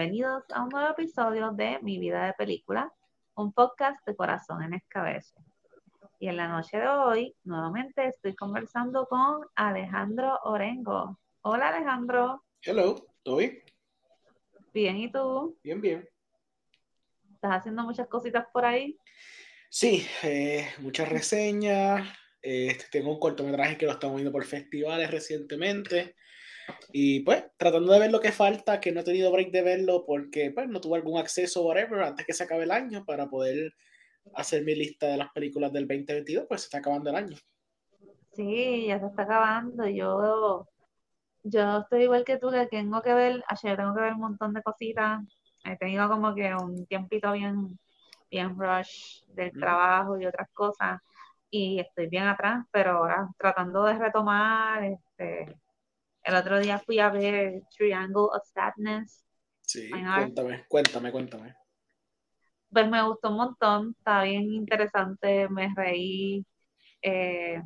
bienvenidos a un nuevo episodio de Mi Vida de Película, un podcast de corazón en escabeche. Y en la noche de hoy, nuevamente estoy conversando con Alejandro Orengo. Hola Alejandro. Hello, ¿todo bien? Bien, ¿y tú? Bien, bien. ¿Estás haciendo muchas cositas por ahí? Sí, eh, muchas reseñas. Eh, tengo un cortometraje que lo estamos viendo por festivales recientemente. Y pues, tratando de ver lo que falta, que no he tenido break de verlo porque pues, no tuve algún acceso, whatever, antes que se acabe el año para poder hacer mi lista de las películas del 2022, pues se está acabando el año. Sí, ya se está acabando. Yo, yo estoy igual que tú, que tengo que ver, ayer tengo que ver un montón de cositas. He tenido como que un tiempito bien, bien rush del trabajo y otras cosas. Y estoy bien atrás, pero ahora tratando de retomar, este, el otro día fui a ver Triangle of Sadness. Sí, cuéntame, cuéntame, cuéntame. Pues me gustó un montón, está bien interesante, me reí. Eh,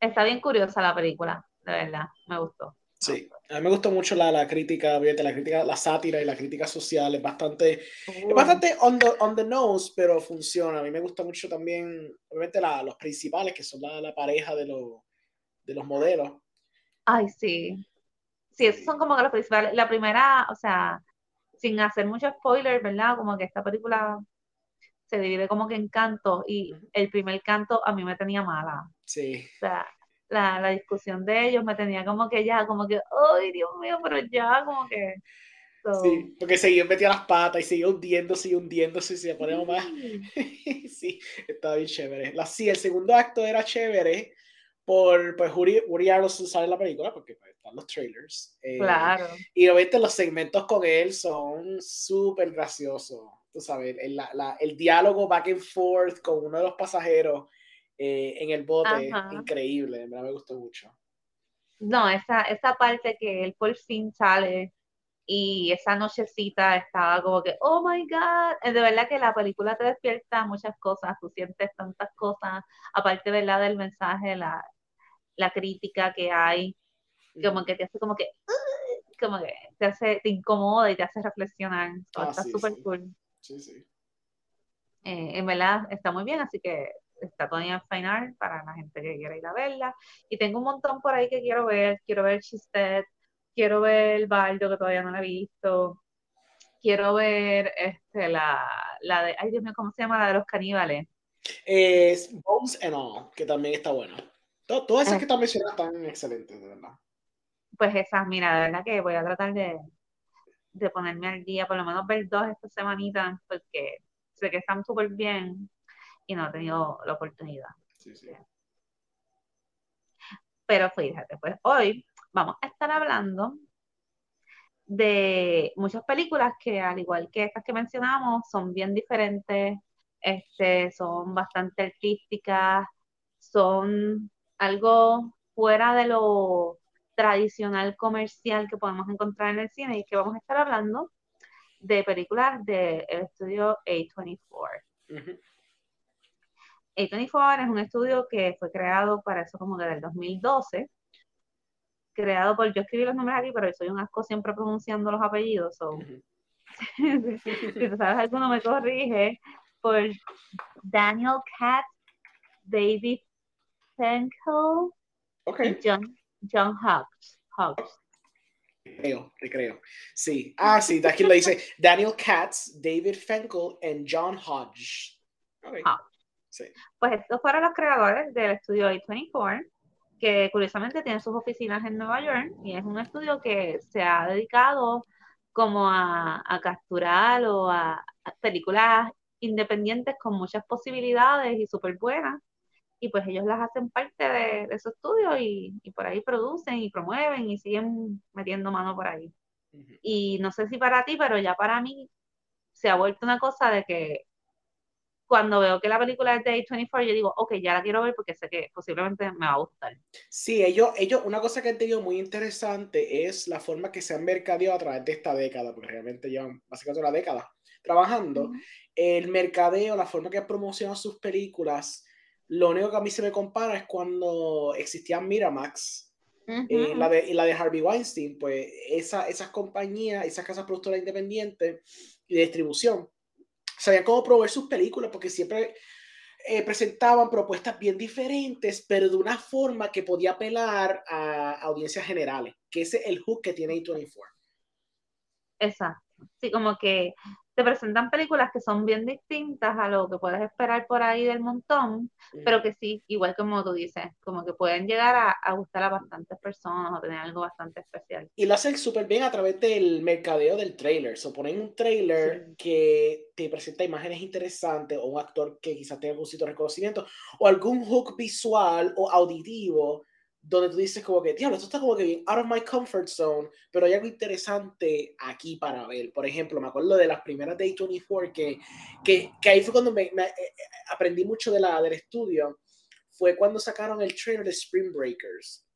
está bien curiosa la película, de verdad, me gustó. Sí, a mí me gustó mucho la, la crítica, la crítica, la sátira y la crítica social, es bastante, es bastante on the, on the, nose, pero funciona. A mí me gusta mucho también, obviamente, la, los principales, que son la, la pareja de, los de los modelos, Ay, sí. Sí, esos son como que los principales. La primera, o sea, sin hacer mucho spoiler, ¿verdad? Como que esta película se divide como que en cantos y el primer canto a mí me tenía mala. Sí. O sea, la, la discusión de ellos me tenía como que ya, como que, ay, Dios mío, pero ya, como que... Sí, porque seguía metía las patas y seguía hundiéndose y hundiéndose y se ponía más. sí, estaba bien chévere. La, sí, el segundo acto era chévere por pues Uri, Uri sale en la película porque pues, están los trailers. Eh, claro. Y obviamente los segmentos con él son súper graciosos. Tú sabes, el, la, el, diálogo back and forth con uno de los pasajeros eh, en el bote, increíble, me gustó mucho. No, esa, esa parte que él por fin sale y esa nochecita estaba como que, oh my God, eh, de verdad que la película te despierta muchas cosas, tú sientes tantas cosas, aparte ¿verdad? del mensaje, la, la crítica que hay, como que te hace como que, como que te hace, te incomoda y te hace reflexionar. Ah, está súper cool. Sí, sí. Eh, en verdad está muy bien, así que está todavía en final para la gente que quiera ir a verla. Y tengo un montón por ahí que quiero ver. Quiero ver Chistet, quiero ver Baldo, que todavía no la he visto. Quiero ver este, la, la de, ay Dios mío, ¿cómo se llama? La de los caníbales. Es Bones and All, que también está todas esas ah. que están mencionando están excelentes, de verdad. Pues esas, mira, de verdad que voy a tratar de, de ponerme al día, por lo menos ver dos esta semanita, porque sé que están súper bien y no he tenido la oportunidad. Sí, sí. Pero fíjate, pues hoy vamos a estar hablando de muchas películas que, al igual que estas que mencionamos, son bien diferentes, este, son bastante artísticas, son algo fuera de lo tradicional comercial que podemos encontrar en el cine y que vamos a estar hablando de películas del estudio A24. A24 es un estudio que fue creado para eso como que del 2012, creado por, yo escribí los nombres aquí, pero yo soy un asco siempre pronunciando los apellidos, si tú sabes alguno me corrige, por Daniel Katz, David Fenkel okay. John, John Hughes. Creo, te creo. Sí. Ah, sí, aquí lo dice Daniel Katz, David Fenkel y John Hodge. Okay. Sí. Pues estos fueron los creadores del estudio A24, que curiosamente tiene sus oficinas en Nueva York y es un estudio que se ha dedicado como a, a capturar o a, a películas independientes con muchas posibilidades y súper buenas y pues ellos las hacen parte de, su estudio y, por ahí producen y promueven y siguen metiendo mano por ahí. Y no sé si para ti, pero ya para mí se ha vuelto una cosa de que cuando veo que la película es de A24, yo digo, ok, ya la quiero ver porque sé que posiblemente me va a gustar. Sí, ellos, ellos una cosa que han tenido muy interesante es la forma que se han mercadeado a través de esta década, porque realmente llevan básicamente una década trabajando. El mercadeo, la forma que promocionan sus películas, lo único que a mí se me compara es cuando existía Miramax eh, la, de, la de Harvey Weinstein, pues esa, esas compañías, esas casas productoras independientes y de distribución, sabían cómo proveer sus películas porque siempre eh, presentaban propuestas bien diferentes, pero de una forma que podía apelar a audiencias generales, que ese es el hook que tiene A24. Exacto. Sí, como que te presentan películas que son bien distintas a lo que puedes esperar por ahí del montón, pero que sí, igual como tú dices, como que pueden llegar a, gustar a bastantes personas o tener algo bastante especial. Y lo hacen súper bien a través del mercadeo del trailer. O ponen un trailer que te presenta imágenes interesantes o un actor que quizás tenga algún sitio de reconocimiento o algún hook visual o auditivo donde tú dices como que, diablo, esto está como que bien out of my comfort zone, pero hay algo interesante aquí para ver. Por ejemplo, me acuerdo de las primeras Day 24 que, que, que ahí fue cuando me, eh, eh, aprendí mucho de la, del estudio, fue cuando sacaron el trailer de Spring Breakers,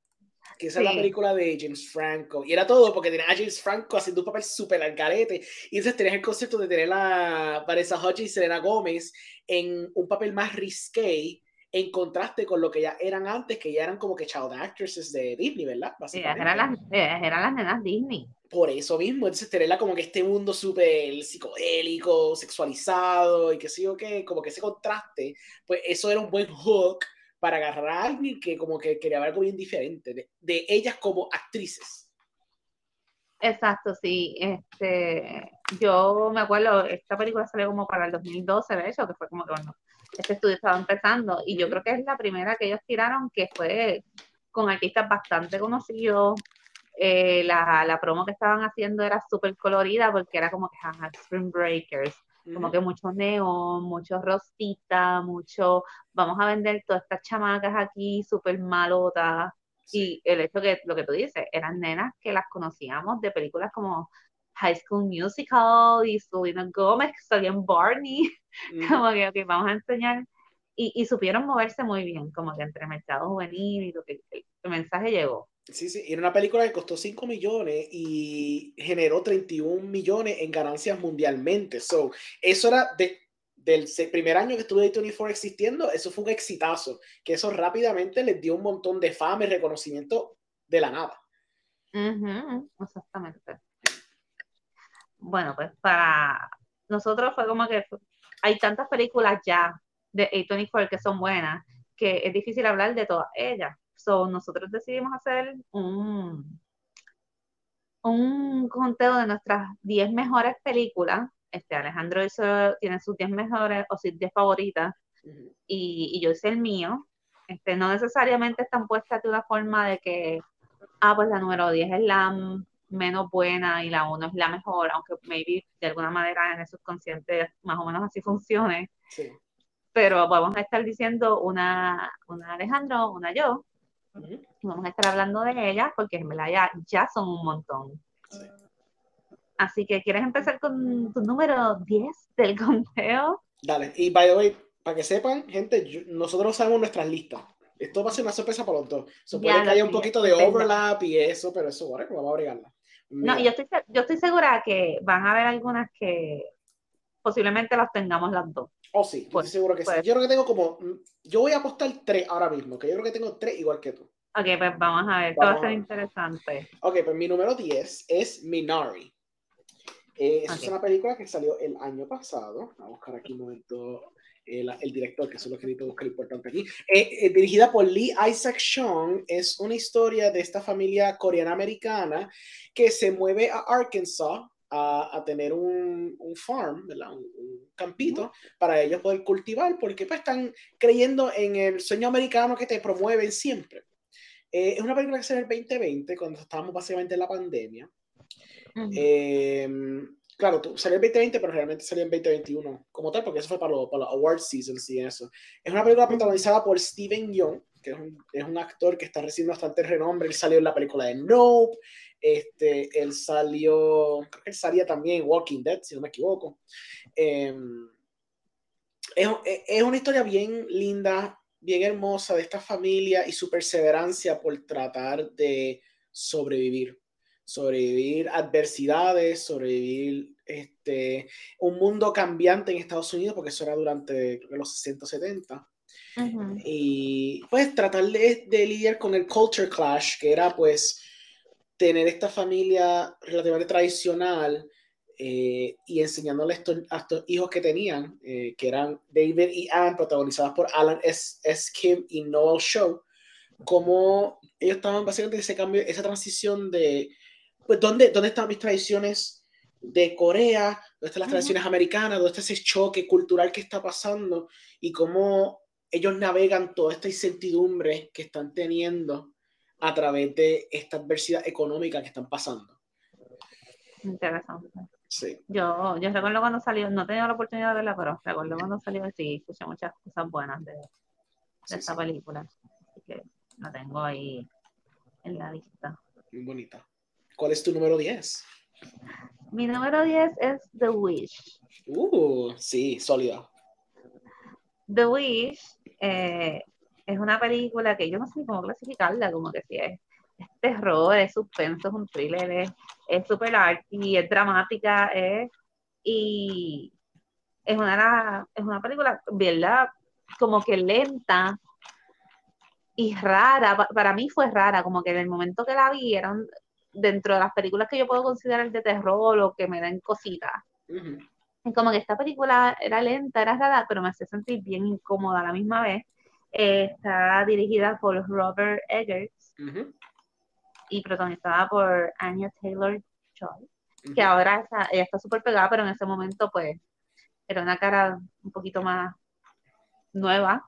que esa es la película de James Franco, y era todo porque tenía a James Franco haciendo un papel súper al carete, y entonces tenías el concepto de tener a Vanessa Hudgens y Selena Gómez en un papel más risque, en contraste con lo que ya eran antes, que ya eran como que child actresses de Disney, ¿verdad? Básicamente. eran, las, eran las nenas Disney. Por eso mismo, entonces tenerla como que este mundo súper psicodélico, sexualizado y que sí o qué, como que ese contraste, pues eso era un buen hook para agarrar a alguien que como que quería ver algo bien diferente de, de ellas como actrices. Exacto, sí. Este, yo me acuerdo, esta película salió como para el 2012, de hecho, que fue como que bueno, este estudio estaba empezando y yo creo que es la primera que ellos tiraron que fue con artistas bastante conocidos. Eh, la, la, promo que estaban haciendo era súper colorida porque era como que Spring Breakers, como que mucho neón, mucho rosita, mucho, vamos a vender todas estas chamacas aquí súper malotas. Y el hecho que, lo que tú dices, eran nenas que las conocíamos de películas como High School Musical y Selena Gomez, que salían Barney, como que, okay, vamos a enseñar, y, y, supieron moverse muy bien, como que entre mercado juvenil y lo que el, mensaje llegó. Sí, sí, era una película que costó 5 millones y generó 31 millones en ganancias mundialmente. So, eso era de, del primer año que estuvo A24 existiendo, eso fue un exitazo, que eso rápidamente les dio un montón de fama y reconocimiento de la nada. exactamente bueno, pues para nosotros fue como que hay tantas películas ya de A24 que son buenas que es difícil hablar de todas ellas. So, nosotros decidimos hacer un, un conteo de nuestras 10 mejores películas. Este, Alejandro hizo, tiene sus 10 mejores o sus 10 favoritas y, y, yo hice el mío. Este, no necesariamente están puestas de una forma de que, ah, pues la número 10 es la menos buena y la uno es la mejor, aunque maybe de alguna manera en el subconsciente más o menos así funcione. Sí. Pero vamos a estar diciendo una, una Alejandro, una yo. Vamos a estar hablando de ellas porque en verdad ya, ya son un montón. Así que, ¿quieres empezar con tu número 10 del conteo? Dale, y by the way, para que sepan, gente, nosotros sabemos nuestras listas. Esto va a ser una sorpresa para los dos. Se puede que haya un poquito de overlap y eso, pero eso, bueno, vamos a agregarla. No, yo estoy, yo estoy segura que van a haber algunas que posiblemente las tengamos las dos. Oh, sí, estoy pues, seguro que sí. Pues. Yo creo que tengo como. Yo voy a apostar tres ahora mismo, que yo creo que tengo tres igual que tú. Ok, pues vamos a ver, esto va a ser interesante. Ok, pues mi número 10 es Minari. Eh, es una película que salió el año pasado. Vamos a buscar aquí un momento el, director, que son los que necesito buscar importante aquí. Eh, eh, dirigida por Lee Isaac Chung, es una historia de esta familia coreana-americana que se mueve a Arkansas a, a tener un, un farm, Un, campito, para ellos poder cultivar, porque pues están creyendo en el sueño americano que te promueven siempre. Eh, es una película que sale en el 2020, cuando estábamos básicamente en la pandemia. Claro, salió en 2020, pero realmente salió en 2021 como tal, porque eso fue para los para award seasons y eso. Es una película protagonizada por Steven Young, que es un, es un, actor que está recibiendo bastante renombre. Él salió en la película de Nope, este, él salió, creo que él salía también en Walking Dead, si no me equivoco. Em, es, es una historia bien linda, bien hermosa de esta familia y su perseverancia por tratar de sobrevivir sobrevivir adversidades, sobrevivir este, un mundo cambiante en Estados Unidos, porque eso era durante los 60, 70. Y pues tratar de, de, lidiar con el culture clash, que era pues tener esta familia relativamente tradicional eh, y enseñándole a estos hijos que tenían, eh, que eran David y Anne, protagonizadas por Alan S. S. Kim y Noel Show, como ellos estaban básicamente ese cambio, esa transición de, pues, ¿dónde, dónde están mis tradiciones de Corea? ¿Dónde están las tradiciones americanas? ¿Dónde está ese choque cultural que está pasando? Y cómo ellos navegan toda esta incertidumbre que están teniendo a través de esta adversidad económica que están pasando. Interesante. Sí. Yo, yo recuerdo cuando salió, no tenido la oportunidad de verla, pero recuerdo cuando salió, sí, escuché muchas cosas buenas de, de esta película. Así que la tengo ahí en la lista. Muy bonita. ¿Cuál es tu número 10? Mi número 10 es The Wish. Uh, sí, sólida. The Wish eh, es una película que yo no sé cómo clasificarla, como que si es, terror, es suspenso, es un thriller, es super arty, es dramática, es, y es una, es una película, ¿verdad? Como que lenta, y rara, para mí fue rara, como que en el momento que la vi eran dentro de las películas que yo puedo considerar de terror o que me den cositas. como que esta película era lenta, era rara, pero me hacía sentir bien incómoda a la misma vez. Eh, está dirigida por Robert Eggers y protagonizada por Anya Taylor Joy, que ahora está, ella está súper pegada, pero en ese momento pues era una cara un poquito más nueva.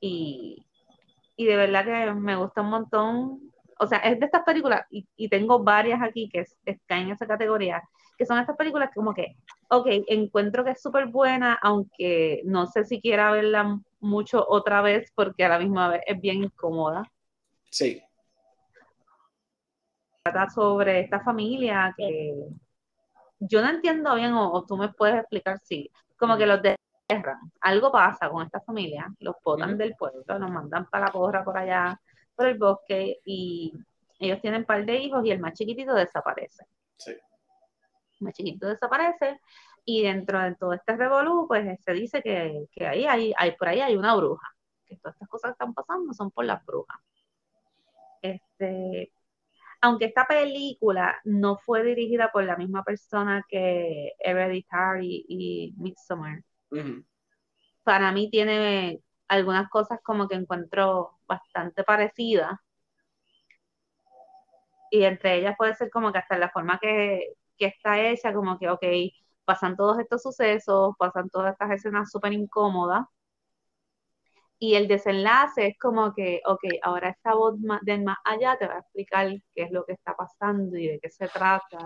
Y y de verdad que me gusta un montón. O sea, es de estas películas, y, tengo varias aquí que están en esa categoría, que son estas películas que como que, ok, encuentro que es súper buena, aunque no sé si quiera verla mucho otra vez porque a la misma vez es bien incómoda. Sí. Trata sobre esta familia que yo no entiendo bien, o, o tú me puedes explicar si, como que los de algo pasa con esta familia, los botan del pueblo, los mandan para la porra por allá, por el bosque, y ellos tienen un par de hijos y el más chiquitito desaparece. Sí. El más chiquitito desaparece, y dentro de todo este revolú, pues se dice que, ahí hay, hay, por ahí hay una bruja, que todas estas cosas que están pasando son por las brujas. Este, aunque esta película no fue dirigida por la misma persona que Hereditary y Midsommar, para mí tiene algunas cosas como que encuentro bastante parecidas. Y entre ellas puede ser como que hasta la forma que, que está hecha, como que, ok, pasan todos estos sucesos, pasan todas estas escenas súper incómodas. Y el desenlace es como que, ok, ahora esta voz de más allá te va a explicar qué es lo que está pasando y de qué se trata.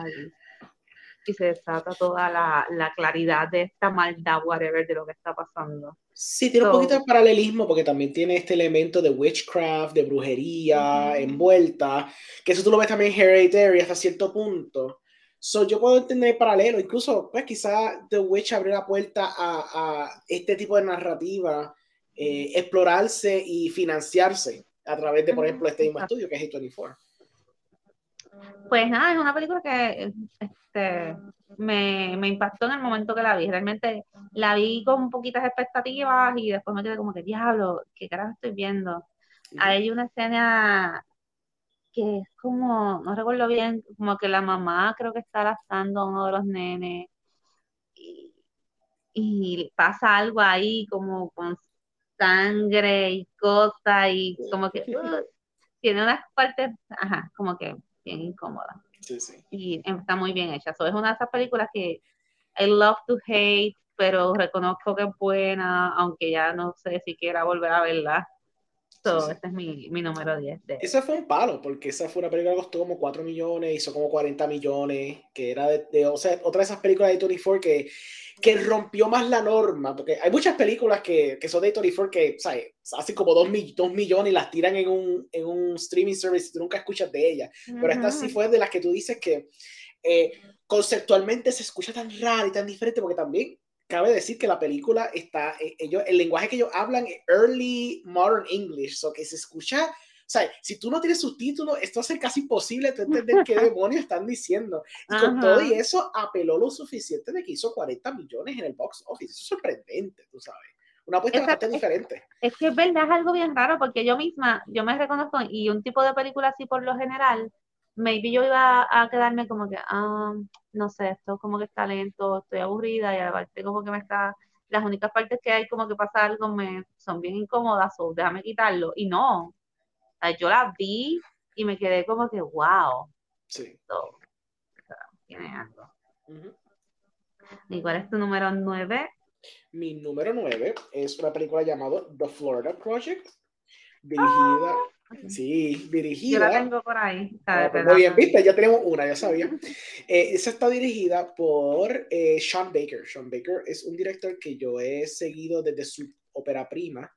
Y se desata toda la, la, claridad de esta maldad, whatever, de lo que está pasando. Sí, tiene un poquito de paralelismo porque también tiene este elemento de witchcraft, de brujería envuelta, que eso tú lo ves también en Hereditary hasta cierto punto. So, yo puedo entender paralelo, incluso, pues quizá The Witch abrió la puerta a, a este tipo de narrativa, eh, explorarse y financiarse a través de, por ejemplo, este mismo estudio que es A24. Pues nada, es una película que este, me, me, impactó en el momento que la vi. Realmente la vi con poquitas expectativas y después me quedé como que, diablo, ¿qué carajo estoy viendo? Hay una escena que es como, no recuerdo bien, como que la mamá creo que está lastando a uno de los nenes y, y pasa algo ahí como con sangre y cosas y como que uh, tiene unas partes, ajá, como que bien incómoda. Sí, sí. Y está muy bien hecha. So, es una de esas películas que I love to hate, pero reconozco que es buena, aunque ya no sé si quiera volver a verla. So, Este es mi, mi número 10. De... Esa fue un palo, porque esa fue una película que costó como 4 millones, hizo como 40 millones, que era de, o sea, otra de esas películas de 24 que, que rompió más la norma, porque hay muchas películas que, que son de 24 que, ¿sabes? Hacen como 2, millones y las tiran en un, en un streaming service y tú nunca escuchas de ellas. Pero esta sí fue de las que tú dices que eh, conceptualmente se escucha tan raro y tan diferente, porque también cabe decir que la película está, eh, ellos, el lenguaje que ellos hablan es Early Modern English, so que se escucha, o sea, si tú no tienes subtítulos, esto hace casi imposible entender qué demonios están diciendo. Y con todo y eso, apeló lo suficiente de que hizo 40 millones en el box office. Eso es sorprendente, tú sabes. una apuesta bastante diferente. Es que es verdad, es algo bien raro, porque yo misma, yo me reconozco, y un tipo de película así por lo general, maybe yo iba a quedarme como que, ah, no sé, esto como que está lento, estoy aburrida, y aparte como que me está, las únicas partes que hay como que pasa algo me son bien incómodas, o déjame quitarlo, y no, yo la vi y me quedé como que, wow. Sí. tiene algo. ¿Y cuál es tu número 9? Mi número 9 es una película llamada The Florida Project, dirigida. Ah, sí, dirigida. Yo la tengo por ahí. Ah, pues muy bien, viste, ya tenemos una, ya sabía. eh, esa está dirigida por eh, Sean Baker. Sean Baker es un director que yo he seguido desde su ópera prima,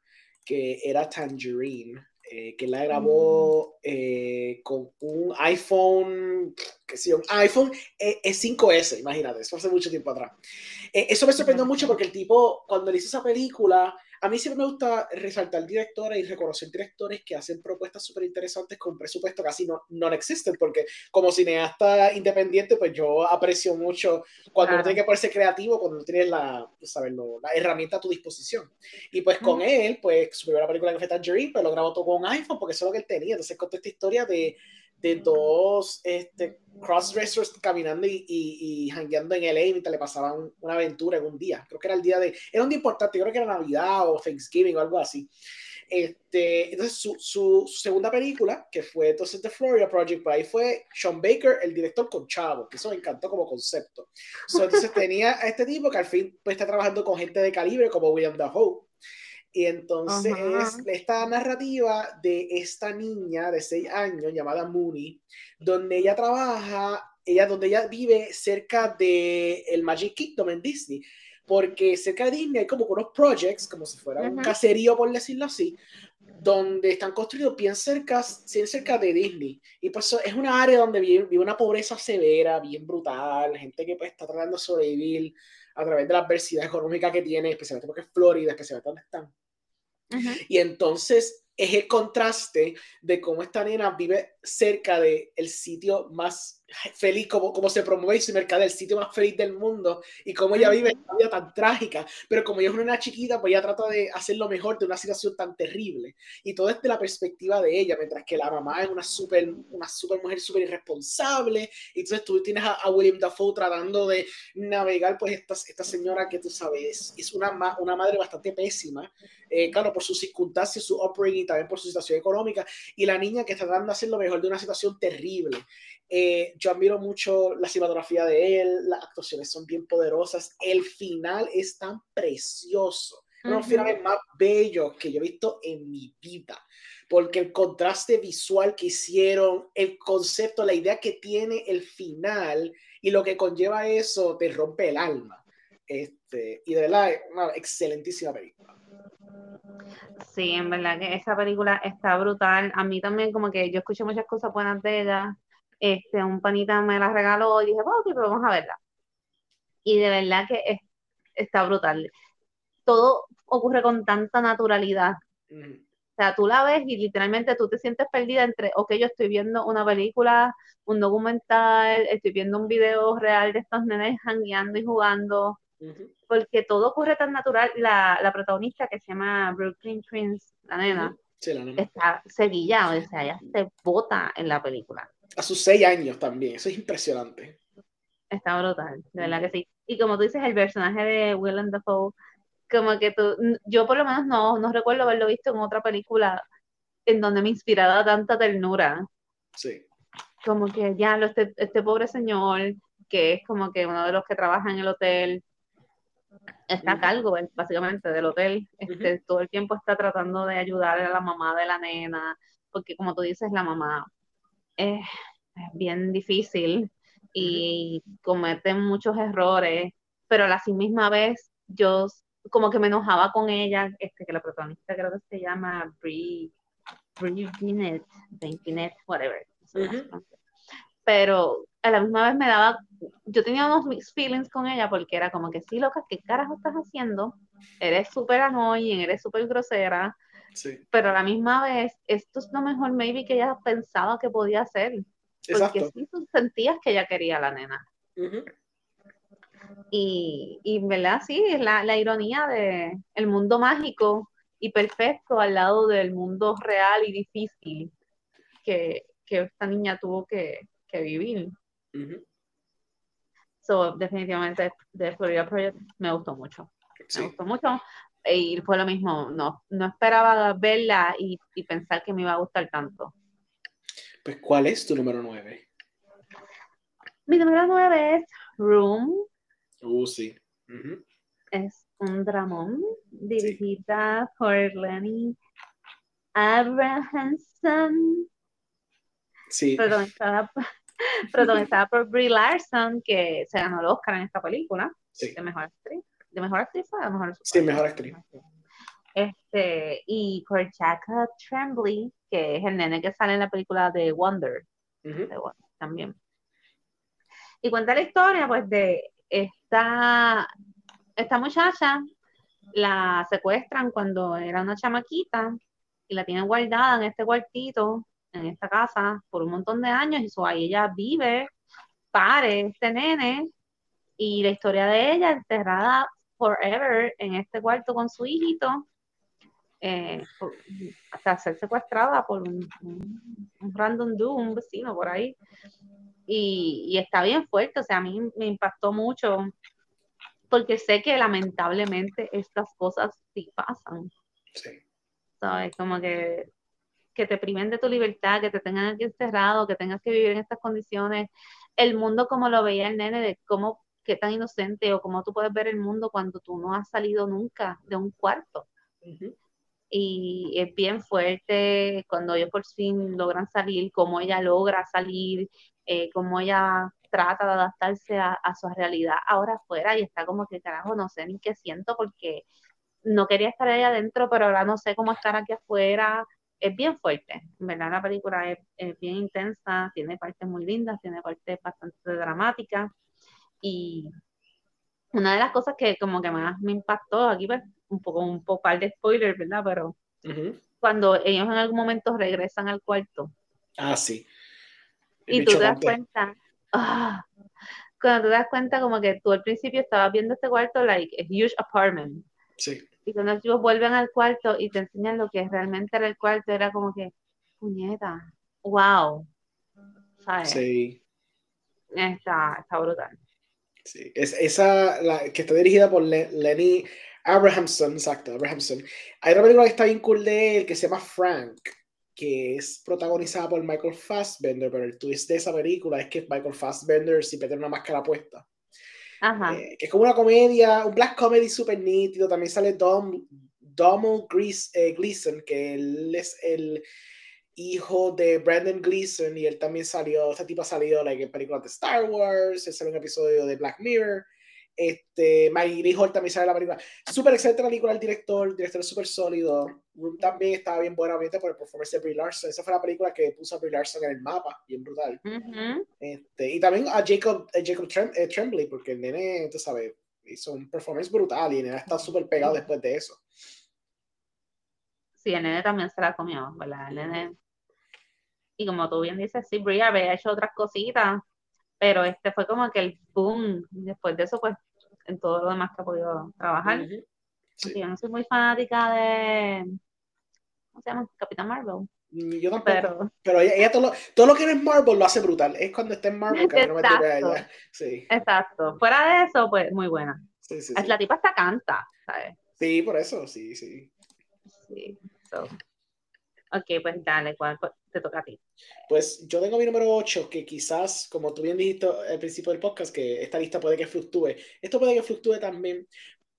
que era Tangerine. Eh, que la grabó mm. eh, con un iPhone, que sí, un iPhone e, E5S, imagínate, eso hace mucho tiempo atrás. Eh, eso me sorprendió mucho porque el tipo, cuando le hizo esa película, a mí siempre me gusta resaltar directores y reconocer directores que hacen propuestas súper interesantes con presupuesto casi no, no existen, porque como cineasta independiente, pues yo aprecio mucho cuando uno tiene que ponerse creativo, cuando tienes la, sabes, la herramienta a tu disposición. Y pues con él, pues su primera película que fue Tangerine, pues lo grabó todo con iPhone, porque eso es lo que él tenía. Entonces contó esta historia de de dos este, crossdressers caminando y, y, y hangueando en LA mientras le pasaban una aventura en un día. Creo que era el día de. Era un día importante, creo que era Navidad o Thanksgiving o algo así. Este, entonces, su, su, segunda película, que fue entonces The Florida Project, por ahí fue Sean Baker, el director con Chavo, que eso me encantó como concepto. entonces, tenía a este tipo que al fin pues, está trabajando con gente de calibre como William Dafoe y entonces esta narrativa de esta niña de 6 años llamada Mooney, donde ella trabaja, ella donde ella vive cerca de el Magic Kingdom en Disney, porque cerca de Disney hay como unos projects, como si fuera un caserío por decirlo así, donde están construidos bien cerca, bien cerca de Disney. Y pues es una área donde vive, vive, una pobreza severa, bien brutal, gente que pues está tratando de sobrevivir a través de la adversidad económica que tiene, especialmente porque es Florida, especialmente donde están. Y entonces es el contraste de cómo esta nena vive cerca del el sitio más feliz, como, como se promueve y se mercadea el sitio más feliz del mundo y cómo ella vive una vida tan trágica, pero como ella es una chiquita, pues ella trata de hacer lo mejor de una situación tan terrible. Y todo desde la perspectiva de ella, mientras que la mamá es una super, una super mujer súper irresponsable, y entonces tú tienes a, William Dafoe tratando de navegar, pues esta, esta señora que tú sabes, es una, una madre bastante pésima, eh, claro, por sus circunstancias, su upbringing, también por su situación económica, y la niña que está tratando de hacer lo mejor de una situación terrible. Eh, yo admiro mucho la cinematografía de él, las actuaciones son bien poderosas, el final es tan precioso, uno de los finales más bellos que yo he visto en mi vida, porque el contraste visual que hicieron, el concepto, la idea que tiene el final y lo que conlleva eso te rompe el alma. Este, y de verdad, una excelentísima película. Sí, en verdad que esa película está brutal. A mí también como que yo escuché muchas cosas buenas de ella este, un panita me la regaló y dije, ok, pero vamos a verla. Y de verdad que está brutal. Todo ocurre con tanta naturalidad. O sea, tú la ves y literalmente tú te sientes perdida entre, ok, yo estoy viendo una película, un documental, estoy viendo un video real de estos nenes jangueando y jugando, porque todo ocurre tan natural. La, la, protagonista que se llama Brooklyn Prince, la nena, está seguilla, o sea, ella se bota en la película a sus seis años también. Eso es impresionante. Está brutal, de verdad que sí. Y como tú dices, el personaje de Willem Dafoe, como que tú, yo por lo menos no, no recuerdo haberlo visto en otra película en donde me inspiraba tanta ternura. Sí. Como que ya, este, este pobre señor, que es como que uno de los que trabaja en el hotel, está a cargo básicamente del hotel, este, todo el tiempo está tratando de ayudar a la mamá de la nena, porque como tú dices, la mamá es, bien difícil y cometen muchos errores, pero a la misma vez yo como que me enojaba con ella, este, que la protagonista creo que se llama Brie, Brie Binet, whatever. Pero a la misma vez me daba, yo tenía unos mixed feelings con ella porque era como que sí, loca, ¿qué carajo estás haciendo? Eres súper annoying, eres súper grosera, pero a la misma vez, esto es lo mejor, maybe, que ella pensaba que podía hacer. Porque sí tú sentías que ella quería a la nena. Y, y verdad, sí, es la, la ironía de el mundo mágico y perfecto al lado del mundo real y difícil que, que esta niña tuvo que, que vivir. So, definitivamente, The Florida Project me gustó mucho. Me gustó mucho. Y fue lo mismo, no, no esperaba verla y, y, pensar que me iba a gustar tanto. Pues, ¿cuál es tu número 9? Mi número 9 es Room. Uh, sí. Es un dramón dirigida por Lenny Abrahamson. Sí. Protagonizada, protagonizada por Brie Larson, que se ganó el Oscar en esta película. Sí. De mejor actriz. ¿De mejor actriz o de mejor Sí, mejor actriz. Este, y por Jacob Tremblay, que es el nene que sale en la película de Wonder. Uh -huh. de Wonder también. Y cuenta la historia, pues, de esta, esta muchacha, la secuestran cuando era una chamaquita y la tienen guardada en este cuartito, en esta casa, por un montón de años, y so, ahí ella vive, pare este nene, y la historia de ella enterrada forever en este cuarto con su hijito, eh, hasta ser secuestrada por un, un, un random dude, un vecino por ahí. Y, y, está bien fuerte, o sea, a mí me impactó mucho porque sé que lamentablemente estas cosas sí pasan. Sí. ¿Sabes? Como que, que te priven de tu libertad, que te tengan aquí encerrado, que tengas que vivir en estas condiciones. El mundo como lo veía el nene, de cómo, qué tan inocente o cómo tú puedes ver el mundo cuando tú no has salido nunca de un cuarto. Uh -huh. Y es bien fuerte cuando ellos por fin logran salir, cómo ella logra salir, eh, cómo ella trata de adaptarse a, a, su realidad ahora afuera y está como que carajo, no sé ni qué siento porque no quería estar ahí adentro, pero ahora no sé cómo estar aquí afuera. Es bien fuerte, verdad la película es, es bien intensa, tiene partes muy lindas, tiene partes bastante dramáticas y una de las cosas que como que más me impactó aquí pues un poco un poco de spoiler, ¿verdad? Pero uh -huh. cuando ellos en algún momento regresan al cuarto. Ah, sí. El y tú te das cuenta, oh, cuando te das cuenta como que tú al principio estabas viendo este cuarto like a huge apartment. Sí. Y cuando ellos vuelven al cuarto y te enseñan lo que realmente era el cuarto, era como que, puñeta, wow. ¿Sabes? Sí. Está, está brutal. Sí, es esa la, que está dirigida por Le, Lenny Abrahamson, exacto, Abrahamson. Hay una película que está bien cool de él que se llama Frank, que es protagonizada por Michael Fassbender, pero el twist de esa película es que Michael Fassbender siempre tiene una máscara puesta. Ajá. Eh, que es como una comedia, un black comedy súper nítido. También sale Dom, Donald eh, Gleason, que él es el hijo de Brandon Gleason y él también salió, este tipo ha salido like, en películas de Star Wars, él salió en un episodio de Black Mirror. Este, Maggie Gyllenhaal también sale en la película. Súper excelente la película, el director, el director es súper sólido. Room también estaba bien buena, obviamente, por el performance de Brie Larson. Esa fue la película que puso a Brie Larson en el mapa, bien brutal. Uh -huh. este, y también a Jacob, a Jacob Trem, eh, Tremblay, porque el nene, tú sabes, hizo un performance brutal y el nene está súper pegado después de eso. Sí, el nene también se la comió, ¿verdad? El nene. Y como tú bien dices, sí, Brie había hecho otras cositas, pero este fue como que el boom. Después de eso, pues, en todo lo demás que ha podido trabajar. Uh -huh. sí. Yo no soy muy fanática de. ¿Cómo se llama? Capitán Marvel. Yo tampoco. Pero, pero ella, ella todo, lo, todo, lo, que es Marvel lo hace brutal. Es cuando está en Marvel que no me tira a ella. Sí. Exacto. Fuera de eso, pues muy buena. Sí, sí, La tipa hasta canta, ¿sabes? Sí, por eso, sí, sí. Sí. So. Ok, pues dale, ¿cuál te toca a ti? Pues yo tengo mi número 8, que quizás, como tú bien dijiste al principio del podcast, que esta lista puede que fluctúe. Esto puede que fluctúe también,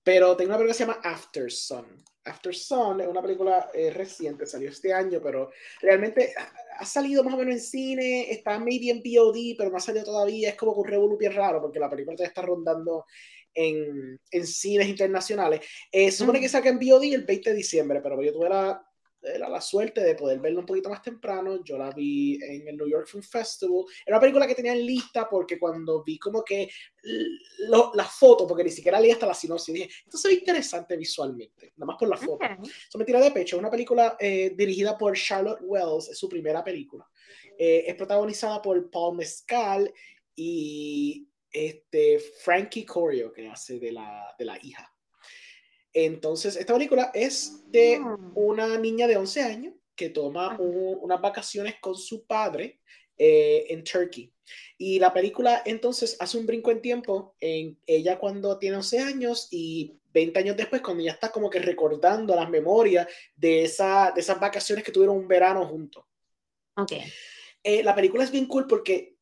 pero tengo una película que se llama After Sun. After Sun es una película eh, reciente, salió este año, pero realmente ha salido más o menos en cine, está maybe en VOD, pero no ha salido todavía. Es como que un revolú bien raro, porque la película todavía está rondando en, en cines internacionales. Eh, supone que saca en VOD el 20 de diciembre, pero yo tuve la, era la suerte de poder verla un poquito más temprano. Yo la vi en el New York Film Festival. Era una película que tenía en lista porque cuando vi como que lo, la foto, porque ni siquiera leí hasta la sinopsis, dije, esto se ve interesante visualmente, nada más por la foto. Okay. Eso me tira de pecho. Es una película eh, dirigida por Charlotte Wells, es su primera película. Eh, es protagonizada por Paul Mescal y este, Frankie Corio, que hace de la, de la hija. Entonces, esta película es de ah. una niña de 11 años que toma unas vacaciones con su padre eh, en Turkey. Y la película entonces hace un brinco en tiempo en ella cuando tiene 11 años y 20 años después cuando ya está como que recordando las memorias de, esa, de esas vacaciones que tuvieron un verano juntos. Ok. Eh, la película es bien cool porque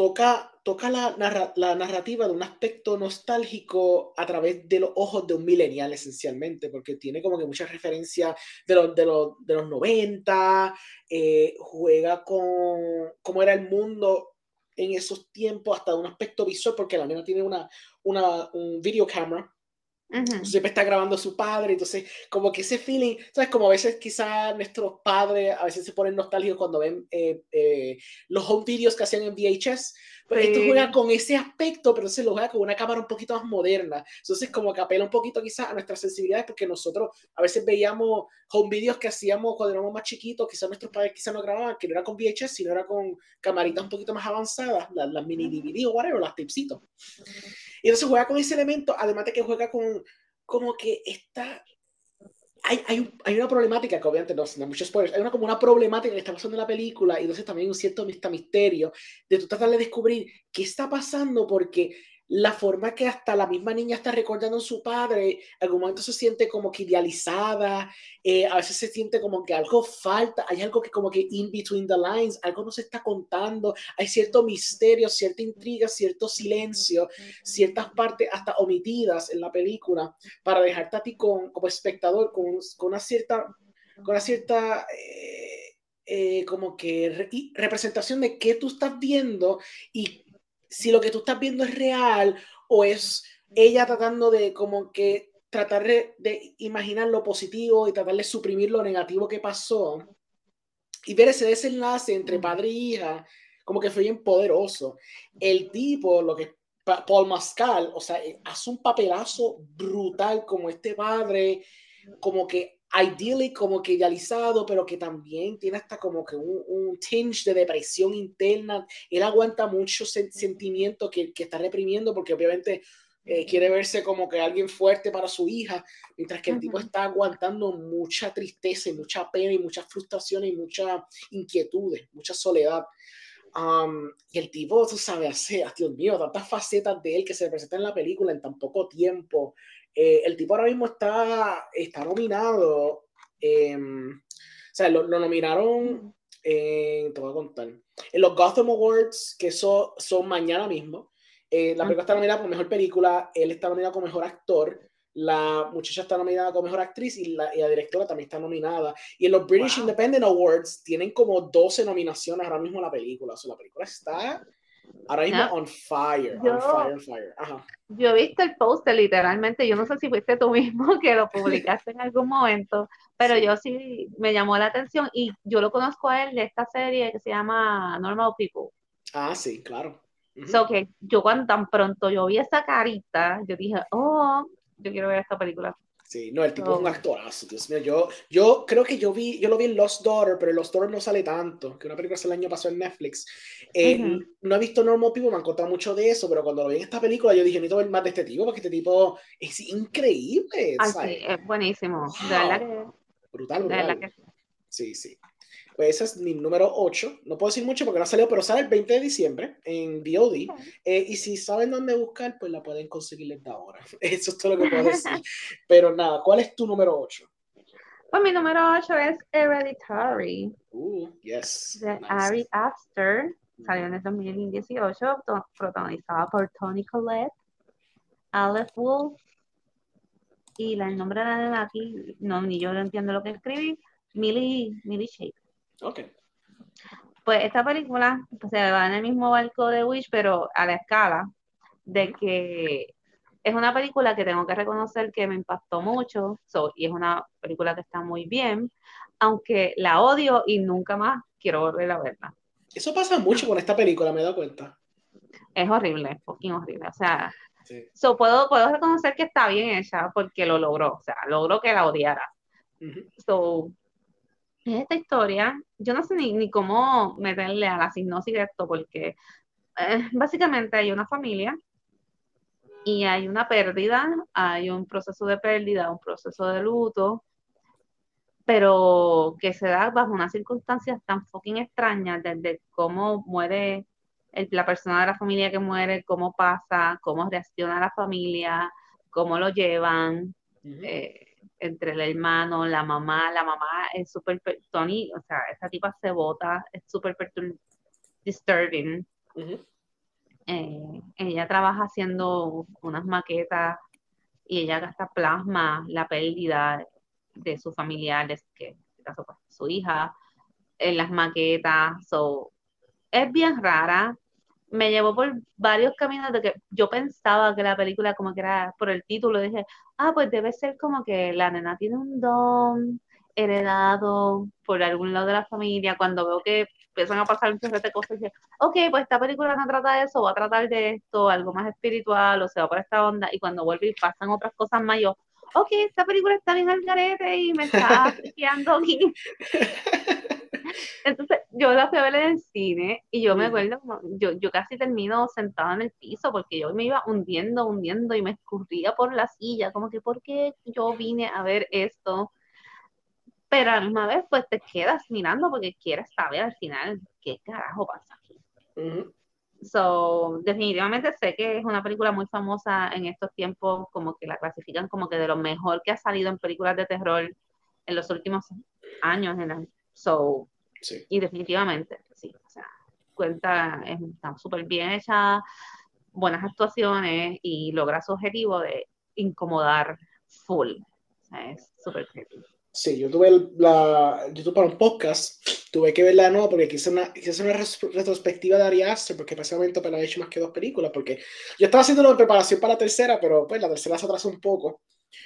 toca, toca la, la, narrativa de un aspecto nostálgico a través de los ojos de un millennial esencialmente, porque tiene como que muchas referencias de, los, de, los, de los 90, eh, juega con cómo era el mundo en esos tiempos, hasta un aspecto visual, porque la nena tiene una, una un video camera Siempre está grabando a su padre, entonces como que ese feeling, ¿sabes? Como a veces quizás nuestros padres a veces se ponen nostálgicos cuando ven eh, eh, los home videos que hacían en VHS, pues esto juega con ese aspecto, pero se lo juega con una cámara un poquito más moderna, entonces como que apela un poquito quizás a nuestras sensibilidades porque nosotros a veces veíamos home videos que hacíamos cuando éramos más chiquitos, quizás nuestros padres quizás no grababan, que no era con VHS, sino era con camaritas un poquito más avanzadas, las, mini DVD o whatever, las tipsitos. Y entonces juega con ese elemento, además de que juega con como que está... Hay, hay, hay una problemática que obviamente no, no muchos spoilers, hay una como una problemática que está pasando en la película y entonces también un cierto misterio de tú tratar de descubrir qué está pasando porque la forma que hasta la misma niña está recordando a su padre, en algún momento se siente como que idealizada, eh, a veces se siente como que algo falta, hay algo que como que in between the lines, algo no se está contando, hay cierto misterio, cierta intriga, cierto silencio, ciertas partes hasta omitidas en la película para dejarte a ti con, como espectador con, con una cierta, con una cierta eh, eh, como que representación de qué tú estás viendo y si lo que tú estás viendo es real o es ella tratando de como que tratar de, imaginar lo positivo y tratar de suprimir lo negativo que pasó y ver ese desenlace entre padre y hija como que fue bien poderoso. El tipo, lo que Paul Mascal, o sea, hace un papelazo brutal como este padre, como que ideally como que idealizado, pero que también tiene hasta como que un, un tinge de depresión interna. Él aguanta muchos sentimientos que, que, está reprimiendo porque obviamente eh, quiere verse como que alguien fuerte para su hija, mientras que el tipo está aguantando mucha tristeza y mucha pena y muchas frustraciones y muchas inquietudes, mucha soledad. Um, y el tipo, tú sabes, hace, Dios mío, tantas facetas de él que se presentan en la película en tan poco tiempo. Eh, el tipo ahora mismo está, está nominado, o sea, lo, nominaron, te voy a contar, en los Gotham Awards, que son, son mañana mismo. Eh, la película está nominada como mejor película, él está nominado como mejor actor, la muchacha está nominada como mejor actriz y la, y la directora también está nominada. Y en los British Independent Awards tienen como 12 nominaciones ahora mismo la película. O sea, la película está Ahora mismo on fire, yo, on fire, fire. Ajá. Yo he visto el póster literalmente, yo no sé si fuiste tú mismo que lo publicaste en algún momento, pero yo sí me llamó la atención y yo lo conozco a él de esta serie que se llama Normal People. Ah, sí, claro. So que yo cuando tan pronto yo vi esa carita, yo dije, oh, yo quiero ver esta película. Sí, no, el tipo es un actorazo, Dios mío. Yo, yo creo que yo vi, yo lo vi en Lost Daughter, pero en Lost Daughter no sale tanto, que una película hace el año pasado en Netflix. Eh, no he visto Normal People, me han contado mucho de eso, pero cuando lo vi en esta película yo dije, necesito ver más de este tipo, porque este tipo es increíble. sí, es buenísimo. De verdad que... Brutal, brutal. Sí, sí. Pues ese es mi número 8. No puedo decir mucho porque no ha salido, pero sale el 20 de diciembre en VOD. Eh, y si saben dónde buscar, pues la pueden conseguir desde ahora. Eso es todo lo que puedo decir. pero nada, ¿cuál es tu número 8? Pues mi número 8 es Hereditary. Uh, yes. De Ari Aster. Salió en el 2018, protagonizada por Tony Collette, Aleph Wolf, y el nombre de la aquí, no, ni yo no entiendo lo que escribí, Millie, Millie Shake. Ok. Pues esta película se va en el mismo barco de Wish, pero a la escala de que es una película que tengo que reconocer que me impactó mucho y es una película que está muy bien, aunque la odio y nunca más quiero volver a verla. Eso pasa mucho con esta película, me he dado cuenta. Es horrible, es poquito horrible. O sea, puedo, puedo reconocer que está bien hecha porque lo logró, o sea, logró que la odiara. so, esta historia, yo no sé ni, ni cómo meterle a la sinopsis de esto, porque eh, básicamente hay una familia y hay una pérdida, hay un proceso de pérdida, un proceso de luto, pero que se da bajo unas circunstancias tan fucking extrañas, desde cómo muere la persona de la familia que muere, cómo pasa, cómo reacciona la familia, cómo lo llevan, eh, entre el hermano, la mamá, la mamá es súper, Tony, o sea, esa tipa se bota, es súper disturbing. Eh, ella trabaja haciendo unas maquetas y ella gasta plasma la pérdida de sus familiares, que en este caso pues, su hija, en las maquetas. So, es bien rara. Me llevó por varios caminos de que yo pensaba que la película como que era por el título, dije, ah, pues debe ser como que la nena tiene un don heredado por algún lado de la familia. Cuando veo que empiezan a pasar muchas de cosas, dije, ok, pues esta película no trata de eso, va a tratar de esto, algo más espiritual, o se va por esta onda, y cuando vuelve y pasan otras cosas más, yo, ok, esta película está bien al garete y me está apreciando aquí. Entonces, yo la fui a ver en el cine y yo me acuerdo, yo, yo casi termino sentada en el piso porque yo me iba hundiendo, hundiendo y me escurría por la silla, como que, ¿por qué yo vine a ver esto? Pero a la misma vez, pues te quedas mirando porque quieres saber al final qué carajo pasa aquí. So, definitivamente sé que es una película muy famosa en estos tiempos, como que la clasifican como que de lo mejor que ha salido en películas de terror en los últimos años. En so, Y definitivamente, sí, o sea, cuenta, está súper bien hecha, buenas actuaciones y logra su objetivo de incomodar full. O sea, es súper creativo. Sí, yo tuve la, YouTube para un podcast, tuve que verla de nuevo porque quise, una, quise una retrospectiva de Ari Aster, porque precisamente pues, he hecho más que dos películas, porque yo estaba haciendo una preparación para la tercera, pero pues la tercera se atrasó un poco.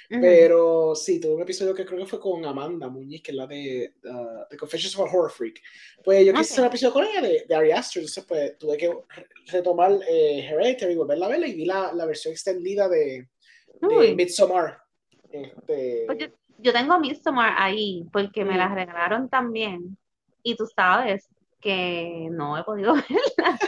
Pero sí, tuve un episodio que creo que fue con Amanda Muñiz, que es la de uh, The Confessions of a Horror Freak. Pues yo quise hacer un episodio con ella de, de Ari Aster, entonces pues tuve que retomar eh, Hereditary, volverla a verla y vi la, la versión extendida de, de Midsommar. Este... Oye yo tengo Midsommar ahí porque me las mm. regalaron también. Y tú sabes que no he podido verla.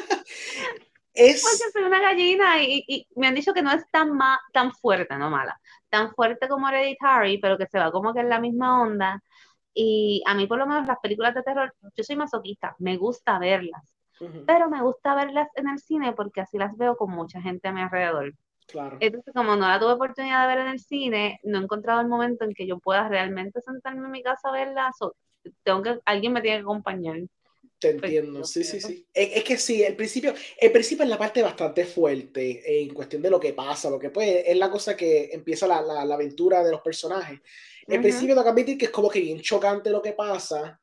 Es... Porque soy una gallina y, me han dicho que no es tan, tan fuerte, no mala, tan fuerte como Hereditary, pero que se va como que en la misma onda. Y a mí por lo menos las películas de terror, yo soy masoquista, me gusta verlas, pero me gusta verlas en el cine porque así las veo con mucha gente a mi alrededor. Entonces, como no la tuve oportunidad de ver en el cine, no he encontrado el momento en que yo pueda realmente sentarme en mi casa a verla. tengo que, alguien me tiene que acompañar. Te entiendo, sí, sí, sí. Es, que sí, el principio, el principio es la parte bastante fuerte en cuestión de lo que pasa, lo que puede, es la cosa que empieza la, la, aventura de los personajes. El principio tengo que admitir que es como que bien chocante lo que pasa.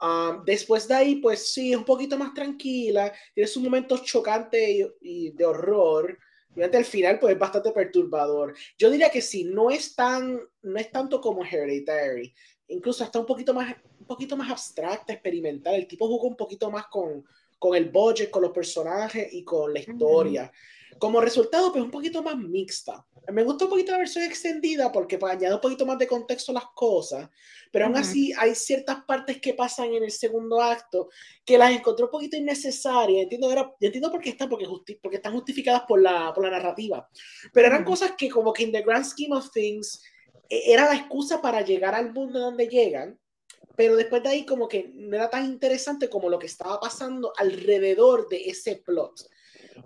Ah, después de ahí, pues sí, es un poquito más tranquila, tiene sus momentos chocantes y de horror, Obviamente al final pues es bastante perturbador. Yo diría que sí, no es tan, no es tanto como Hereditary, incluso está un poquito más, un poquito más abstracta, experimental. El tipo jugó un poquito más con, con el budget, con los personajes y con la historia. Como resultado, pues un poquito más mixta. Me gusta un poquito la versión extendida porque pues, añade un poquito más de contexto a las cosas, pero aún así hay ciertas partes que pasan en el segundo acto que las encontré un poquito innecesarias. Entiendo, era, entiendo por qué están, porque, porque están justificadas por la, por la narrativa, pero eran cosas que como que en the grand scheme of things era la excusa para llegar al mundo donde llegan, pero después de ahí como que no era tan interesante como lo que estaba pasando alrededor de ese plot.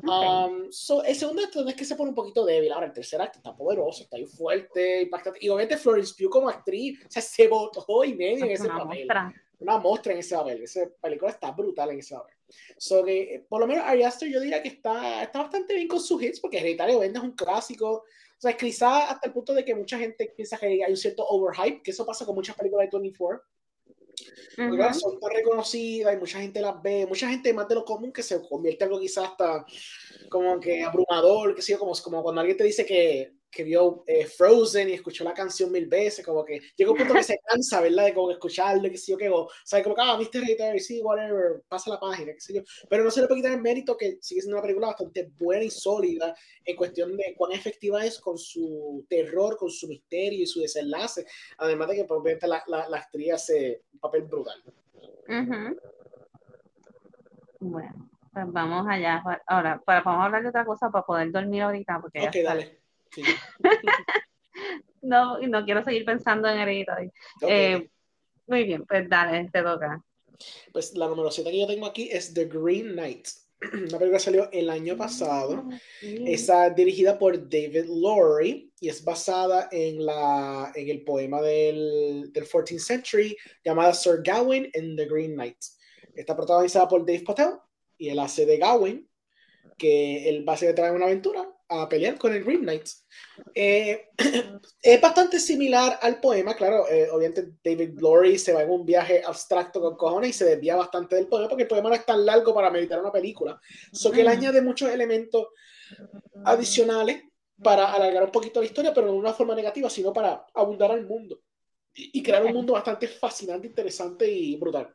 Um, so, el segundo acto es que se pone un poquito débil. Ahora, el tercer acto está poderoso, está ahí fuerte, impactante. Y obviamente Florence Pugh como actriz, o sea, se botó y medio en ese papel. Una mostra en ese papel. Esa película está brutal en ese papel. So, que, eh, por lo menos Ari Aster yo diría que está, está bastante bien con sus hits, porque Hereditario vende es un clásico. O sea, quizá hasta el punto de que mucha gente piensa que hay un cierto overhype, que eso pasa con muchas películas de 24 son tan reconocidas y mucha gente las ve, mucha gente más de lo común que se convierte en algo quizás hasta como que abrumador, que sea como, como cuando alguien te dice que, que vio eh, Frozen y escuchó la canción mil veces, como que llega un punto que se cansa, ¿verdad? De como que escucharlo, que sé yo, que, o sea, como que, ah, Mr. Hater, sí, whatever, pasa la página, qué sé yo. Pero no se le puede quitar el mérito que sigue siendo una película bastante buena y sólida en cuestión de cuán efectiva es con su terror, con su misterio y su desenlace, además de que, pues, obviamente, la, la, la actriz hace un papel brutal. Bueno, Pues vamos allá. Ahora, para, vamos a hablar de otra cosa para poder dormir ahorita. Porque ok, dale. no, no quiero seguir pensando en Hereditary. Eh, muy bien, pues dale, te toca. Pues la número 7 que yo tengo aquí es The Green Knight. Una película que salió el año pasado. Ah, Está dirigida por David Lowry y es basada en, la, en el poema del, del 14th century llamada Sir Gawain and the Green Knight. Está protagonizada por Dave Patel y él hace de Gawain, que él va a traer una aventura a pelear con el Green Knight. Eh, es bastante similar al poema, claro, eh, obviamente David Glory se va en un viaje abstracto con cojones y se desvía bastante del poema porque el poema no es tan largo para meditar una película. So que él añade muchos elementos adicionales para alargar un poquito la historia, pero no de una forma negativa, sino para abundar al mundo y crear un mundo bastante fascinante, interesante y brutal.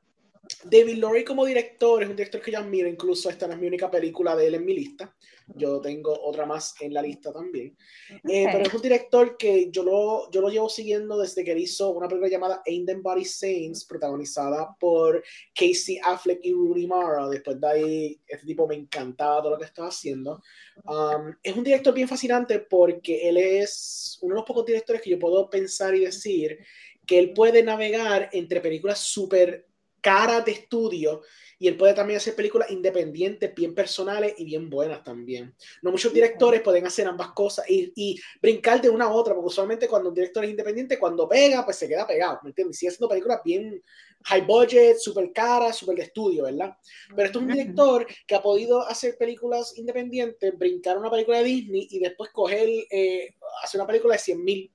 David Lowry como director es un director que yo admiro, incluso esta no es mi única película de él en mi lista, yo tengo otra más en la lista también, eh, pero es un director que yo lo, yo lo llevo siguiendo desde que hizo una película llamada Ain't Them Body Saints, protagonizada por Casey Affleck y Rudy Mara, después de ahí este tipo me encantaba todo lo que estaba haciendo. Um, es un director bien fascinante porque él es uno de los pocos directores que yo puedo pensar y decir que él puede navegar entre películas súper cara de estudio y él puede también hacer películas independientes, bien personales y bien buenas también. No muchos directores pueden hacer ambas cosas y, y, brincar de una a otra, porque usualmente cuando un director es independiente, cuando pega, pues se queda pegado, ¿me entiendes? Sigue haciendo películas bien high budget, super caras, super de estudio, ¿verdad? Pero esto es un director que ha podido hacer películas independientes, brincar una película de Disney y después coger, eh, hacer una película de 100 mil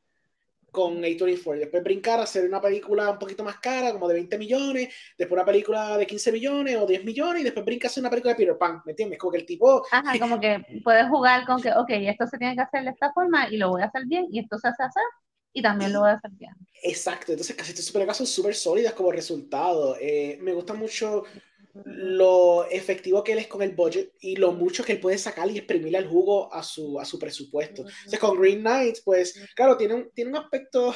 con A24. Después brincar a hacer una película un poquito más cara, como de 20 millones, después una película de 15 millones o 10 millones, y después brinca a hacer una película de Peter Pan, ¿me entiendes? Como que el tipo... Ajá, como que puedes jugar con que, ok, esto se tiene que hacer de esta forma y lo voy a hacer bien, y esto se hace hacer y también lo voy a hacer bien. Exacto, entonces casi películas son súper sólidas como resultado. Eh, me gusta mucho lo efectivo que él es con el budget y lo mucho que él puede sacar y exprimirle el jugo a su, a su presupuesto. Entonces, con Green Knights, pues, claro, tiene un, tiene un aspecto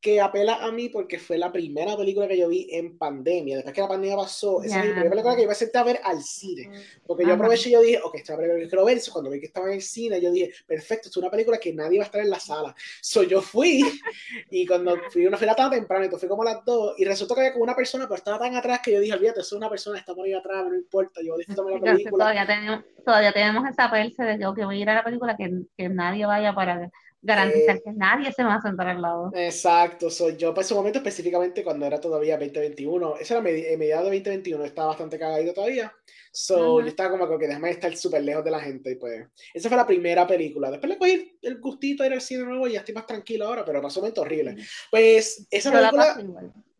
que apela a mí porque fue la primera película que yo vi en pandemia. Después que la pandemia pasó, esa es la primera película que iba a sentar a ver al cine. Porque yo aproveché y yo dije, ok, esta película que quiero ver. Cuando vi que estaba en el cine, yo dije, perfecto, es una película que nadie va a estar en la sala. So yo fui y cuando fui una fila tan temprano, y fui como a las dos, y resultó que había como una persona, pero estaba tan atrás que yo dije, olvídate, es una persona, está por ahí atrás, no importa, yo disfruto la película. Todavía tenemos, todavía tenemos esa perse de que voy a ir a la película que, que nadie vaya para garantizar eh, que nadie se va a sentar al lado. Exacto, soy yo. Para ese momento específicamente cuando era todavía 2021, eso era en mediados de 2021, estaba bastante cagadito todavía, so yo estaba como que déjame estar súper lejos de la gente y pues esa fue la primera película, después le cogí el gustito de ir al cine nuevo y ya estoy más tranquilo ahora, pero pasó un momento horrible. Pues esa película...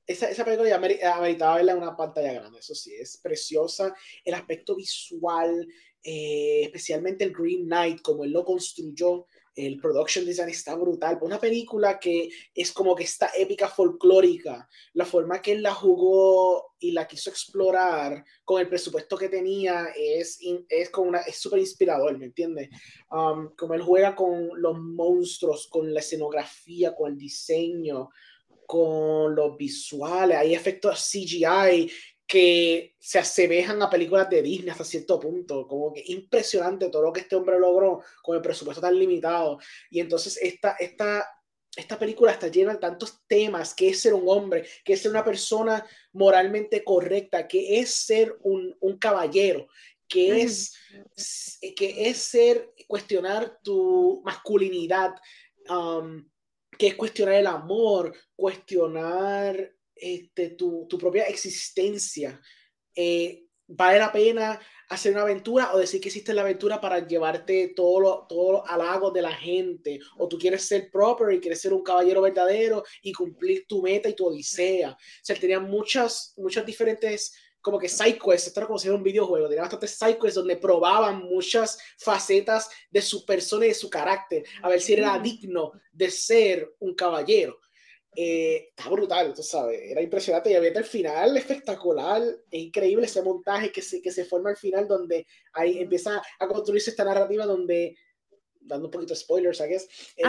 Esa, esa, película ya ameritaba verla en una pantalla grande, eso sí, es preciosa, el aspecto visual, eh, especialmente el Green Knight, como él lo construyó, el production design está brutal. Una película que es como que está épica folclórica, la forma que él la jugó y la quiso explorar con el presupuesto que tenía es, es como es súper inspirador, ¿me entiendes? Um, como él juega con los monstruos, con la escenografía, con el diseño, con los visuales, hay efectos CGI que se asemejan a películas de Disney hasta cierto punto, como que impresionante todo lo que este hombre logró con el presupuesto tan limitado. Y entonces esta, esta, esta película está llena de tantos temas, que es ser un hombre, que es ser una persona moralmente correcta, que es ser un, un caballero, que es, que es ser, cuestionar tu masculinidad, um, que es cuestionar el amor, cuestionar este, tu, tu, propia existencia. Eh, ¿Vale la pena hacer una aventura o decir que hiciste la aventura para llevarte todos los todo lo halagos de la gente? ¿O tú quieres ser proper y quieres ser un caballero verdadero y cumplir tu meta y tu odisea? O sea, tenía muchas, muchas diferentes como que sidequests, esto era como si fuera un videojuego, tenía bastantes sidequests donde probaban muchas facetas de su persona y de su carácter, a ver si era digno de ser un caballero. Eh, está brutal, tú sabes, era impresionante y había el final espectacular, es increíble ese montaje que se, que se forma al final donde ahí empieza a construirse esta narrativa donde, dando un poquito de spoilers, ¿sabes? Eh,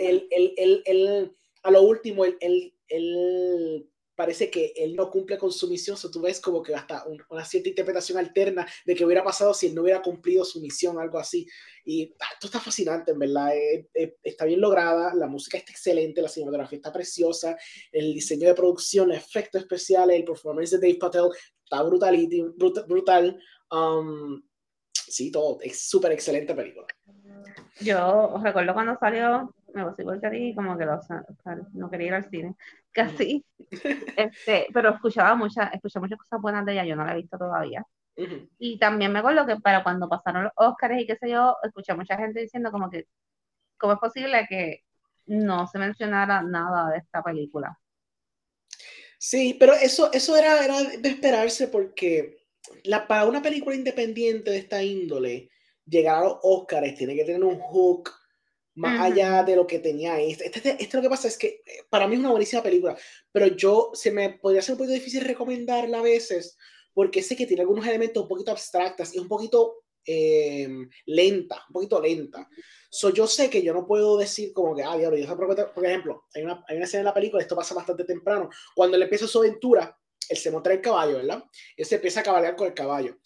el, el, el, a lo último, el, el, parece que él no cumple con su misión, o tú ves como que hasta una cierta interpretación alterna de que hubiera pasado si él no hubiera cumplido su misión, algo así. Y ah, esto está fascinante, en verdad, eh, eh, está bien lograda, la música está excelente, la cinematografía está preciosa, el diseño de producción, los efectos especiales, el performance de Dave Patel está brutal, brutal. Um, sí, todo, es súper excelente película. Yo recuerdo cuando salió, me voy igual que a ti, como que no quería ir al cine, casi. este, pero escuchaba muchas, escuché muchas cosas buenas de ella, yo no la he visto todavía. Y también me acuerdo que para cuando pasaron los Oscars y qué sé yo, escuché a mucha gente diciendo como que, ¿cómo es posible que no se mencionara nada de esta película? Sí, pero eso, eso era, era de esperarse porque la, para una película independiente de esta índole, llegar a los Oscars tiene que tener un hook más allá de lo que tenía este. Este, este. lo que pasa es que eh, para mí es una buenísima película, pero yo se me podría ser un poquito difícil recomendarla a veces porque sé que tiene algunos elementos un poquito abstractas y un poquito em, lenta, un poquito lenta. So, yo sé que yo no puedo decir como que, ah, diablo, yo por ejemplo, hay una, hay una escena en la película, esto pasa bastante temprano, cuando él empieza su aventura, él se monta el caballo, ¿verdad? Él se empieza a cabalgar con el caballo.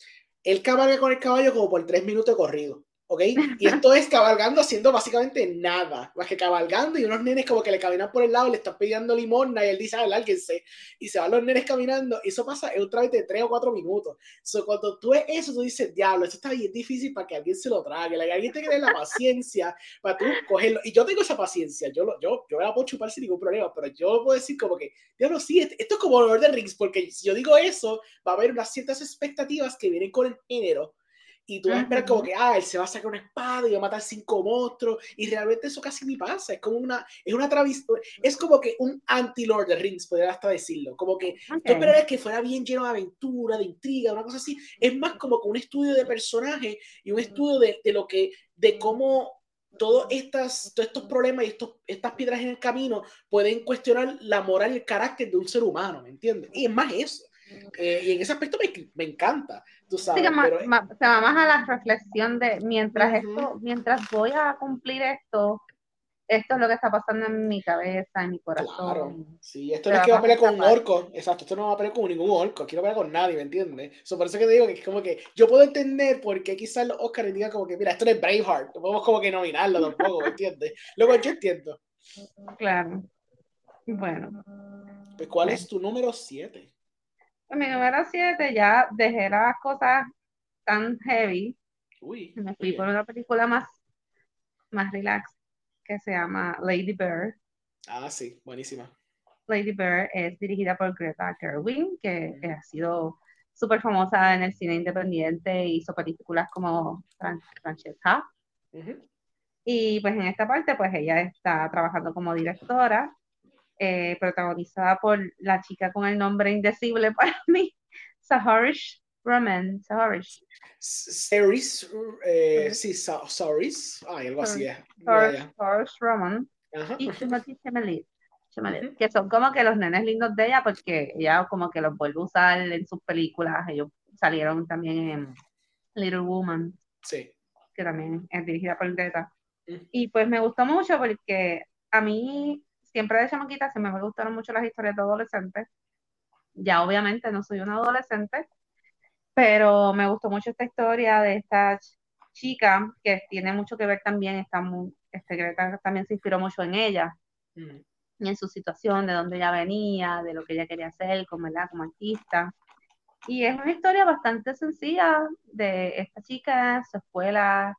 Él cabalga con el caballo como por tres minutos de corrido. ¿Ok? Y esto es cabalgando haciendo básicamente nada, más que cabalgando y unos nenes como que le caminan por el lado, le están pidiendo limosna y él dice, lárguense, y se van los nenes caminando, y eso pasa en un trámite de tres o cuatro minutos. So, cuando tú ves eso, tú dices, diablo, esto está bien difícil para que alguien se lo trague, que alguien tenga la paciencia para tú cogerlo, y yo tengo esa paciencia, yo, yo, yo la puedo chupar sin ningún problema, pero yo puedo decir como que, diablo, sí, esto es como Lord of the Rings, porque si yo digo eso, va a haber unas ciertas expectativas que vienen con el género, y tú vas a esperar como que, ah, él se va a sacar una espada y va a matar cinco monstruos, y realmente eso casi ni pasa, es como una, es una es como que un anti-Lord of the Rings, podría hasta decirlo, como que tú esperarías que fuera bien lleno de aventura, de intriga, una cosa así, es más como que un estudio de personaje y un estudio de, de lo que, de cómo todos, estas, todos estos problemas y estos, estas piedras en el camino pueden cuestionar la moral y el carácter de un ser humano, ¿me entiendes? Y es más eso. Eh, y en ese aspecto me, me encanta, tú sabes. se va más a la reflexión de mientras esto, mientras voy a cumplir esto, esto es lo que está pasando en mi cabeza, en mi corazón. Claro, sí, esto no es que va a pelear con un orco, exacto, esto no va a pelear con ningún orco, aquí no pelear con nadie, ¿me entiendes? Eso por eso que te digo que es como que yo puedo entender por qué quizás los Oscars digan como que, mira, esto no es Braveheart, no podemos como que nominarlo tampoco, ¿me entiendes? Luego yo entiendo. Claro. Bueno. Pues, ¿cuál es tu número 7? Mi número 7 ya dejé las cosas tan heavy. Uy, me fui por una película más, más relax que se llama Lady Bird. Ah, sí, buenísima. Lady Bird es dirigida por Greta Gerwig, que, ha sido súper famosa en el cine independiente, y hizo películas como Francesca. Y pues en esta parte, pues ella está trabajando como directora eh, protagonizada por la chica con el nombre indecible para mí, Saharish Roman. Saharish. Saris, eh, sí, Saris, ay, algo así es. Saharish Roman y Timothy Chemelit. Que son como que los nenes lindos de ella, porque ella como que los vuelve a usar en sus películas. Ellos salieron también en Little Woman. Sí. Que también es dirigida por Greta. Y pues me gustó mucho porque a mí siempre de chamaquita se me gustaron mucho las historias de adolescentes. Ya obviamente no soy una adolescente, pero me gustó mucho esta historia de esta chica que tiene mucho que ver también, está muy, este, también se inspiró mucho en ella, mm. en su situación, de dónde ella venía, de lo que ella quería hacer como, como artista. Y es una historia bastante sencilla de esta chica, su escuela,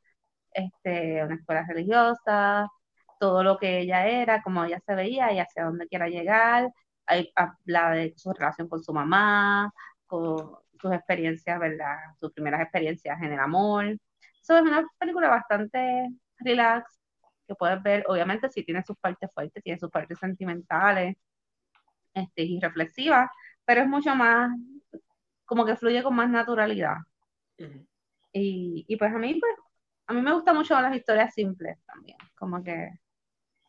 este, una escuela religiosa, todo lo que ella era, cómo ella se veía y hacia dónde quiera llegar. habla de su relación con su mamá, con sus experiencias, ¿verdad? Sus primeras experiencias en el amor. Eso es una película bastante relax, que puedes ver, obviamente si tiene sus partes fuertes, tiene sus partes sentimentales este, y reflexivas, pero es mucho más, como que fluye con más naturalidad. y, y, pues a mí, pues, a mí me gustan mucho las historias simples también, como que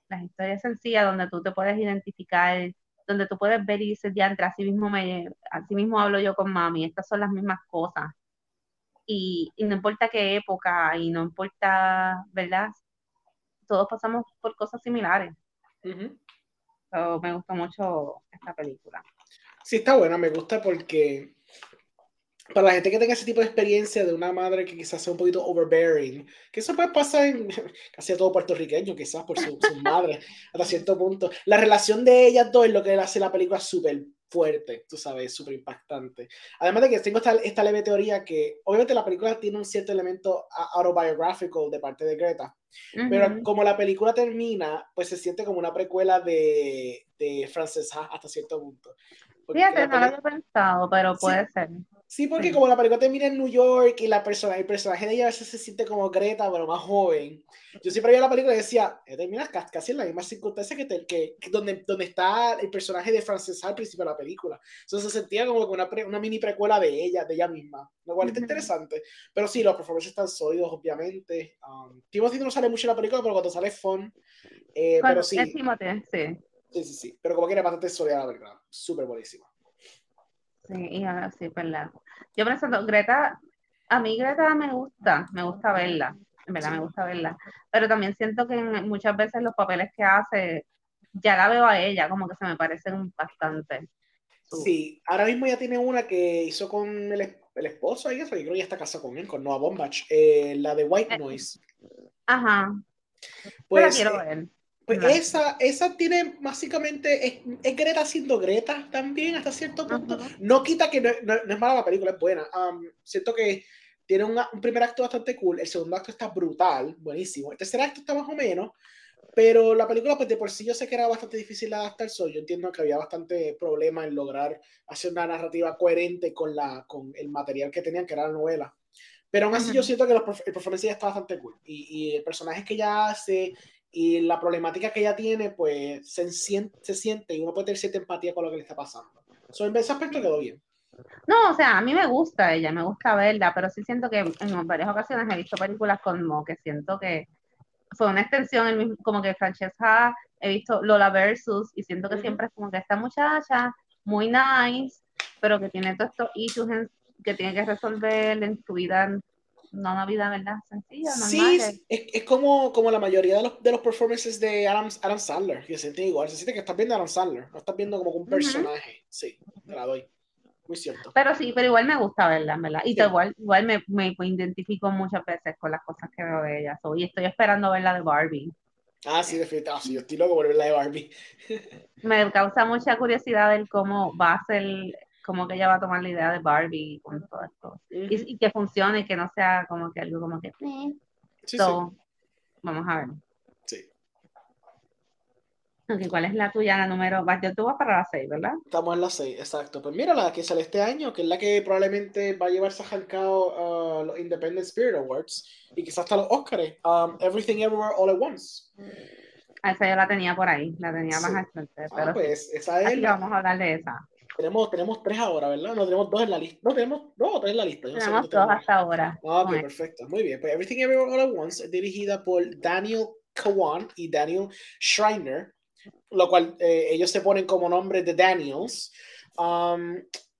las historias sencillas donde tú te puedes identificar, donde tú puedes ver y dices, diantre, así mismo, me, así mismo hablo yo con mami, estas son las mismas cosas. Y, no importa qué época y no importa, ¿verdad? Todos pasamos por cosas similares. me gustó mucho esta película. Sí, está buena, me gusta porque para la gente que tenga ese tipo de experiencia de una madre que quizás sea un poquito overbearing, que eso puede pasar en casi a todo puertorriqueño, quizás por su, su madre, hasta cierto punto. La relación de ellas dos es lo que hace la película súper fuerte, tú sabes, súper impactante. Además de que tengo esta, esta leve teoría que, obviamente, la película tiene un cierto elemento autobiográfico de parte de Greta, pero como la película termina, pues se siente como una precuela de, de Frances Ha hasta cierto punto. Fíjate, no lo había pensado, pero puede ser. Sí, porque como la película termina en New York y la persona, el personaje de ella a veces se siente como Greta, pero más joven. Yo siempre veía la película y decía, eh, termina casi en la misma circunstancia que, que, donde, donde está el personaje de Frances al principio de la película. Entonces se sentía como una, una mini precuela de ella, de ella misma, lo cual está interesante. Pero sí, los performances están sólidos, obviamente. Um, Timothy no sale mucho en la película, pero cuando sale Fun, eh, pero sí. sí. Sí, sí, sí. Pero como que era bastante sólida la película. Súper buenísima. Sí, y ahora sí, verdad. Yo pensando, Greta, a mí Greta me gusta, me gusta verla, en verdad me gusta verla, pero también siento que muchas veces los papeles que hace, ya la veo a ella, como que se me parecen bastante. Sí, ahora mismo ya tiene una que hizo con el, el esposo, y eso, yo creo que ya está casada con él, con Noah Bombach, eh, la de White eh, Noise. Ajá. Pues, la quiero eh, ver. Pues esa, esa tiene básicamente, es, es, Greta siendo Greta también hasta cierto punto. No quita que no, no, es mala la película, es buena. siento que tiene un, un, primer acto bastante cool, el segundo acto está brutal, buenísimo. El tercer acto está más o menos, pero la película pues de por sí yo sé que era bastante difícil de adaptar, so, yo entiendo que había bastante problema en lograr hacer una narrativa coherente con, la, con el material que tenían, que era la novela. Pero aún así yo siento que el performance ya está bastante cool. Y, y el personaje que ya hace y la problemática que ella tiene, pues se siente, se siente y uno puede tener cierta empatía con lo que le está pasando. So, en ese aspecto quedó bien. No, o sea, a mí me gusta ella, me gusta verla, pero sí siento que en varias ocasiones he visto películas como que siento que fue una extensión, como que Francesca, he visto Lola Versus, y siento que siempre es como que esta muchacha, muy nice, pero que tiene todos estos issues que tiene que resolver en su vida una vida, ¿verdad? Sencilla, normal. Sí, es, es, como, como la mayoría de los, de los performances de Adam, Adam Sandler, que se siente igual, se siente que estás viendo a Adam Sandler, no estás viendo como un personaje, sí, te la doy. Muy cierto. Pero sí, pero igual me gusta verla, ¿verdad? Y igual, igual me, me, identifico muchas veces con las cosas que veo de ella. y estoy esperando verla de Barbie. Ah, sí, definitivamente. Ah, sí, yo estoy loco por verla de Barbie. me causa mucha curiosidad el cómo va a ser como que ella va a tomar la idea de Barbie con todo esto. y, que funcione, que no sea como que algo como que... Eh. Sí, Vamos a ver. Sí. ¿Cuál es la tuya, la número? Tú vas para la 6, ¿verdad? Estamos en la 6, exacto. Pues mira la que sale este año, que es la que probablemente va a llevarse a uh, los Independent Spirit Awards y quizás hasta los Oscars. Um, Everything Everywhere All at Once. Esa yo la tenía por ahí, la tenía más al frente. Ah, pero pues esa es. vamos a hablar de esa. Tenemos, tenemos tres ahora, ¿verdad? No, tenemos dos en la lista. No, tenemos dos tres en la lista. tenemos dos hasta ahora. Ah, ok, perfecto. Muy bien. Pues Everything Everywhere All at Once es dirigida por Daniel Kawan y Daniel Schreiner, lo cual eh, ellos se ponen como nombre de Daniels. Um,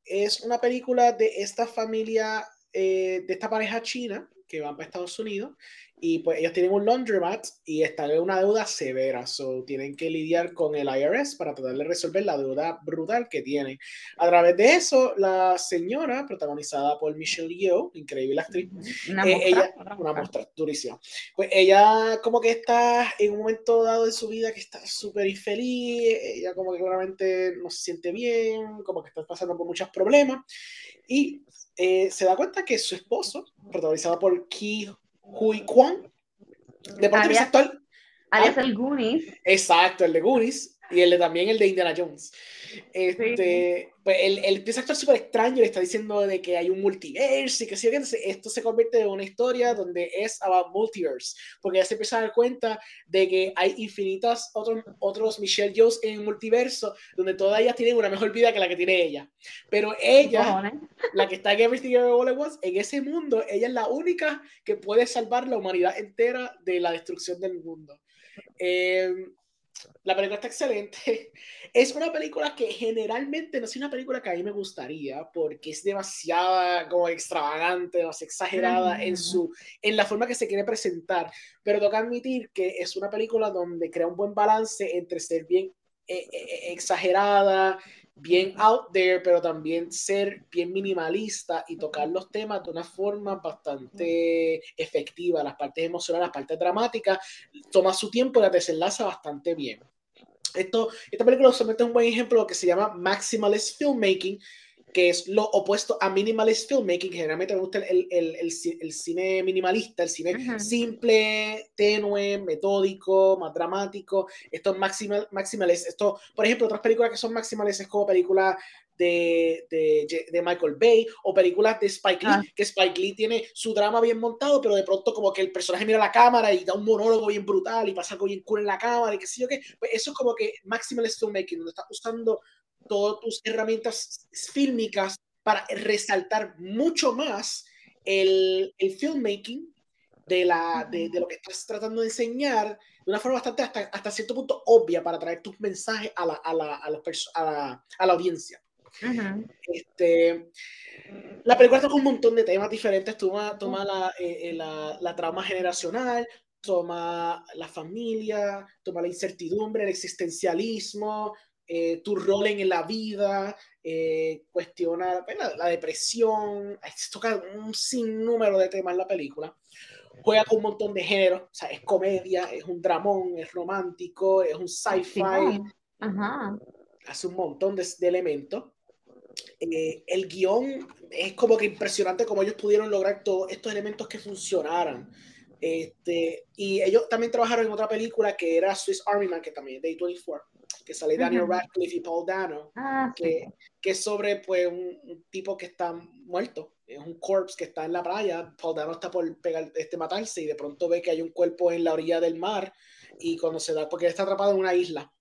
es una película de esta familia, eh, de esta pareja china que van para Estados Unidos y pues ellos tienen un laundromat y están en una deuda severa, so tienen que lidiar con el IRS para tratar de resolver la deuda brutal que tienen. A través de eso, la señora, protagonizada por Michelle Yeoh, increíble actriz, una, eh, ella, una muestra durísima, pues ella como que está en un momento dado de su vida que está súper infeliz, ella como que claramente no se siente bien, como que está pasando por muchos problemas y eh, se da cuenta que su esposo, protagonizado por Ki Hui Kwan, de parte actual. Alias el Goonies. Exacto, el de Goonies y el de, también el de Indiana Jones. Este, pues él, él, empieza a actuar súper extraño, le está diciendo de que hay un multiverso y que sí, esto se convierte en una historia donde es about multiverse, porque ya se empieza a dar cuenta de que hay infinitas otros, otros Michelle Jones en el multiverso, donde todas ellas tienen una mejor vida que la que tiene ella. Pero ella, la que está en Everything All at Once, en ese mundo, ella es la única que puede salvar la humanidad entera de la destrucción del mundo. Eh, la película está excelente. Es una película que generalmente no es una película que a mí me gustaría porque es demasiado como extravagante, más exagerada en, su, en la forma que se quiere presentar. Pero toca admitir que es una película donde crea un buen balance entre ser bien eh, eh, eh, exagerada bien out there, pero también ser bien minimalista y tocar los temas de una forma bastante efectiva. Las partes emocionales, las partes dramáticas, toma su tiempo y la desenlaza bastante bien. Esto, esta película solamente es un buen ejemplo de lo que se llama maximalist filmmaking, que es lo opuesto a minimalist filmmaking. Generalmente me gusta el, el, el, el cine minimalista, el cine simple, tenue, metódico, más dramático. Esto es maximal, maximalist. Esto, por ejemplo, otras películas que son maximales es como películas de, de, de, Michael Bay o películas de Spike Lee, ah. que Spike Lee tiene su drama bien montado, pero de pronto como que el personaje mira la cámara y da un monólogo bien brutal y pasa algo bien cool en la cámara y qué sé yo qué. Pues eso es como que maximalist filmmaking, donde estás usando todas tus herramientas fílmicas para resaltar mucho más el, el filmmaking de, la, de, de, lo que estás tratando de enseñar de una forma bastante hasta, hasta cierto punto obvia para traer tus mensajes a la, a la, a la, a la audiencia. este, la película toca un montón de temas diferentes, toma, toma la, eh, eh, la, la, trama generacional, toma la familia, toma la incertidumbre, el existencialismo, eh, tu rol en la vida, eh, cuestiona la, depresión, toca un sinnúmero de temas en la película. Juega con un montón de géneros, o sea, es comedia, es un dramón, es romántico, es un sci-fi. Hace un montón de, elementos. Eh, el guion es como que impresionante como ellos pudieron lograr todos estos elementos que funcionaran. Este, y ellos también trabajaron en otra película que era Swiss Army Man, que también de A24 que sale Daniel Radcliffe y Paul Dano, ah, que, que, es sobre pues, un, tipo que está muerto, es un corpse que está en la playa, Paul Dano está por pegar, este, matarse y de pronto ve que hay un cuerpo en la orilla del mar y cuando se da, porque él está atrapado en una isla,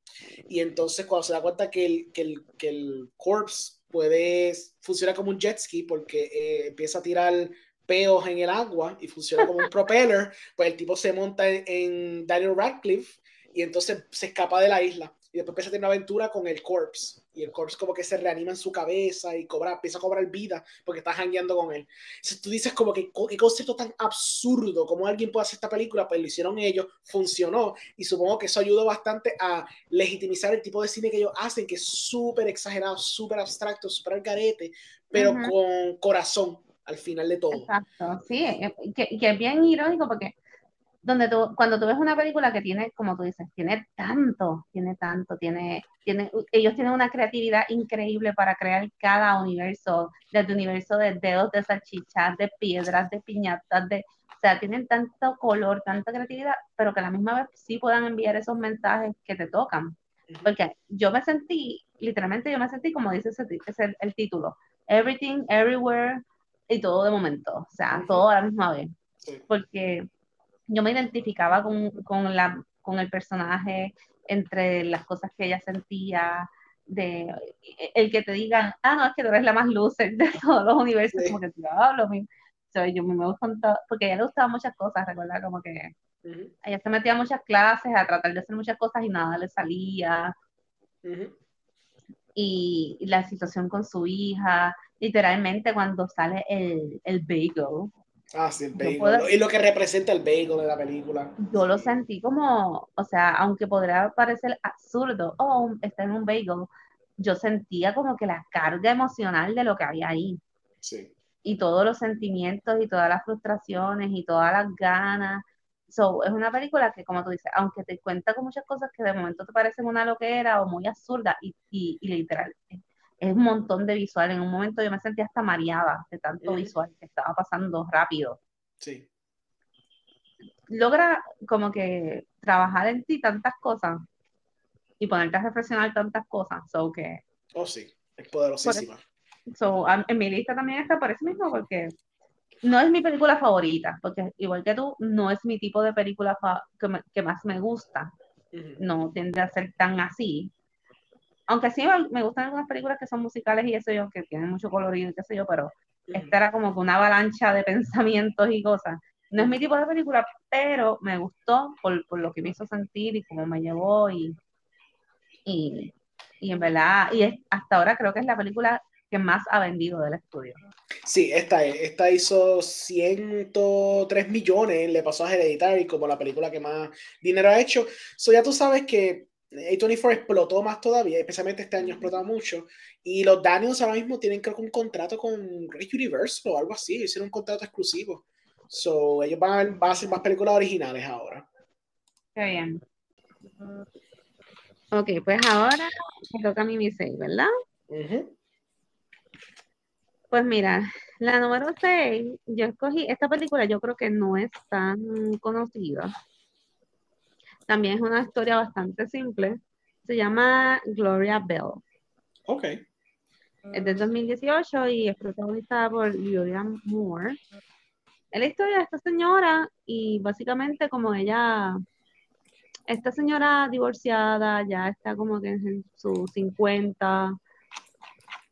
y entonces cuando se da cuenta que el, que el, que el corpse puede funcionar como un jet ski porque eh, empieza a tirar peos en el agua y funciona como un propeller, pues el tipo se monta en, en Daniel Radcliffe y entonces se escapa de la isla y después empieza a tener una aventura con el corpse y el corpse como que se reanima en su cabeza y cobra, empieza a cobrar vida porque está jangueando con él. Entonces tú dices como que qué concepto tan absurdo, como alguien puede hacer esta película, pues lo hicieron ellos, funcionó y supongo que eso ayudó bastante a legitimizar el tipo de cine que ellos hacen, que es súper exagerado, súper abstracto, súper al garete, pero con corazón al final de todo. Exacto, sí, que, que es bien irónico porque donde tú, cuando tú ves una película que tiene, como tú dices, tiene tanto, tiene tanto, tiene, tiene, ellos tienen una creatividad increíble para crear cada universo, desde universo de dedos de salchichas, de piedras, de piñatas, de, o sea, tienen tanto color, tanta creatividad, pero que a la misma vez sí puedan enviar esos mensajes que te tocan. Porque yo me sentí, literalmente yo me sentí como dice ese, ese el título, everything, everywhere y todo de momento, o sea, todo a la misma vez. Porque yo me identificaba con, con, la, con el personaje entre las cosas que ella sentía, de el que te digan, ah, no, es que tú eres la más luce de todos los universos, como que hablo, yo me gusta, porque a ella le gustaban muchas cosas, recuerda, como que ella se metía a muchas clases a tratar de hacer muchas cosas y nada le salía. y, la situación con su hija, literalmente cuando sale el, el bagel, Ah, sí, el bagel. y lo que representa el bagel de la película. Yo lo sentí como, o sea, aunque podría parecer absurdo, oh, está en un bagel, yo sentía como que la carga emocional de lo que había ahí. Sí. Y todos los sentimientos y todas las frustraciones y todas las ganas. So, es una película que, como tú dices, aunque te cuenta con muchas cosas que de momento te parecen una loquera o muy absurda y, y, y literal, es un montón de visual. En un momento yo me sentía hasta mareada de tanto visual que estaba pasando rápido. Sí. Logra como que trabajar en ti tantas cosas y ponerte a reflexionar tantas cosas. So que, oh, sí, es poderosísima. So, en mi lista también está por eso mismo, porque no es mi película favorita, porque igual que tú, no es mi tipo de película que, más me gusta. No tiende a ser tan así, aunque sí me gustan algunas películas que son musicales y eso yo, que tienen mucho colorido y qué sé yo, pero esta era como que una avalancha de pensamientos y cosas. No es mi tipo de película, pero me gustó por, por lo que me hizo sentir y cómo me llevó y, y, y en verdad, y hasta ahora creo que es la película que más ha vendido del estudio. Sí, esta, esta hizo 103 millones, le pasó a Hereditary como la película que más dinero ha hecho. So ya tú sabes que A24 explotó más todavía, especialmente este año explotó mucho. Y los Daniels ahora mismo tienen creo que un contrato con Great Universal o algo así, hicieron un contrato exclusivo. So, ellos van a, hacer más películas originales ahora. Qué bien. Ok, pues ahora me toca a mí mi 6, ¿verdad? Pues mira, la número 6, yo escogí, esta película yo creo que no es tan conocida. También es una historia bastante simple. Se llama Gloria Bell. Ok. Es de 2018 y es protagonizada por Julian Moore. Es la historia de esta señora y básicamente como ella, esta señora divorciada ya está como que en sus 50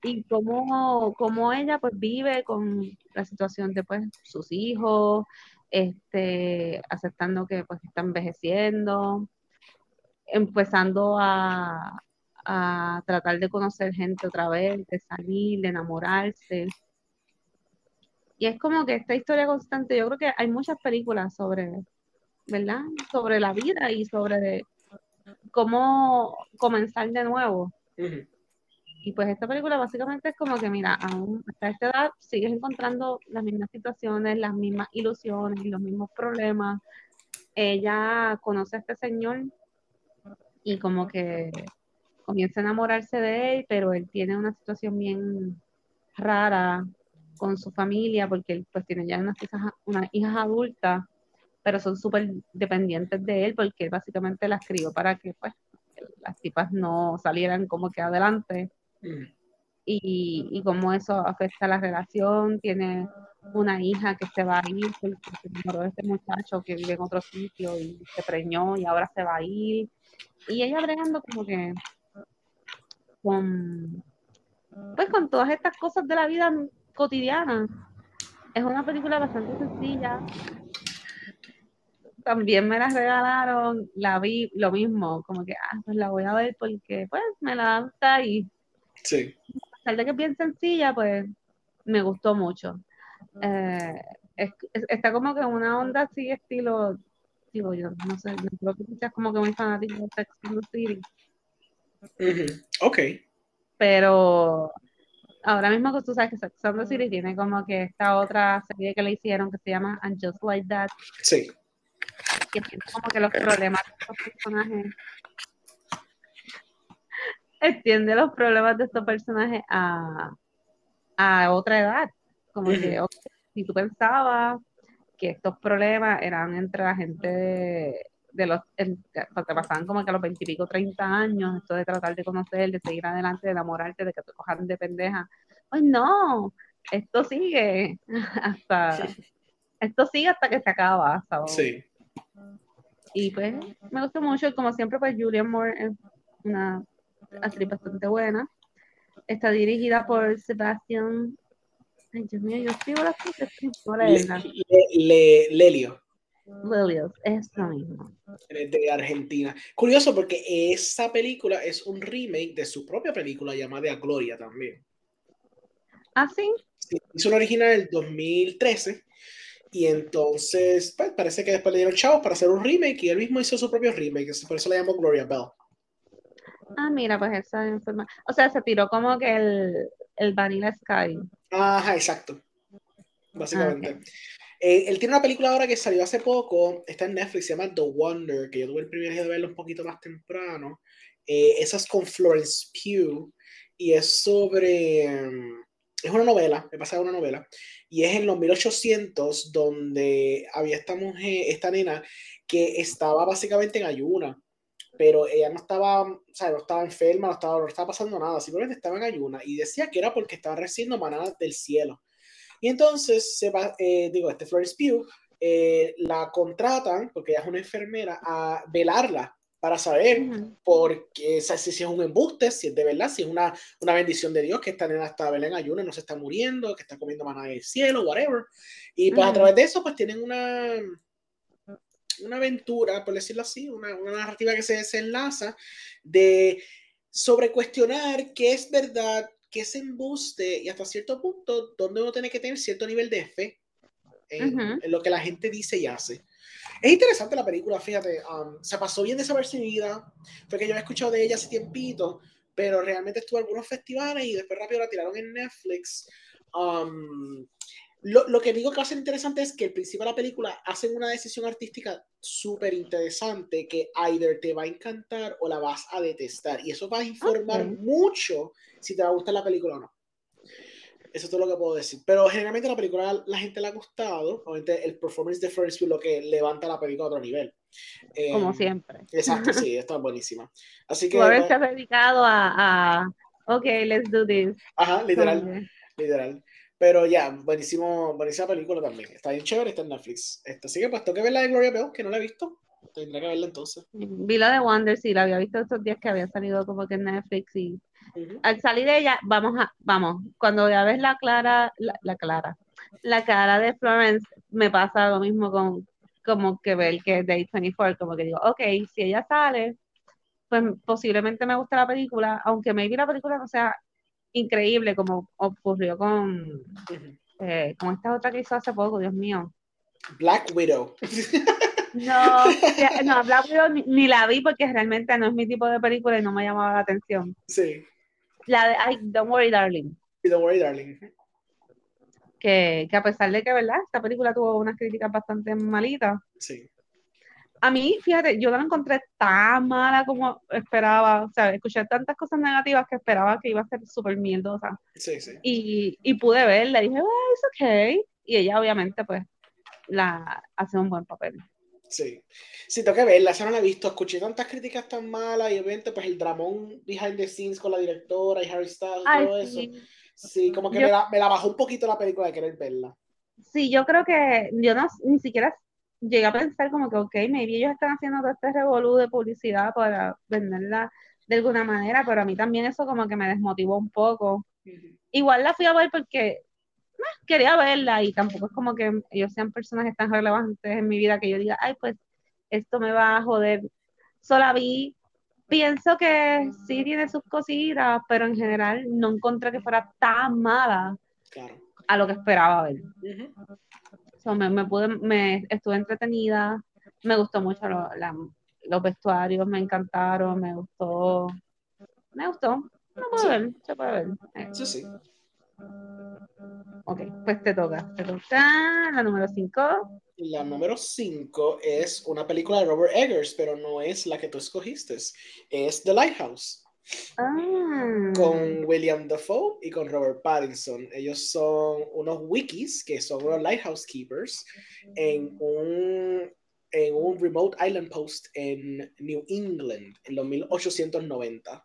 y cómo, cómo ella pues vive con la situación de pues sus hijos, este, aceptando que pues está envejeciendo, empezando a, tratar de conocer gente otra vez, de salir, de enamorarse. Y es como que esta historia constante, yo creo que hay muchas películas sobre, ¿verdad? Sobre la vida y sobre cómo comenzar de nuevo. Y pues esta película básicamente es como que, mira, aún hasta esta edad sigues encontrando las mismas situaciones, las mismas ilusiones y los mismos problemas. Ella conoce a este señor y como que comienza a enamorarse de él, pero él tiene una situación bien rara con su familia porque él pues tiene ya unas hijas, unas hijas adultas, pero son súper dependientes de él porque él básicamente las crió para que pues las tipas no salieran como que adelante y, y cómo eso afecta la relación. Tiene una hija que se va a ir porque se enamoró de este muchacho que vive en otro sitio y se preñó y ahora se va a ir. Y ella bregando como que con, pues con todas estas cosas de la vida cotidiana. Es una película bastante sencilla. También me la regalaron, la vi lo mismo, como que, ah, pues la voy a ver porque pues me la dan y Sí. A pesar de que es bien sencilla, pues me gustó mucho. Eh, está como que en una onda así, estilo, digo yo, no sé, no creo que seas como que muy fanático de Sex and the City. Ok. Pero ahora mismo que tú sabes que Sex and the City tiene como que esta otra serie que le hicieron que se llama And Just Like That. Sí. Que tiene como que los problemas de estos personajes extiende los problemas de estos personajes a, otra edad. Como que si tú pensabas que estos problemas eran entre la gente de, los que pasaban como que a los veintipico, treinta años, esto de tratar de conocer, de seguir adelante, de enamorarte, de que te cojan de pendeja. Pues no, esto sigue hasta esto sigue hasta que se acaba. Sí. Y pues me gustó mucho, como siempre, pues Julian Moore es una actriz bastante buena. Está dirigida por Sebastián. Ay, Dios mío, yo escribo las cosas. Le, Lelio. Lelio, es lo mismo. De Argentina. Curioso porque esa película es un remake de su propia película llamada Gloria también. ¿Ah, sí? sí hizo una original en el 2013 y entonces pues, parece que después le dieron chavos para hacer un remake y él mismo hizo su propio remake, por eso le llamó Gloria Bell. Ah, mira, pues esa información. O sea, se tiró como que el, el Vanilla Sky. Ajá, exacto. Básicamente. Eh, él tiene una película ahora que salió hace poco, está en Netflix, se llama The Wonder, que yo tuve el privilegio de verlo un poquito más temprano. Eh, esa es con Florence Pugh y es sobre. Es una novela, me pasa una novela, y es en los 1800 donde había esta mujer, esta nena, que estaba básicamente en ayuna pero ella no estaba, o sea, no estaba enferma, no estaba, no estaba pasando nada, simplemente estaba en ayuna y decía que era porque estaba recibiendo manadas del cielo. Y entonces, se va, eh, digo, este Florence Pugh, eh, la contratan, porque ella es una enfermera, a velarla para saber por qué, si, es un embuste, si es de verdad, si es una, una bendición de Dios que esta nena está en ayuna y no se está muriendo, que está comiendo maná del cielo, whatever. Y pues a través de eso, pues tienen una, una aventura, por decirlo así, una, narrativa que se desenlaza de sobre cuestionar qué es verdad, qué es embuste y hasta cierto punto donde uno tiene que tener cierto nivel de fe en, lo que la gente dice y hace. Es interesante la película, fíjate, um, se pasó bien desapercibida, fue que yo había escuchado de ella hace tiempito, pero realmente estuvo en algunos festivales y después rápido la tiraron en Netflix. Um, lo, lo, que digo que va a ser interesante es que al principio de la película hacen una decisión artística súper interesante que either te va a encantar o la vas a detestar. Y eso va a informar okay. mucho si te va a gustar la película o no. Eso es todo lo que puedo decir. Pero generalmente la película la gente le ha gustado. Obviamente el performance de Florence Pugh lo que levanta la película a otro nivel. Como eh, siempre. Exacto, sí, está buenísima. Así que... Tú haberse dedicado a, a, ok, let's do this. Ajá, literal. Literal. Pero ya, buenísimo, buenísima película también. Está bien chévere, está en Netflix. Esto, así que pues tengo que ver la de Gloria Bell, que no la he visto. Tendré que verla entonces. Vi la de Wonder, sí, la había visto estos días que había salido como que en Netflix y uh -huh. al salir de ella, vamos a, vamos, cuando ya ves la clara, la, la clara, la cara de Florence, me pasa lo mismo con como que ver que es Day 24, como que digo, ok, si ella sale, pues posiblemente me gusta la película, aunque maybe la película no sea increíble como ocurrió con, eh, con esta otra que hizo hace poco, Dios mío. Black Widow. No, no, Black Widow ni, ni, la vi porque realmente no es mi tipo de película y no me llamaba la atención. Sí. La de ay, Don't Worry Darling. Don't Worry Darling. Que, que a pesar de que, ¿verdad? Esta película tuvo unas críticas bastante malitas. Sí. A mí, fíjate, yo la encontré tan mala como esperaba. O sea, escuché tantas cosas negativas que esperaba que iba a ser súper mierdosa. Sí, sí. Y, y pude verla dije, oh, es ok. Y ella, obviamente, pues, la hace un buen papel. Sí, sí, tengo que verla, esa no la he visto, escuché tantas críticas tan malas y obviamente pues el dramón behind the scenes con la directora y Harry Styles y todo sí. eso. Sí, como que yo, me, la, me, la, bajó un poquito la película de querer verla. Sí, yo creo que yo no, ni siquiera llegué a pensar como que, ok, maybe ellos están haciendo todo este revolú de publicidad para venderla de alguna manera, pero a mí también eso como que me desmotivó un poco. Uh -huh. Igual la fui a ver porque quería verla y tampoco es como que ellos sean personajes tan relevantes en mi vida que yo diga, ay, pues esto me va a joder. Solo vi, pienso que sí tiene sus cositas, pero en general no encontré que fuera tan mala claro. a lo que esperaba ver. Uh -huh. So, me, me, pude, me estuve entretenida, me gustó mucho lo, la, los vestuarios, me encantaron, me gustó, me gustó. Se puede sí. ver, se puede ver. Sí, sí. Ok, pues te toca. Te toca la número 5. La número 5 es una película de Robert Eggers, pero no es la que tú escogiste. Es The Lighthouse. Ah. Con William Dafoe y con Robert Pattinson. Ellos son unos wikis que son unos lighthouse keepers en un, en un remote island post en New England en los 1890.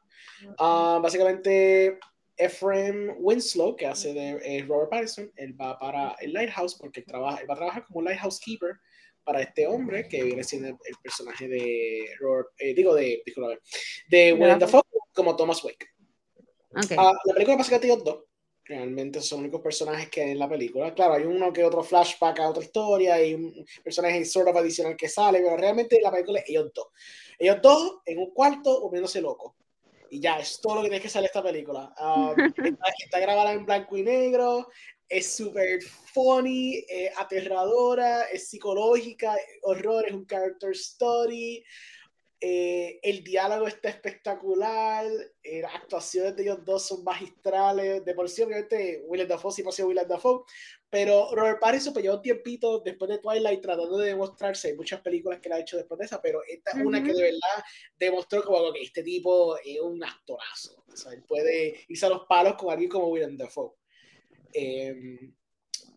Uh, básicamente Ephraim Winslow, que hace de Robert Pattinson, él va para el Lighthouse porque él, trabaja, él va a trabajar como Lighthouse Keeper para este hombre que viene siendo el, personaje de Robert, eh, digo, de, disculpa, de William Dafoe como Thomas Wake. Okay. Uh, la película básicamente ellos dos. Realmente son los únicos personajes que hay en la película. Claro, hay uno que otro flashback a otra historia y un personaje sort of adicional que sale, pero realmente la película es ellos dos. Ellos dos en un cuarto volviéndose locos y ya, es todo lo que tiene que salir esta película. Um, está, está, grabada en blanco y negro, es súper funny, eh, aterradora, es psicológica, horror, es un character story. Eh, el diálogo está espectacular, eh, las actuaciones de ellos dos son magistrales, de por sí obviamente Willem Dafoe sí pasó Willem Dafoe, pero Robert Pattinson pues lleva un tiempito después de Twilight tratando de demostrarse, hay muchas películas que él ha hecho después de esa, pero esta es uh -huh. una que de verdad demostró como que este tipo es un actorazo, o sea, él puede irse a los palos con alguien como Willem Dafoe. Eh,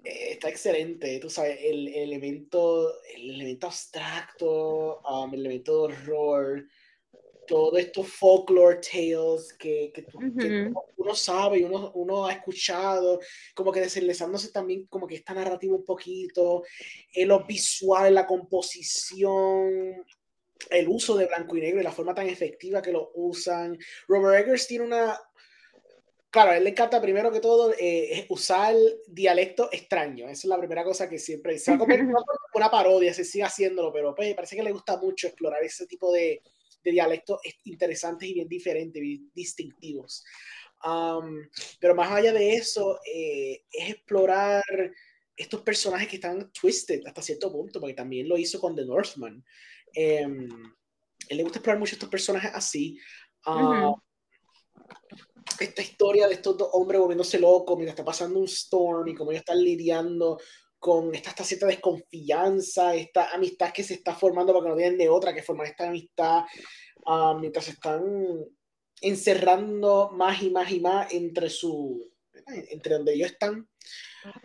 está excelente, tú sabes, el, el, elemento, el elemento abstracto, um, el elemento de horror, todo estos folklore tales que, que, tú, uh -huh. que, uno sabe y uno, uno, ha escuchado, como que deslizándose también como que esta narrativa un poquito, en lo visual, la composición, el uso de blanco y negro y la forma tan efectiva que lo usan. Robert Eggers tiene una, claro, a él le encanta primero que todo eh, usar dialecto extraño. Esa es la primera cosa que siempre se va a una parodia, se sigue haciéndolo, pero pues, parece que le gusta mucho explorar ese tipo de, de dialectos interesantes y bien diferentes, bien distintivos. Um, pero más allá de eso, eh, es explorar estos personajes que están twisted hasta cierto punto, porque también lo hizo con The Northman. Em, él le gusta explorar mucho estos personajes así. Ah, esta historia de estos dos hombres volviéndose locos mientras está pasando un storm y cómo ellos están lidiando con esta, esta, cierta desconfianza, esta amistad que se está formando porque no tienen de otra que formar esta amistad ah, mientras están encerrando más y más y más entre su entre donde ellos están.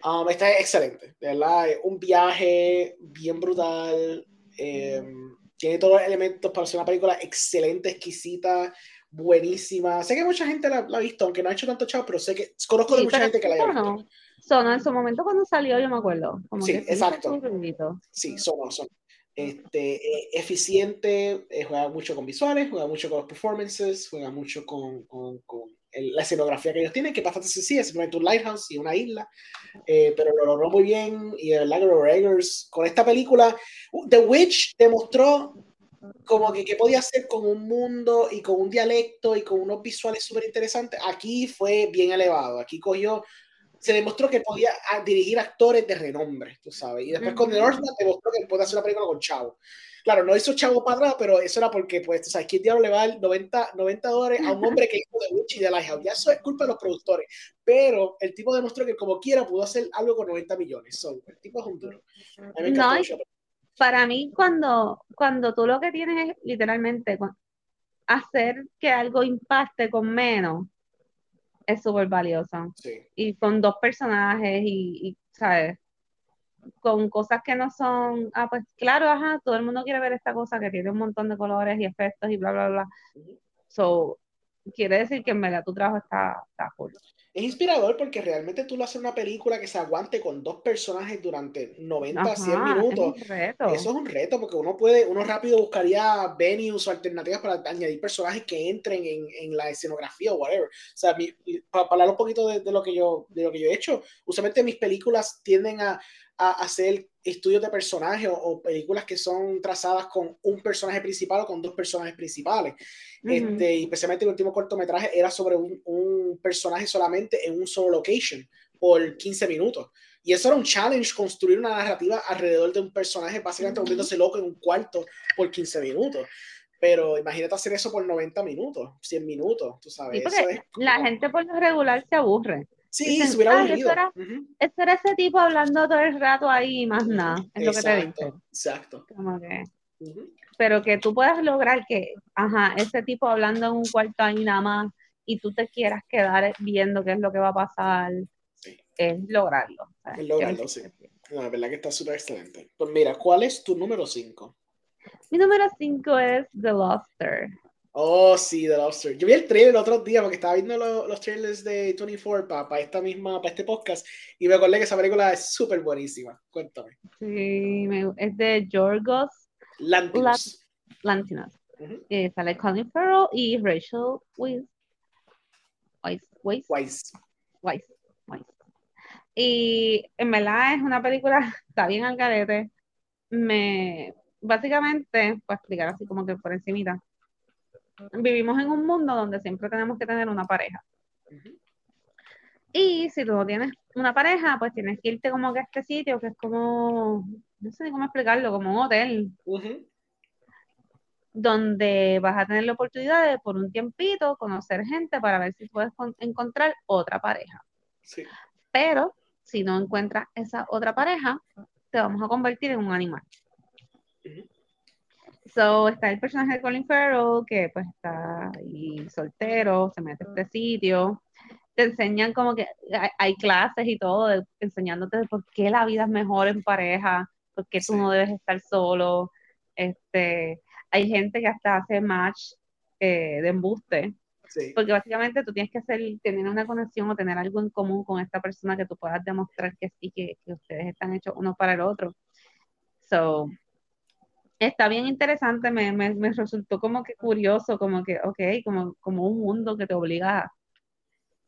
Um, está excelente, de verdad, un viaje bien brutal. Em, tiene todos los elementos para ser una película excelente, exquisita, buenísima. Sé que mucha gente la, ha visto, aunque no ha hecho tanto chavo, pero sé que conozco de mucha gente que la ha visto. Sonó en su momento cuando salió, yo me acuerdo. sí, exacto. Sí, sonó, sonó. Este, eh, eficiente, eh, juega mucho con visuales, juega mucho con los performances, juega mucho con, con, con la escenografía que ellos tienen, que es bastante sencilla, simplemente un lighthouse y una isla, eh, pero lo logró muy bien. Y el Lager Eggers, con esta película, uh, The Witch demostró como que, que podía hacer con un mundo y con un dialecto y con unos visuales súper interesantes. Aquí fue bien elevado, aquí cogió se demostró que podía ah, dirigir actores de renombre, tú sabes. Y después con The Northman demostró que puede hacer una película con Chavo. Claro, no hizo Chavo para atrás, pero eso era porque, pues, tú sabes, ¿quién diablo le va a dar 90, 90 dólares a un hombre que hizo de Witch y de Lighthouse? Ya eso es culpa de los productores. Pero el tipo demostró que como quiera pudo hacer algo con 90 millones. el tipo es un duro. No, para mí, cuando, cuando tú lo que tienes es literalmente hacer que algo impacte con menos, es súper valioso. Y con dos personajes y, y, ¿sabes? Con cosas que no son, ah, pues claro, ajá, todo el mundo quiere ver esta cosa que tiene un montón de colores y efectos y bla, bla, bla. So, quiere decir que en verdad tu trabajo está, está cool es inspirador porque realmente tú lo haces una película que se aguante con dos personajes durante 90 a 100 minutos. Eso es un reto porque uno puede, uno rápido buscaría venues o alternativas para añadir personajes que entren en, en la escenografía o whatever. O sea, para, hablar un poquito de, de, lo que yo, de lo que yo he hecho, usualmente mis películas tienden a, a hacer estudios de personajes o, películas que son trazadas con un personaje principal o con dos personajes principales. este, y especialmente el último cortometraje era sobre un, un, personaje solamente en un solo location por 15 minutos. Y eso era un challenge, construir una narrativa alrededor de un personaje básicamente volviéndose loco en un cuarto por 15 minutos. Pero imagínate hacer eso por 90 minutos, 100 minutos, tú sabes. la gente por lo regular se aburre. Sí, se hubiera ah, Eso era, era, ese tipo hablando todo el rato ahí y más nada, es lo que te dice. Exacto. Como que, Pero que tú puedas lograr que, ajá, ese tipo hablando en un cuarto ahí nada más y tú te quieras quedar viendo qué es lo que va a pasar, es lograrlo. Es lograrlo, sí. la verdad que está súper excelente. Pues mira, ¿cuál es tu número 5? Mi número 5 es The Luster. Oh, sí, The Lobster. Yo vi el trailer el otro día porque estaba viendo los trailers de 24 para esta misma, para este podcast y me acordé que esa película es súper buenísima. Cuéntame. Sí, es de Yorgos Lantimos. Lantimos. Eh, sale Colin Farrell y Rachel Weisz. Weisz. Weisz. Weisz. Y en verdad es una película, está bien al garete. Me, básicamente, para explicar así como que por encimita, vivimos en un mundo donde siempre tenemos que tener una pareja. Y si tú no tienes una pareja, pues tienes que irte como que a este sitio, que es como, no sé cómo explicarlo, como un hotel, donde vas a tener la oportunidad de por un tiempito conocer gente para ver si puedes encontrar otra pareja. Pero si no encuentras esa otra pareja, te vamos a convertir en un animal. So, está el personaje de Colin Farrell que pues está ahí soltero, se mete a este sitio. Te enseñan como que hay, clases y todo, enseñándote por qué la vida es mejor en pareja, por qué tú no debes estar solo. Este, hay gente que hasta hace match eh, de embuste. Porque básicamente tú tienes que hacer, tener una conexión o tener algo en común con esta persona que tú puedas demostrar que sí, que, que ustedes están hechos uno para el otro. So, está bien interesante, me, me, me, resultó como que curioso, como que, ok, como, como un mundo que te obliga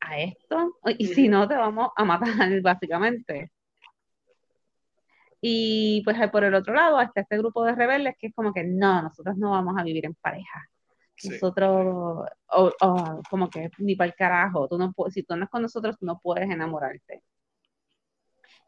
a, esto, y si no, te vamos a matar, básicamente. Y pues por el otro lado está este grupo de rebeldes que es como que no, nosotros no vamos a vivir en pareja. Nosotros, o, como que ni para el carajo, tú no, si tú no con nosotros, no puedes enamorarte.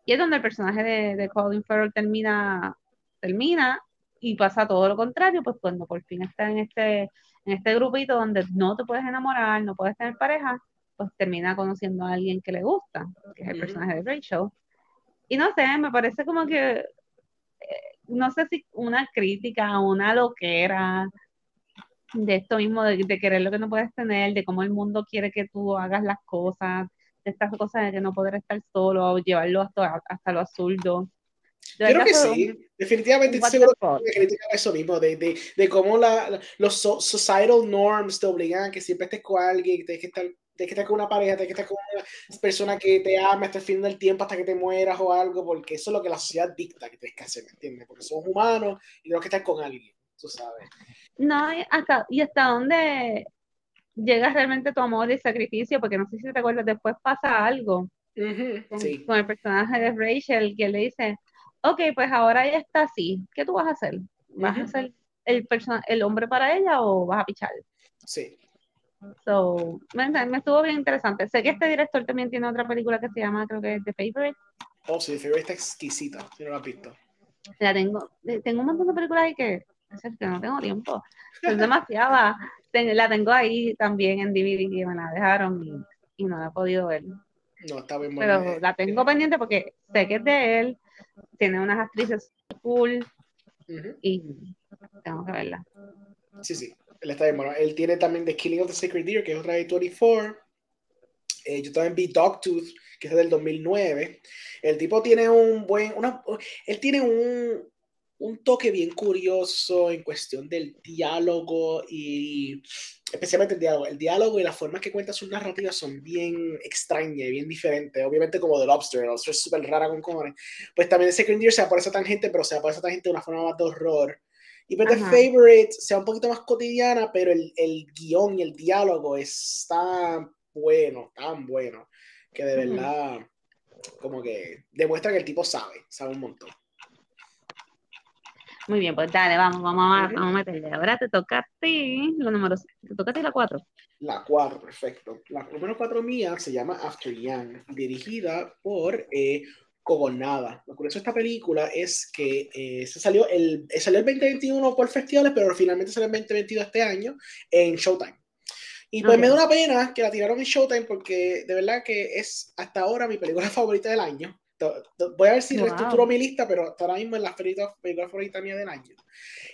Y es donde el personaje de, de Colin Farrell termina, termina y pasa todo lo contrario, pues cuando por fin está en este, en este grupito donde no te puedes enamorar, no puedes tener pareja, pues termina conociendo a alguien que le gusta, que es el personaje de Rachel. Y no sé, me parece como que, eh, no sé si una crítica, una loquera de esto mismo, de, querer lo que no puedes tener, de cómo el mundo quiere que tú hagas las cosas, de estas cosas de que no poder estar solo, o llevarlo hasta, hasta lo absurdo. Creo que sí, definitivamente estoy seguro que eso mismo, de, de, de cómo la, los societal norms te obligan a que siempre estés con alguien, tienes que estar tienes que estar con una pareja, tienes que estar con una persona que te ama hasta el fin del tiempo, hasta que te mueras o algo, porque eso es lo que la sociedad dicta que tienes que hacer, ¿me entiendes? Porque somos humanos y tenemos que estar con alguien, tú sabes. No, hasta, y hasta dónde llega realmente tu amor y sacrificio, porque no sé si te acuerdas, después pasa algo con, el personaje de Rachel que le dice, ok, pues ahora ella está así, ¿qué tú vas a hacer? ¿Vas a ser el, el hombre para ella o vas a pichar? Sí. So, me, estuvo bien interesante. Sé que este director también tiene otra película que se llama, creo que es The Favorite. Oh, sí, The Favorite está exquisita, si no la has visto. La tengo, eh, tengo un montón de películas ahí que, que no tengo tiempo. Es demasiada. la tengo ahí también en DVD y me la dejaron y, y no la he podido ver. No, está bien Pero la tengo pendiente porque sé que es de él, tiene unas actrices cool y tengo que verla. Sí, sí, él está bien bueno. Él tiene también The Killing of the Sacred Deer, que es otra de 24. Eh, yo también vi Dogtooth, que es del 2009. El tipo tiene un buen, una, él tiene un, un toque bien curioso en cuestión del diálogo y especialmente el diálogo. El diálogo y la forma que cuenta sus narrativas son bien extrañas y bien diferentes. Obviamente como The Lobster, The Lobster es súper rara con cojones. Pues también Second Year se aparece a tangente, pero se aparece a tangente de una forma más de horror. Y pues The Favorite sea un poquito más cotidiana, pero el, el guion y el diálogo es tan bueno, tan bueno, que de verdad como que demuestra que el tipo sabe, sabe un montón. Muy bien, pues dale, vamos, vamos a, vamos a meterle. Ahora te toca a ti, los números, te toca a ti la 4. La 4, perfecto. La número 4 mía se llama After Young, dirigida por eh, Cogonada. Lo curioso de esta película es que eh, se salió el, salió el 2021 por festivales, pero finalmente salió el 2022 este año en Showtime. Y pues me da una pena que la tiraron en Showtime porque de verdad que es hasta ahora mi película favorita del año. Voy a ver si reestructuro mi lista, pero ahora mismo es la película favorita mía del año.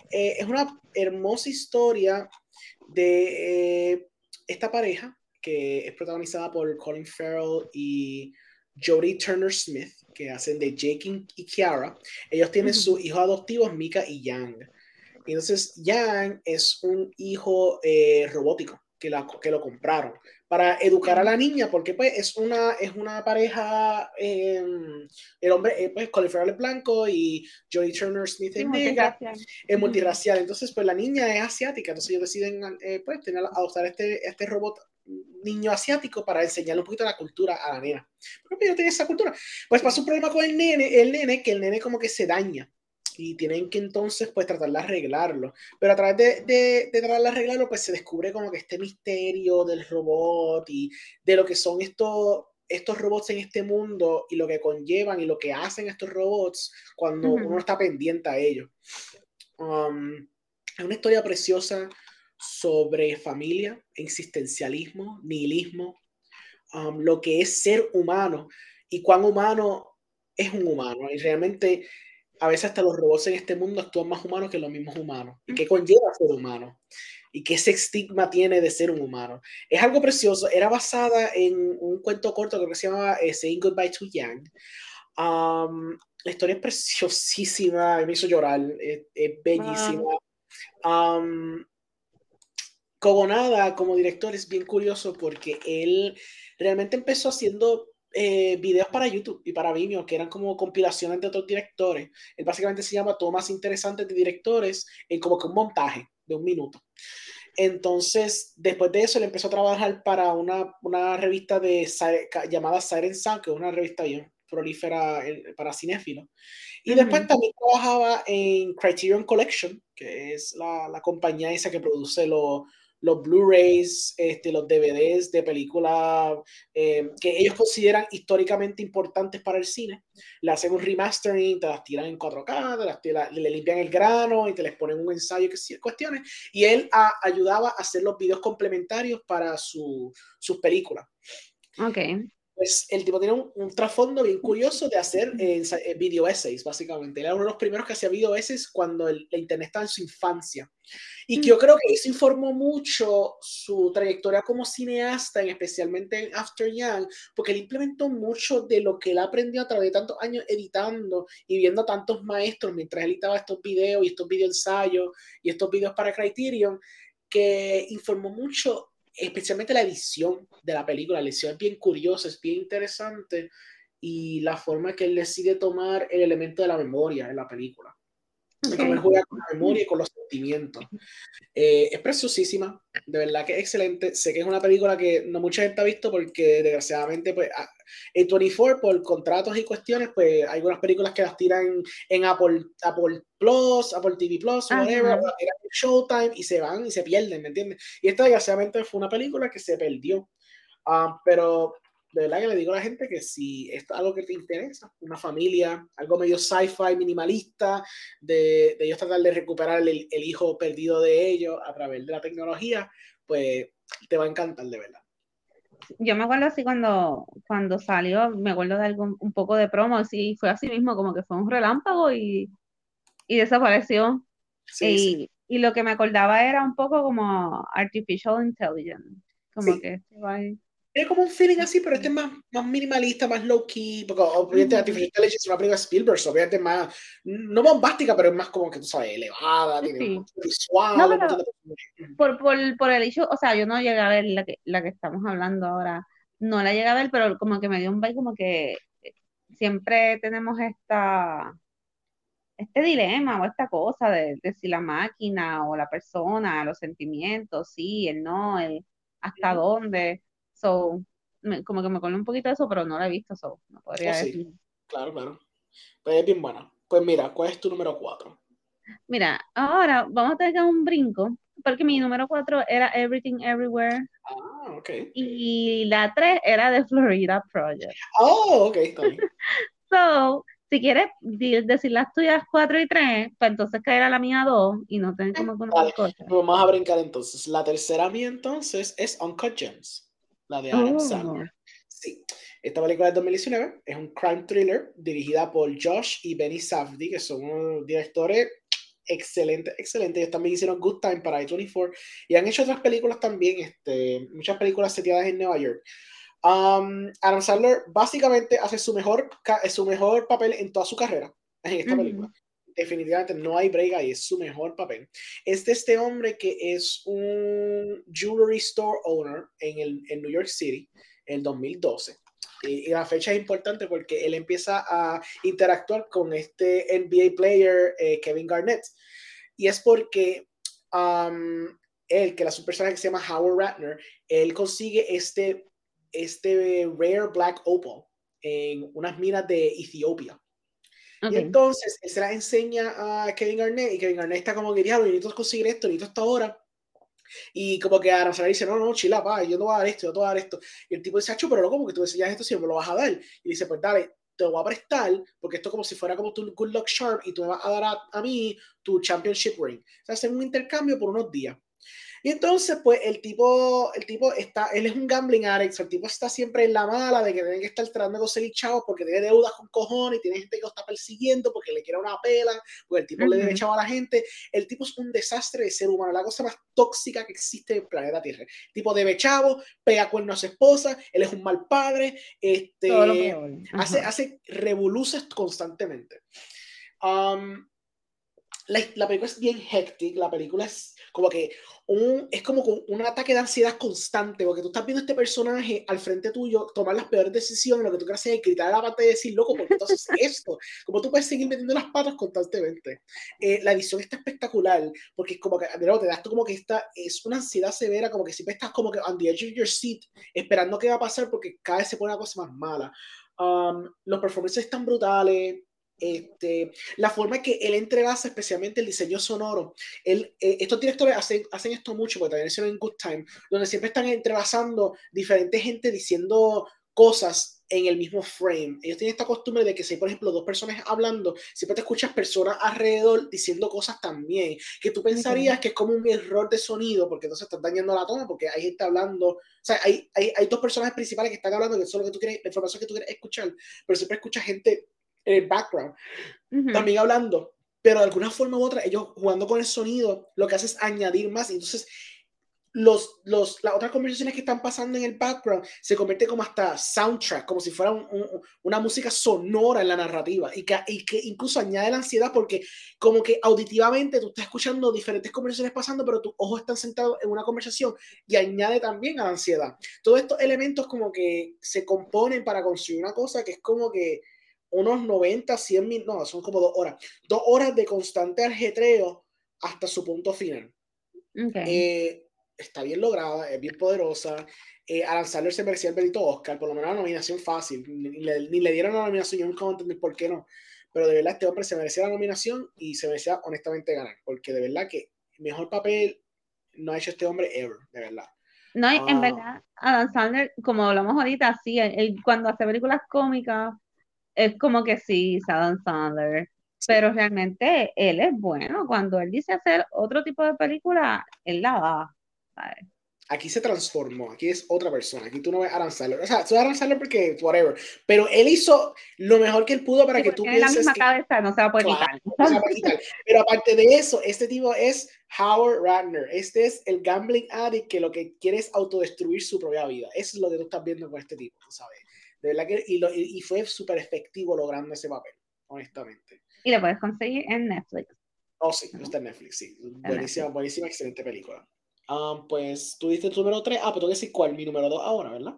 Eh, es una hermosa historia de eh, esta pareja que es protagonizada por Colin Farrell y Jodie Turner Smith, que hacen de Jake y Kiara. Ellos tienen sus hijos adoptivos, Mika y Yang. Entonces, Yang es un hijo eh, robótico que, la, que lo compraron. Para educar a la niña, porque pues es una, es una pareja, em, el hombre, eh, pues Colin Farrell es blanco y Joey Turner Smith es negra, es multirracial, entonces pues la niña es asiática, entonces ellos deciden eh, pues tener, adoptar este, este robot niño asiático para enseñarle un poquito la cultura a la nena. Porque yo tiene esa cultura. Pues pasa un problema con el nene, el nene, que el nene como que se daña y tienen que entonces pues tratar de arreglarlo. Pero a través de, de, de, tratar de arreglarlo pues se descubre como que este misterio del robot y de lo que son estos, estos robots en este mundo y lo que conllevan y lo que hacen estos robots cuando uno está pendiente a ellos. Um, es una historia preciosa sobre familia, existencialismo, nihilismo, um, lo que es ser humano y cuán humano es un humano. Y realmente a veces hasta los robots en este mundo actúan más humanos que los mismos humanos. ¿Y qué conlleva ser humano? ¿Y qué ese estigma tiene de ser un humano? Es algo precioso. Era basada en un cuento corto que se llamaba eh, Saying Goodbye to Young. la historia es preciosísima, me hizo llorar, es, bellísima. Um, Cobonada como director es bien curioso porque él realmente empezó haciendo eh, videos para YouTube y para Vimeo, que eran como compilaciones de otros directores. Él básicamente se llama Tomas Interesantes de Directores en como que un montaje de un minuto. Entonces, después de eso, él empezó a trabajar para una, una revista de, llamada Siren Sound, que es una revista bien prolífera para cinéfilos. Y después también trabajaba en Criterion Collection, que es la, la compañía esa que produce los los Blu-rays, este, los DVDs de películas eh, que ellos consideran históricamente importantes para el cine. Le hacen un remastering, te las tiran en 4K, te las, le limpian el grano y te les ponen un ensayo, que cuestiones. Y él ayudaba a hacer los videos complementarios para su, sus películas. Ok pues el tipo tiene un, trasfondo bien curioso de hacer eh, eh, video essays, básicamente. Él era uno de los primeros que hacía video essays cuando el, la internet estaba en su infancia. Y que yo creo que eso informó mucho su trayectoria como cineasta, especialmente en After Young, porque él implementó mucho de lo que él aprendió a través de tantos años editando y viendo tantos maestros mientras editaba estos videos y estos video ensayos y estos videos para Criterion, que informó mucho especialmente la edición de la película. La edición es bien curiosa, es bien interesante y la forma que él decide tomar el elemento de la memoria en la película. Él juega con la memoria y con los sentimientos. Eh, es preciosísima, de verdad que es excelente. Sé que es una película que no mucha gente ha visto porque desgraciadamente pues, en 24 por contratos y cuestiones, pues hay algunas películas que las tiran en Apple, Apple Plus, Apple TV Plus, whatever, Showtime y se van y se pierden, ¿me entiendes? Y esta desgraciadamente fue una película que se perdió. Ah, pero de verdad que le digo a la gente que si esto es algo que te interesa, una familia, algo medio sci-fi minimalista, de, de, ellos tratar de recuperar el, el, hijo perdido de ellos a través de la tecnología, pues te va a encantar de verdad. Yo me acuerdo así cuando, cuando salió, me acuerdo de algo, un poco de promo, sí, fue así mismo, como que fue un relámpago y, y desapareció. y, y, lo que me acordaba era un poco como Artificial Intelligence, como que tiene como un feeling así, pero este es más, más minimalista, más low key, porque obviamente mm. Artificial Intelligence es una película de Spielberg, obviamente más, no bombástica, pero es más como que tú sabes, elevada, tiene sí. visual. No, por, por, por, el hecho, o sea, yo no llegué a ver la que, la que estamos hablando ahora, no la llegué a ver, pero como que me dio un baile como que siempre tenemos esta este dilema o esta cosa de, de, si la máquina o la persona, los sentimientos, sí, el no, el hasta dónde. So, como que me acuerdo un poquito de eso, pero no la he visto, so, no podría oh, decir. Claro, claro. Pues es bien buena. Pues mira, ¿cuál es tu número 4? Mira, ahora vamos a tener un brinco, porque mi número 4 era Everything Everywhere. Ah, ok. Y la 3 era The Florida Project. Oh, ok, está bien. so, si quieres decir las tuyas 4 y 3, pues entonces caer a la mía 2 y no tener como con vale. cosas. Vamos a brincar entonces. La tercera mía entonces es Uncut Gems la de Adam oh. Sí. Esta película de 2019 es un crime thriller dirigida por Josh y Benny Safdie, que son unos directores excelentes, excelentes. Ellos también hicieron Good Time para I-24 y han hecho otras películas también, este, muchas películas seteadas en Nueva York. Um, Adam Sandler básicamente hace su mejor, su mejor papel en toda su carrera en esta película definitivamente no hay break y es su mejor papel. Es este hombre que es un jewelry store owner en, el, en New York City en 2012. Y, la fecha es importante porque él empieza a interactuar con este NBA player eh, Kevin Garnett. Y es porque um, él, que la personaje que se llama Howard Ratner, él consigue este, este rare black opal en unas minas de Etiopía. Y entonces él se la enseña a Kevin Garnett y Kevin Garnett está como que, diablo, necesito conseguir esto, necesito esto ahora. Y como que Aaron dice, no, no, chila, pa, yo no voy a dar esto, yo te voy a dar esto. Y el tipo dice, acho, pero ¿cómo que tú enseñas esto si me lo vas a dar? Y dice, pues dale, te lo voy a prestar, porque esto es como si fuera como tu Good Luck Sharp y tú me vas a dar a, a mí tu Championship Ring. O sea, hacen un intercambio por unos días. Y entonces, pues, el tipo, el tipo está, él es un gambling addict, el tipo está siempre en la mala de que tiene que estar tratando de conseguir chavos porque tiene deudas con cojones y tiene gente que lo está persiguiendo porque le quiere una pela, porque el tipo le debe chavo a la gente. El tipo es un desastre de ser humano, la cosa más tóxica que existe en el planeta Tierra. El tipo debe chavo, pega cuernos a su esposa, él es un mal padre, este, hace, hace revoluces constantemente. Um, la, la película es bien hectic, la película es como que un, es como un ataque de ansiedad constante, porque tú estás viendo este personaje al frente tuyo tomar las peores decisiones, lo que tú quieres hacer es gritar a la pantalla y decir, loco, porque entonces esto? Como tú puedes seguir metiendo las patas constantemente. Eh, la edición está espectacular, porque es como que, nuevo, te das como que esta, es una ansiedad severa, como que siempre estás como que on the edge of your seat, esperando qué va a pasar, porque cada vez se pone una cosa más mala. Um, los performances están brutales, este, la forma que él entrelaza especialmente el diseño sonoro. Él, eh, estos directores hacen, hacen esto mucho, porque también hicieron en Good Time, donde siempre están entrelazando diferentes gente diciendo cosas en el mismo frame. Ellos tienen esta costumbre de que si, por ejemplo, dos personas hablando, siempre te escuchas personas alrededor diciendo cosas también, que tú pensarías que es como un error de sonido, porque entonces estás dañando la toma, porque hay gente hablando, o sea, hay, hay, hay dos personajes principales que están hablando, que son lo que tú quieres, la información que tú quieres escuchar, pero siempre escuchas gente en el background, también hablando, pero de alguna forma u otra, ellos jugando con el sonido, lo que hace es añadir más, entonces los, los, las otras conversaciones que están pasando en el background se convierte como hasta soundtrack, como si fuera una música sonora en la narrativa y que, y que incluso añade la ansiedad porque como que auditivamente tú estás escuchando diferentes conversaciones pasando, pero tus ojos están sentados en una conversación y añade también a la ansiedad. Todos estos elementos como que se componen para construir una cosa que es como que unos 90, 100 mil, no, son como dos horas, dos horas de constante ajetreo hasta su punto final. Okay. Eh, está bien lograda, es bien poderosa. Eh, Alan Sandler se merecía el bendito Oscar, por lo menos la nominación fácil. Ni, le, ni le, dieron la nominación, yo nunca entendí por qué no. Pero de verdad, este hombre se merecía la nominación y se merecía honestamente ganar, porque de verdad que mejor papel no ha hecho este hombre ever, de verdad. No, en ah. verdad, Adam Sandler, como hablamos ahorita, sí, él, cuando hace películas cómicas, es como que sí, Adam Sandler. Pero realmente él es bueno. Cuando él dice hacer otro tipo de película, él la da. Aquí se transformó, aquí es otra persona, aquí tú no ves a Aaron Sandler. O sea, tú ves a Aaron Sandler porque, whatever, pero él hizo lo mejor que él pudo para que tú pienses la misma cabeza, no se va a poder quitar. Pero aparte de eso, este tipo es Howard Ratner. Este es el gambling addict que lo que quiere es autodestruir su propia vida. Eso es lo que tú estás viendo con este tipo, sabes. De verdad que, y, lo, y fue súper efectivo logrando ese papel, honestamente. Y lo puedes conseguir en Netflix. Oh, sí, está en Netflix, sí. Buenísima, buenísima, excelente película. Um, pues tú dices tu número 3. Ah, pero tengo que decir cuál, mi número 2 ahora, ¿verdad?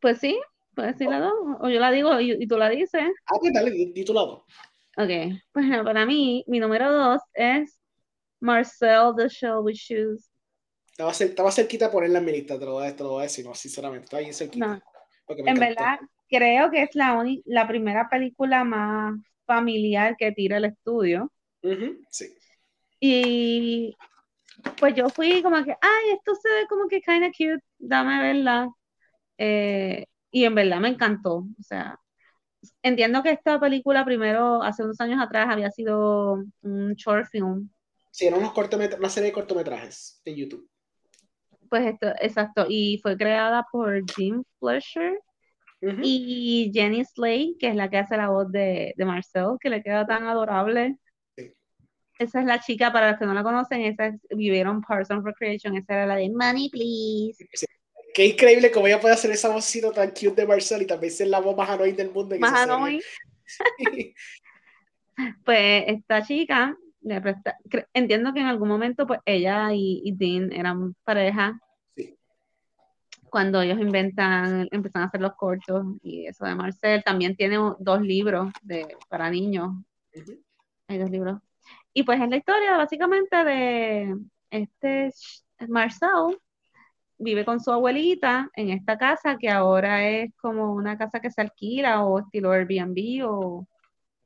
Pues sí, puedes decir la 2. O yo la digo y, y, tú la dices. Ah, pues dale, di, di tu lado. Ok, pues para mí, mi número 2 es Marcel the Shelby Shoes. Estaba, cer estaba cerquita de ponerla en mi lista, te lo voy a, te lo voy a decir, no, sinceramente, estaba ahí cerquita. No. En verdad, creo que es la, la primera película más familiar que tira el estudio. Uh -huh, sí. Y pues yo fui como que, ay, esto se ve como que kinda cute, dame verla. Eh, y en verdad me encantó. O sea, entiendo que esta película primero, hace unos años atrás, había sido un short film. Sí, era unos una serie de cortometrajes en YouTube. Pues esto, exacto, y fue creada por Jim Fletcher uh -huh. y Jenny Slade, que es la que hace la voz de, de Marcel, que le queda tan adorable. Esa es la chica, para los que no la conocen, esa vivieron Parks and Recreation, esa era la de Money Please. Sí. Qué increíble como ella puede hacer esa vocito tan cute de Marcel y también ser la voz más annoying del mundo. más annoying. pues esta chica, entiendo que en algún momento pues ella y, y Dean eran pareja. Sí. Cuando ellos inventan, empiezan a hacer los cortos y eso de Marcel, también tiene dos libros de, para niños. Uh -huh. Hay dos libros y pues es la historia básicamente de este Marcel, vive con su abuelita en esta casa que ahora es como una casa que se alquila o estilo Airbnb o,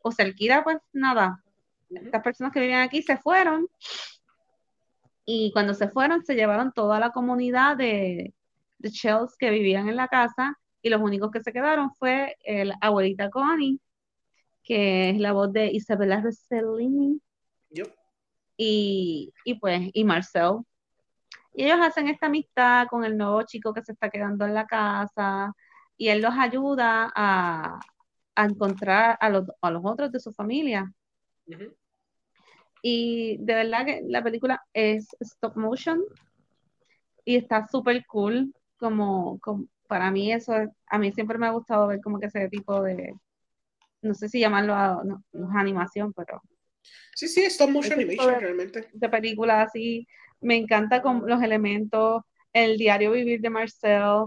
o se alquila pues nada. Estas personas que vivían aquí se fueron y cuando se fueron se llevaron toda la comunidad de, de Shells que vivían en la casa y los únicos que se quedaron fue la abuelita Connie, que es la voz de Isabella Rossellini Yep. Y, y pues, y Marcel. Y ellos hacen esta amistad con el nuevo chico que se está quedando en la casa y él los ayuda a, a encontrar a los, a los, otros de su familia. Uh -huh. Y de verdad que la película es stop motion y está súper cool. Como, como, para mí eso, a mí siempre me ha gustado ver como que ese tipo de, no sé si llamarlo a, no, no es animación, pero Sí, sí, stop motion animation de, realmente. De películas así. Me encanta con los elementos, el diario vivir de Marcel,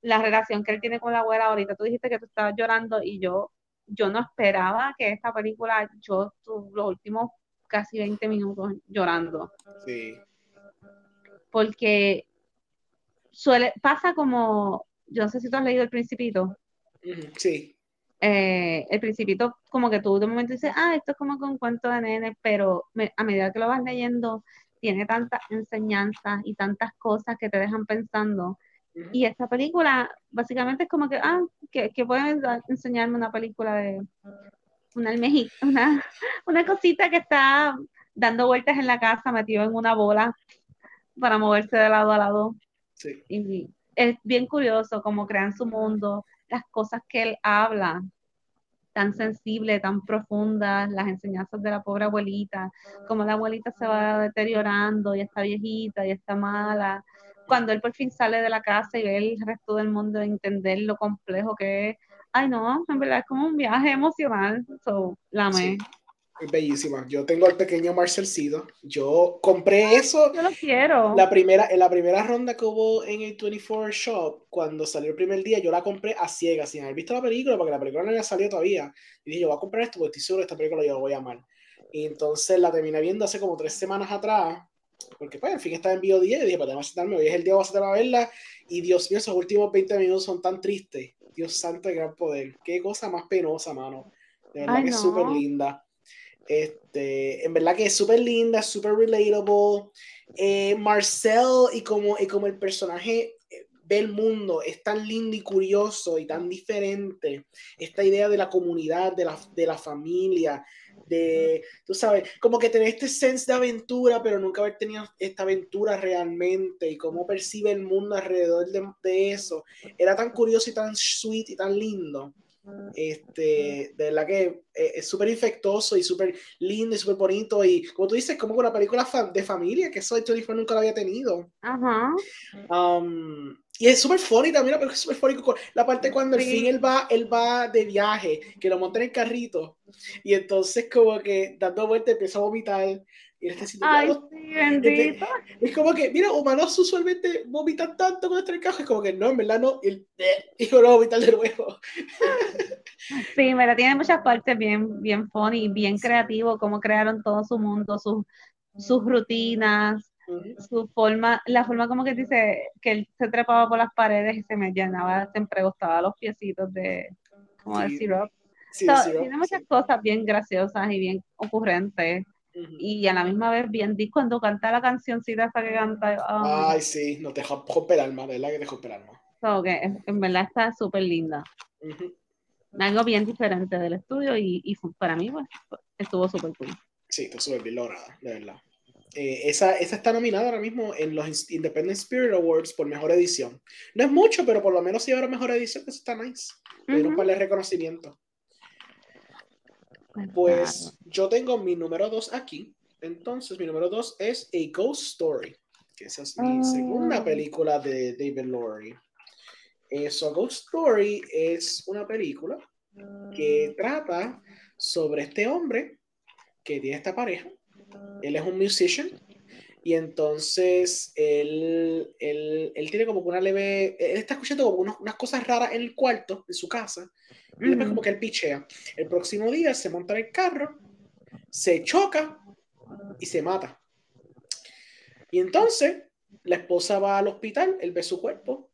la relación que él tiene con la abuela. Ahorita tú dijiste que tú estabas llorando y yo, yo no esperaba que esta película, yo tuve los últimos casi 20 minutos llorando. Sí. Porque suele, pasa como, yo no sé si tú has leído El Principito. Sí. eh, el principito, como que tú de momento dices, ah, esto es como con un cuento de nene, pero a medida que lo vas leyendo, tiene tantas enseñanzas y tantas cosas que te dejan pensando. Y esta película, básicamente es como que, ah, que, que pueden enseñarme una película de una una, una cosita que está dando vueltas en la casa, metido en una bola para moverse de lado a lado. Sí. Y es bien curioso cómo crean su mundo, las cosas que él habla, tan sensible, tan profundas, las enseñanzas de la pobre abuelita, cómo la abuelita se va deteriorando y está viejita y está mala. Cuando él por fin sale de la casa y ve el resto del mundo, entender lo complejo que es. Ay, no, en verdad es como un viaje emocional. So, la amé bellísima. Yo tengo al pequeño Marcelcido. Yo compré eso. Yo lo quiero. La primera, en la primera ronda que hubo en el 24 Shop, cuando salió el primer día, yo la compré a ciegas, sin haber visto la película, porque la película no había salido todavía. Y dije, yo voy a comprar esto porque estoy seguro que esta película yo la voy a amar. Y entonces la terminé viendo hace como tres semanas atrás, porque pues al fin estaba en VOD y dije, pues que sentarme, hoy es el día voy a sentarme a verla. Y Dios mío, esos últimos 20 minutos son tan tristes. Dios santo de gran poder. Qué cosa más penosa, mano. De verdad que es súper linda. Este, en verdad que es súper linda, súper relatable. Eh, Marcel y como, y como el personaje eh, ve el mundo, es tan lindo y curioso y tan diferente. Esta idea de la comunidad, de la, de la familia, de, tú sabes, como que tener este sense de aventura, pero nunca haber tenido esta aventura realmente y cómo percibe el mundo alrededor de, de eso. Era tan curioso y tan sweet y tan lindo. Este, de verdad que eh, es súper infectoso y súper lindo y súper bonito. Y como tú dices, como con una película de familia, que eso de Jennifer nunca lo había tenido. Ajá. Um, y es súper funny también, pero es súper funny. La parte cuando al fin él va, él va de viaje, que lo monta en el carrito, y entonces como que dando vueltas empieza a vomitar, y él está Ay, sí, bendito. Es como que, mira, humanos usualmente vomitan tanto con este cajo, es como que no, en verdad no, y, y no vomitar de nuevo. Sí, mira, tiene muchas partes bien, bien funny, bien creativo, cómo crearon todo su mundo, sus, sus rutinas, su forma, la forma como que dice que él se trepaba por las paredes y se me llenaba, siempre gustaba los piecitos de, como sí. Sí, tiene muchas cosas bien graciosas y bien ocurrentes. Y a la misma vez bien dis cuando canta la cancioncita esa que canta. Ay, sí, no te rompe el alma, ¿verdad? Que te rompe el alma. So, que en verdad está súper linda. Algo bien diferente del estudio y, y para mí pues, estuvo súper cool. Sí, está súper bien lograda, de verdad. Eh, esa, esa, está nominada ahora mismo en los Independent Spirit Awards por mejor edición. No es mucho, pero por lo menos si ahora mejor edición, eso está nice. Uh -huh. reconocimiento. Pues yo tengo mi número 2 aquí. Entonces, mi número 2 es A Ghost Story, que esa es mi segunda ah. película de David Lowery. Eso, A Ghost Story es una película que trata sobre este hombre que tiene esta pareja. Él es un musician y entonces él, él, él tiene como una leve, él está escuchando como unas cosas raras en el cuarto de su casa y después como que él pichea. El próximo día se monta en el carro, se choca y se mata. Y entonces la esposa va al hospital, él ve su cuerpo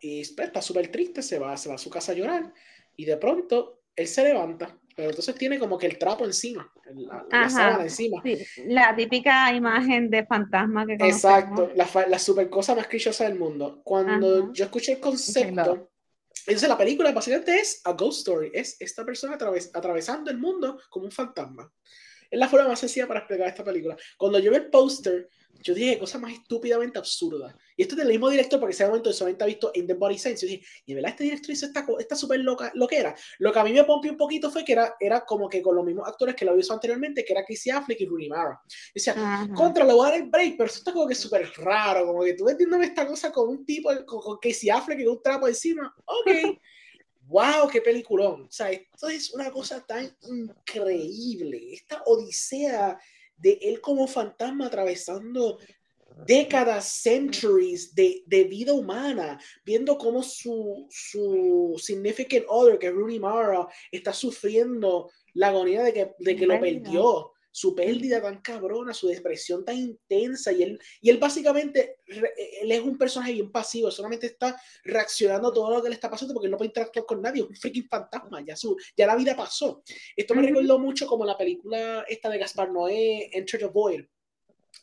y está súper triste, se va, se va a su casa a llorar y de pronto él se levanta, pero entonces tiene como que el trapo encima, la, la encima. la típica imagen de fantasma que Exacto, la, la super cosa más crillosa del mundo. Cuando yo escuché el concepto, entonces la película básicamente es a ghost story, es esta persona atravesando el mundo como un fantasma. Es la forma más sencilla para explicar esta película. Cuando yo vi el póster, yo dije cosa más estúpidamente absurda. Y esto es del mismo director, porque ese momento solamente ha visto In the Body Sense. Yo dije, y de verdad este director hizo esta, esta súper loca, lo que era. Lo que a mí me pompió un poquito fue que era, era como que con los mismos actores que lo visto anteriormente, que era Casey Affleck y Rooney Mara. Decía, contra, lo voy a dar el break, pero eso está como que súper raro, como que tú entiendes esta cosa con un tipo, con, con Casey Affleck y un trapo encima. Ok. ¡Wow! ¡Qué peliculón! O sea, esto es una cosa tan increíble. Esta odisea de él como fantasma atravesando décadas, centuries de, de vida humana, viendo cómo su, su significant other, que es Rooney Mara, está sufriendo la agonía de que, de que lo perdió. Su pérdida tan cabrona, su depresión tan intensa, y él, y él básicamente, él es un personaje bien pasivo, solamente está reaccionando a todo lo que le está pasando porque él no puede interactuar con nadie, es un freaking fantasma, ya, su, ya la vida pasó. Esto me recordó mucho como la película esta de Gaspar Noé, Enter the Void,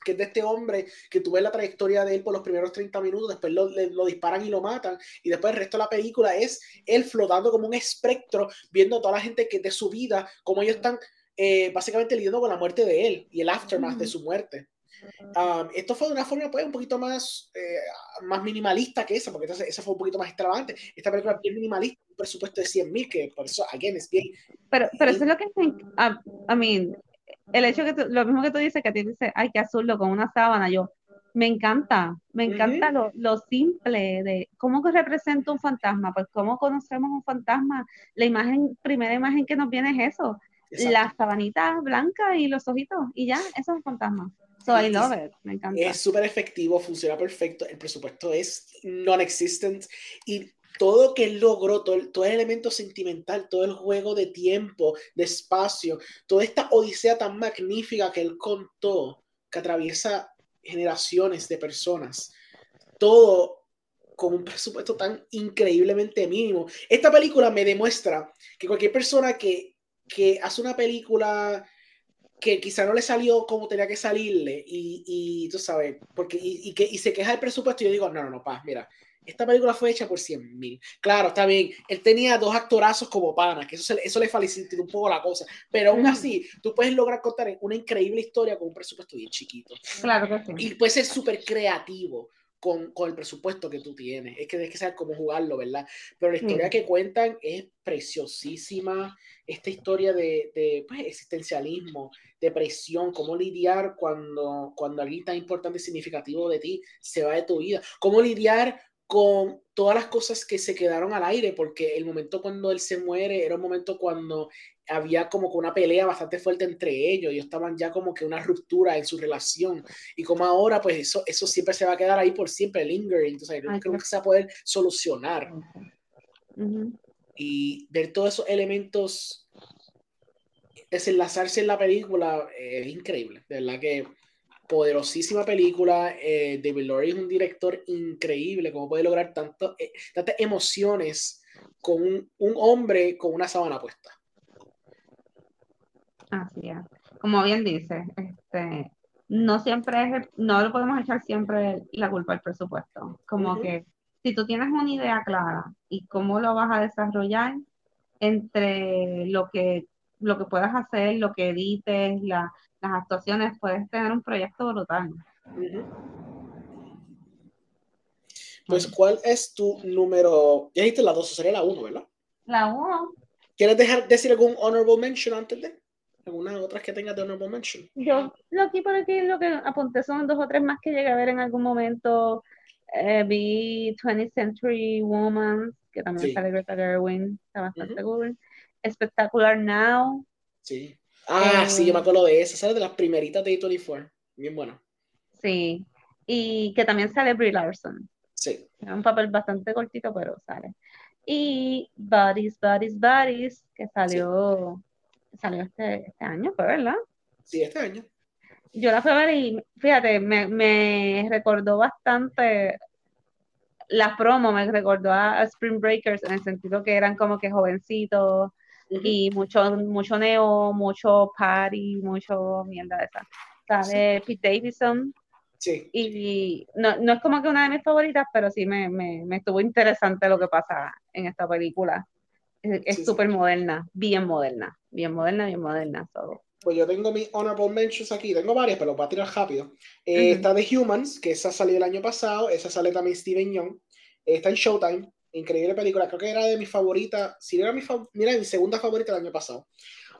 que es de este hombre que tú ves la trayectoria de él por los primeros 30 minutos, después lo, lo, disparan y lo matan, y después el resto de la película es él flotando como un espectro, viendo a toda la gente que de su vida, como ellos están eh, básicamente lidiando con la muerte de él y el aftermath de su muerte. Um, esto fue de una forma pues, un poquito más, eh, más minimalista que esa, porque entonces esa fue un poquito más extravagante. Esta película es bien minimalista, un presupuesto de 100 mil, que por eso, again, es bien. Pero, pero eso es lo que, I, mean, el hecho que lo mismo que tú dices, que a ti dice, ay, qué azul, con una sábana, yo, me encanta, me encanta lo, lo, simple de cómo representa un fantasma, pues cómo conocemos un fantasma, la imagen, primera imagen que nos viene es eso, la sabanita blanca y los ojitos, y ya, eso es un fantasma. So I love it, me encanta. Es súper efectivo, funciona perfecto, el presupuesto es non-existent y todo que logró, todo todo el elemento sentimental, todo el juego de tiempo, de espacio, toda esta odisea tan magnífica que él contó, que atraviesa generaciones de personas, todo con un presupuesto tan increíblemente mínimo. Esta película me demuestra que cualquier persona que, que hace una película que quizá no le salió como tenía que salirle y, y tú sabes, porque y, y, que, y se queja del presupuesto y yo digo, no, no, no, paz, mira, esta película fue hecha por 100 mil. Claro, está bien. Él tenía dos actorazos como panas, que eso, eso le facilita un poco la cosa. Pero aún así, tú puedes lograr contar una increíble historia con un presupuesto bien chiquito. Claro que sí. Y puedes ser súper creativo. Con, con, el presupuesto que tú tienes. Es que tienes que saber cómo jugarlo, ¿verdad? Pero la historia que cuentan es preciosísima. Esta historia de, de pues, existencialismo, depresión, cómo lidiar cuando, cuando alguien tan importante y significativo de ti se va de tu vida. Cómo lidiar con todas las cosas que se quedaron al aire, porque el momento cuando él se muere era un momento cuando había como una pelea bastante fuerte entre ellos, y estaban ya como que una ruptura en su relación, y como ahora, pues eso, eso siempre se va a quedar ahí por siempre, lingering, entonces no creo que se va a poder solucionar. Y ver todos esos elementos desenlazarse en la película es increíble, de verdad que poderosísima película. Eh, David Lowry es un director increíble, como puede lograr tanto, eh, tantas emociones con un, hombre con una sábana puesta. Así es. Como bien dice, este, no siempre es, no lo podemos echar siempre la culpa al presupuesto. Como que si tú tienes una idea clara y cómo lo vas a desarrollar entre lo que lo que puedas hacer, lo que edites, la, las actuaciones, puedes tener un proyecto brutal. Pues, ¿cuál es tu número? Ya dijiste la 2, sería la 1, ¿verdad? La 1. ¿Quieres dejar, decir algún honorable mention antes de? ¿Algunas otras que tengas de honorable mention? Yo, lo aquí por aquí, lo que apunté son dos o tres más que llegué a ver en algún momento. Eh, vi 20th Century Woman, que también sale Greta Gerwin, está bastante cool. Espectacular Now. Sí. Ah, sí, yo me eh, acuerdo de esa, ¿sabes? De las primeritas de A24. Bien bueno. Sí. Y que también sale Brie Larson. Sí. Es un papel bastante cortito, pero sale. Y Buddies, Buddies, Buddies, que salió, salió este, este año, ¿fue verdad? Sí, este año. Yo la fui a ver y, fíjate, me, me recordó bastante la promo, me recordó a Spring Breakers en el sentido que eran como que jovencitos, y mucho, mucho neo, mucho party, mucho mierda de esa. Sale Pete Davidson. Sí. Y no, no, es como que una de mis favoritas, pero sí me, me, me estuvo interesante lo que pasa en esta película. Es súper moderna, bien moderna, bien moderna, bien moderna. todo Pues yo tengo mis honorable mentions aquí, tengo varias, pero voy a tirar rápido. Eh, está The Humans, que esa salió el año pasado, esa sale también Steven Young. está en Showtime, Increíble película, creo que era de mis favoritas, si era mi, mira, mi segunda favorita del año pasado.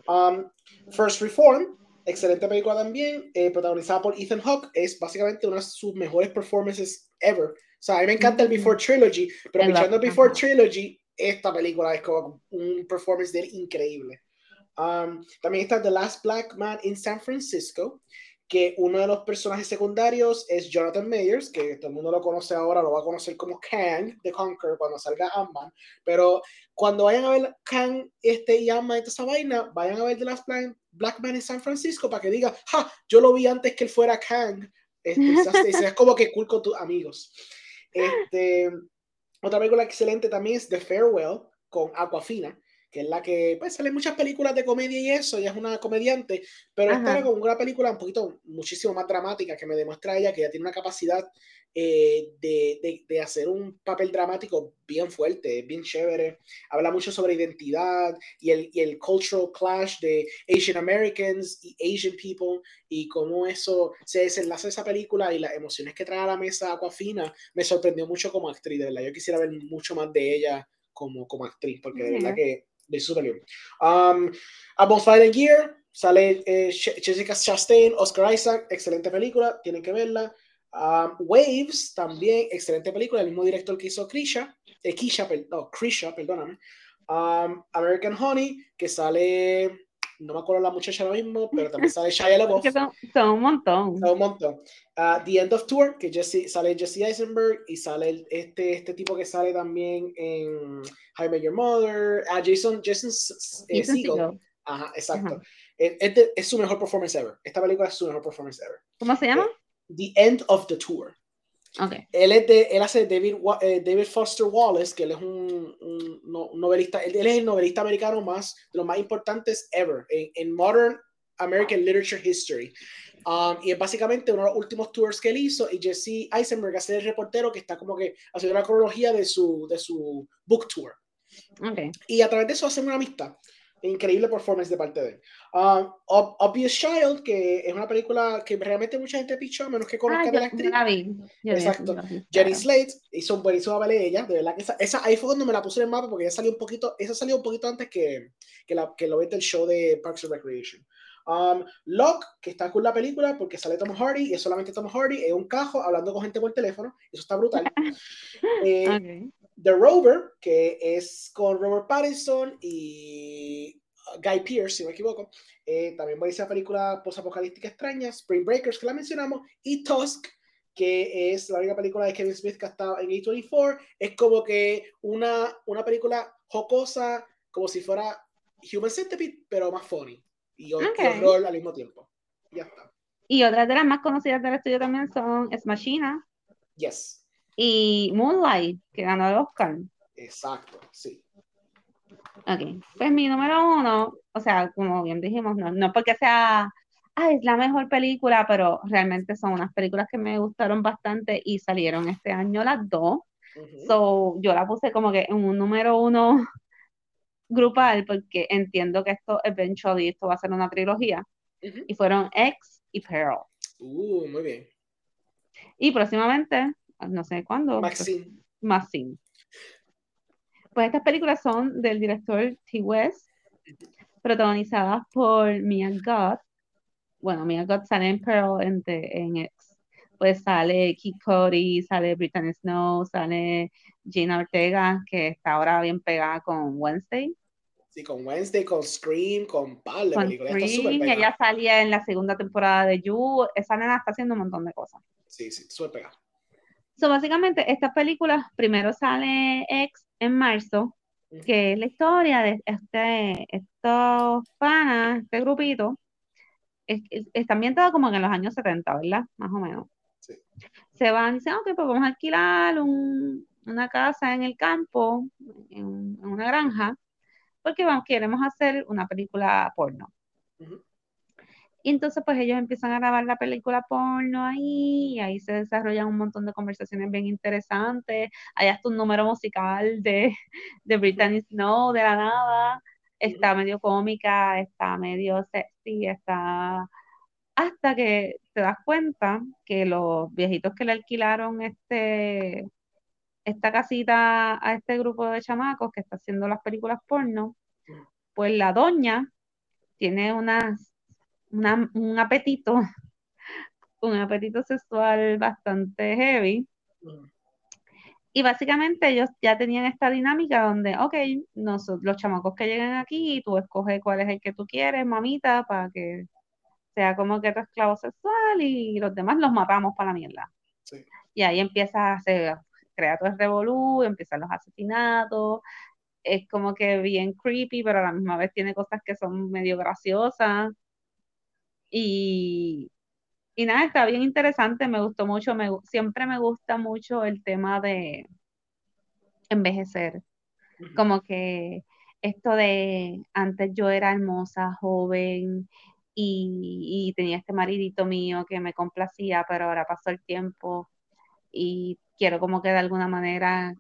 Um, First Reform, excelente película también, eh, protagonizada por Ethan Hawke, es básicamente una de sus mejores performances ever. O sea, a mí me encanta el Before Trilogy, pero escuchando Before Trilogy, esta película es como un performance de él increíble. Um, también está The Last Black Man in San Francisco, que uno de los personajes secundarios es Jonathan Mayers, que todo el mundo lo conoce ahora, lo va a conocer como Kang de Conquer cuando salga Ant-Man, pero cuando vayan a ver Kang este, y Ant-Man y esa vaina, vayan a ver The Last Plan Black Man en San Francisco para que diga, ja, yo lo vi antes que él fuera Kang. Este, es como que cool con tus amigos. Este, otra película excelente también es The Farewell con Aquafina, que es la que pues sale muchas películas de comedia y eso, ella es una comediante, pero esta era como una película un poquito muchísimo más dramática que me demuestra ella que ella tiene una capacidad eh, de, de, hacer un papel dramático bien fuerte, bien chévere. Habla mucho sobre identidad y el, y el cultural clash de Asian Americans y Asian people y cómo eso se desenlaza esa película y las emociones que trae a la mesa Aquafina me sorprendió mucho como actriz, de verdad. Yo quisiera ver mucho más de ella como, como actriz, porque de verdad que de súper bien. Um, Fighting Gear, sale eh, Jessica Chastain, Oscar Isaac, excelente película, tienen que verla. Um, Waves, también excelente película, el mismo director que hizo Krisha, eh, Kisha, no, Krisha, perdóname. Um, American Honey, que sale, no me acuerdo la muchacha ahora mismo, pero también sale Shia LaBeouf. Son, son, un montón. Son un montón. Uh, The End of Tour, que Jesse, sale Jesse Eisenberg y sale este, este tipo que sale también en How I Met Your Mother, uh, Jason, Jason eh, Segel. Ajá, exacto. Este es su mejor performance ever. Esta película es su mejor performance ever. ¿Cómo se llama? The End of the Tour. Okay. Él, es de, él hace David, eh, David Foster Wallace, que él es un, un, novelista, él, es el novelista americano más, de los más importantes ever en, modern American literature history. Um, y es básicamente uno de los últimos tours que él hizo y Jesse Eisenberg hace el reportero que está como que haciendo la cronología de su, de su book tour. Okay. Y a través de eso hacen una amistad increíble performance de parte de él. Um, Obvious Child, que es una película que realmente mucha gente pichó, a menos que conozca ah, de la actriz. La vi. Exacto. Jenny Slate hizo un buenísimo papel de ella, de verdad que esa, esa, ahí fue cuando me la puse en el mapa porque ya salió un poquito, esa salió un poquito antes que, que, la, que lo ves del show de Parks and Recreation. Um, Locke, que está con la película porque sale Tom Hardy y es solamente Tom Hardy, es un cajo hablando con gente por teléfono, eso está brutal. eh, okay. The Rover, que es con Robert Pattinson y Guy Pearce, si no me equivoco. Eh, también va a ser película post-apocalíptica extraña, Spring Breakers, que la mencionamos, y Tusk, que es la única película de Kevin Smith que ha estado en A24. Es como que una, una película jocosa, como si fuera Human Centipede, pero más funny. Y, okay. horror al mismo tiempo. Ya está. Y otras de las más conocidas del estudio también son Smashina. Yes y Moonlight, que ganó el Oscar. Exacto, sí. Ok, pues mi número uno, o sea, como bien dijimos, no, no porque sea, ah, es la mejor película, pero realmente son unas películas que me gustaron bastante y salieron este año las dos. So, yo la puse como que en un número uno grupal porque entiendo que esto eventually esto va a ser una trilogía y fueron X y Pearl. Uh, muy bien. Y próximamente no sé cuándo. Maxine. Maxine. Pues estas películas son del director T. West, protagonizadas por Mia Goth. Bueno, Mia Goth sale en Pearl en, en X. Pues sale Kid Cody, sale Brittany Snow, sale Gina Ortega, que está ahora bien pegada con Wednesday. Sí, con Wednesday, con Scream, con Pal, con Scream, ella salía en la segunda temporada de You. Esa nena está haciendo un montón de cosas. Sí, sí, súper pegada. So, básicamente, estas películas, primero sale X en marzo, que es la historia de este, estos panas, este grupito, es, está ambientado como en los años 70, ¿verdad? Más o menos. Sí. Se van y dicen, ok, pues vamos a alquilar un, una casa en el campo, en, una granja, porque vamos, queremos hacer una película porno. Y entonces pues ellos empiezan a grabar la película porno ahí, y ahí se desarrollan un montón de conversaciones bien interesantes. Hay hasta un número musical de, de Brittany Snow de la nada. Está medio cómica, está medio sexy, está hasta que te das cuenta que los viejitos que le alquilaron este esta casita a este grupo de chamacos que está haciendo las películas porno, pues la doña tiene unas un apetito, un apetito sexual bastante heavy. Y básicamente ellos ya tenían esta dinámica donde, ok, nosotros, los chamacos que llegan aquí, tú escoges cuál es el que tú quieres, mamita, para que sea como que tu esclavo sexual y los demás los matamos para la mierda. Y ahí empieza, a crea todo el revolú, empiezan los asesinatos, es como que bien creepy, pero a la misma vez tiene cosas que son medio graciosas. Y, y nada, está bien interesante, me gustó mucho, me, siempre me gusta mucho el tema de envejecer, como que esto de antes yo era hermosa, joven y, y, tenía este maridito mío que me complacía, pero ahora pasó el tiempo y quiero como que de alguna manera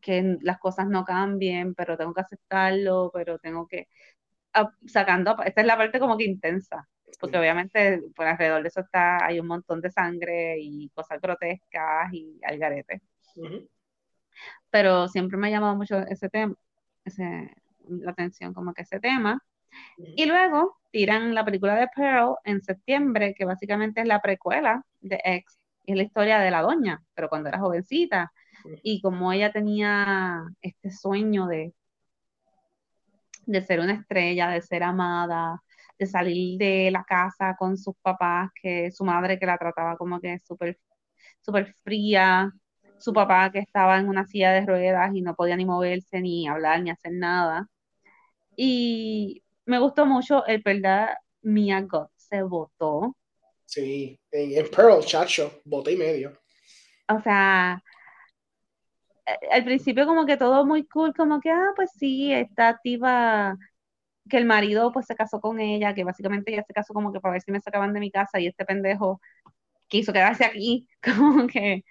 que las cosas no cambien, pero tengo que aceptarlo, pero tengo que ah, sacando, esta es la parte como que intensa, porque obviamente por alrededor de eso está, hay un montón de sangre y cosas grotescas y algaretes. Pero siempre me ha llamado mucho ese tema, ese, la atención como que ese tema. Y luego tiran la película de Pearl en septiembre, que básicamente es la precuela de X, es la historia de la doña, pero cuando era jovencita. Y como ella tenía este sueño de, de ser una estrella, de ser amada, de salir de la casa con sus papás, que su madre que la trataba como que súper super fría, su papá que estaba en una silla de ruedas y no podía ni moverse, ni hablar, ni hacer nada. Y me gustó mucho, el verdad, Mia God se votó. Sí, en, Pearl, chacho, voté y medio. O sea, al principio como que todo muy cool, como que, ah, pues sí, está activa, que el marido pues se casó con ella, que básicamente ella se casó como que para ver si me sacaban de mi casa y este pendejo quiso quedarse aquí, como que...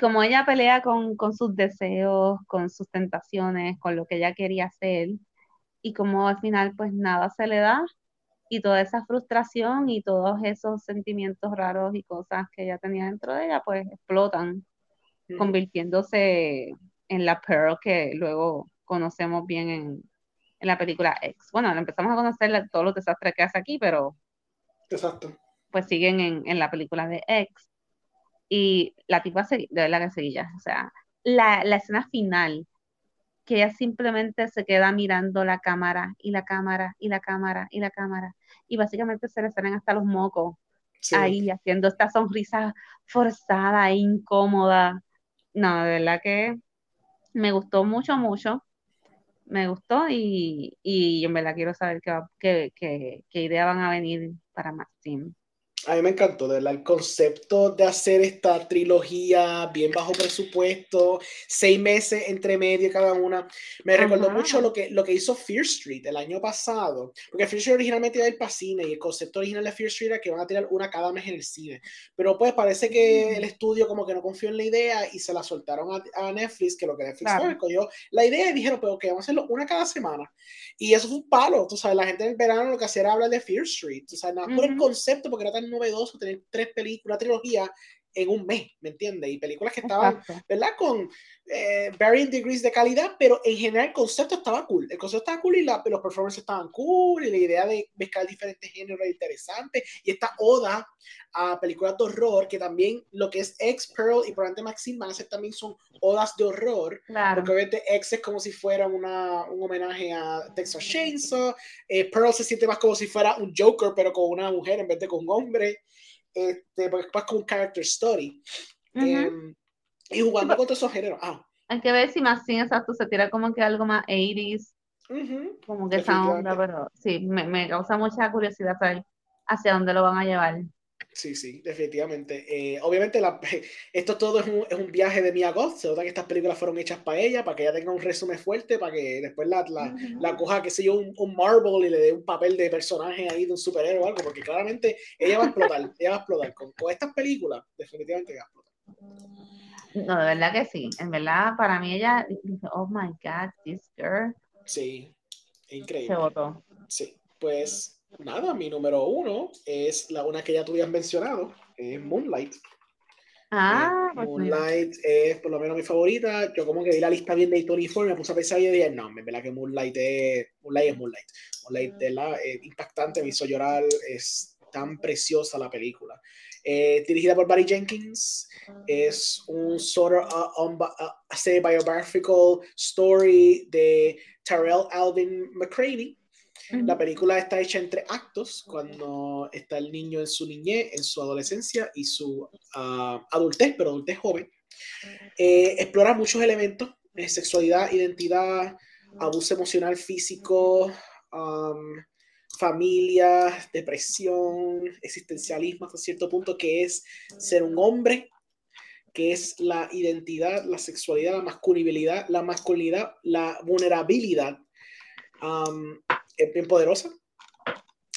Como ella pelea con, con sus deseos, con sus tentaciones, con lo que ella quería hacer, y como al final pues nada se le da, y toda esa frustración y todos esos sentimientos raros y cosas que ella tenía dentro de ella pues explotan convirtiéndose en la Pearl que luego conocemos bien en, en la película X. Bueno, empezamos a conocer todos los desastres que hace aquí, pero Exacto. pues siguen en, en la película de X. Y la tipa de verdad que seguía. O sea, la, la escena final, que ella simplemente se queda mirando la cámara y la cámara y la cámara y la cámara. Y básicamente se le salen hasta los mocos ahí haciendo esta sonrisa forzada e incómoda no, de verdad que me gustó mucho, mucho. Me gustó y, y en verdad quiero saber qué, qué, qué, qué idea van a venir para Maxim a mí me encantó, de verdad, el concepto de hacer esta trilogía bien bajo presupuesto, seis meses entre medio cada una. Me recordó mucho lo que, lo que hizo Fear Street el año pasado, porque Fear Street originalmente iba a ir para cine y el concepto original de Fear Street era que van a tirar una cada mes en el cine. Pero pues parece que el estudio como que no confió en la idea y se la soltaron a, Netflix, que lo que Netflix claro. cogió la idea y dijeron, pero que vamos a hacerlo una cada semana. Y eso fue un palo, tú sabes, la gente en el verano lo que hacía era hablar de Fear Street, tú sabes, nada por el concepto, porque era tan novedoso tener tres películas, trilogía en un mes, ¿me entiendes? Y películas que estaban, ¿verdad? Con eh, varying degrees de calidad, pero en general el concepto estaba cool. El concepto estaba cool y la, los performances estaban cool y la idea de mezclar diferentes géneros era interesante. Y esta oda a películas de horror, que también lo que es X, Pearl y probablemente Maxine van a ser también son odas de horror. Claro. Porque obviamente X es como si fuera una, un homenaje a Texas Chainsaw. Eh, Pearl se siente más como si fuera un Joker, pero con una mujer en vez de con un hombre este, porque es como un character story. Em, y jugando con todos esos géneros. Ah. Hay que ver si más sin exacto se tira como que algo más 80s, como que esa onda, pero sí, me, me, causa mucha curiosidad saber hacia dónde lo van a llevar. Sí, sí, definitivamente. Eh, obviamente, la, esto todo es un, es un, viaje de Mia Goth. Se nota que estas películas fueron hechas para ella, para que ella tenga un resumen fuerte, para que después la, la, la coja, qué sé yo, un, un, Marvel y le dé un papel de personaje ahí de un superhéroe o algo, porque claramente ella va a explotar. ella va a explotar. Con, con estas películas, definitivamente va a explotar. No, de verdad que sí. En verdad, para mí ella oh my God, this girl. Sí, increíble. Se votó. Sí, pues nada, mi número uno es la una que ya tú habías mencionado, es Moonlight. Ah, eh, pues Moonlight es por lo menos mi favorita. Yo como que vi la lista bien de Tony Ford, me puse a pensar y dije, no, me verdad que Moonlight es Moonlight. Es Moonlight, Moonlight es la, impactante, me hizo llorar, es tan preciosa la película. Eh, dirigida por Barry Jenkins, es un sort of uh, um, uh, biographical story de Terrell Alvin McCraney, la película está hecha entre actos, cuando está el niño en su niñez, en su adolescencia y su uh, adultez, pero adultez joven. Eh, explora muchos elementos eh, sexualidad, identidad, abuso emocional, físico, um, familia, depresión, existencialismo hasta cierto punto, que es ser un hombre, que es la identidad, la sexualidad, la masculinidad, la masculinidad, la vulnerabilidad. Um, es bien poderosa.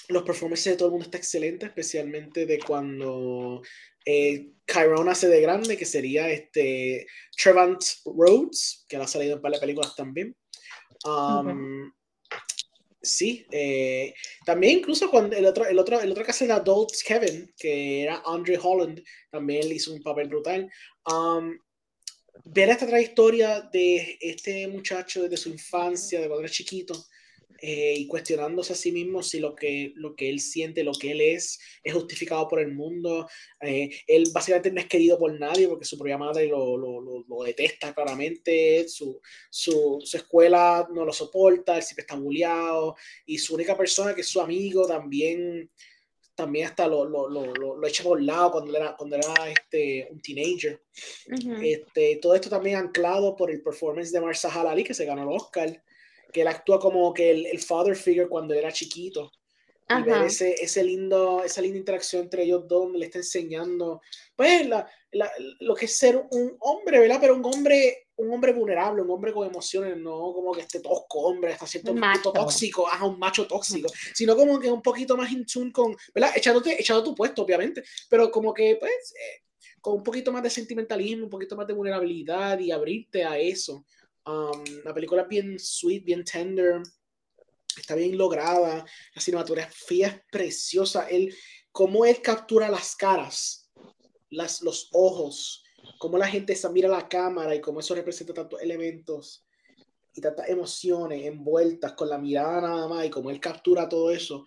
Los performances de todo el mundo está excelente, especialmente de cuando eh, Chiron hace de grande, que sería este Trevant Rhodes, que ha salido en varias películas también. Um, Sí, eh, también incluso cuando el otro, el otro, el otro caso de Adult Kevin, que era Andre Holland, también le hizo un papel brutal. Um, ver esta trayectoria de este muchacho desde su infancia, de cuando era chiquito, eh, y cuestionándose a sí mismo si lo que, lo que él siente, lo que él es, es justificado por el mundo. Eh, él básicamente no es querido por nadie porque su propia madre lo, lo, lo, detesta claramente, su, su, su, escuela no lo soporta, él siempre está bulleado, y su única persona que es su amigo también también hasta lo, lo, lo, lo, echa por lado cuando era, cuando era este, un teenager. este, todo esto también anclado por el performance de Marsa Halali, que se ganó el Oscar que él actúa como que el, el father figure cuando era chiquito. Y ver ese, ese lindo, esa linda interacción entre ellos dos, le está enseñando, pues, la, la, lo que es ser un hombre, ¿verdad? Pero un hombre, un hombre vulnerable, un hombre con emociones, no como que esté tosco, hombre, está cierto un poquito tóxico, ajá, un macho tóxico, sino como que un poquito más in tune con, ¿verdad? Echándote, echando tu puesto, obviamente, pero como que, pues, eh, con un poquito más de sentimentalismo, un poquito más de vulnerabilidad y abrirte a eso. Um, la película es bien sweet, bien tender, está bien lograda, la cinematografía es preciosa, él, cómo él captura las caras, las, los ojos, cómo la gente se mira la cámara y cómo eso representa tantos elementos y tantas emociones envueltas con la mirada nada más y cómo él captura todo eso,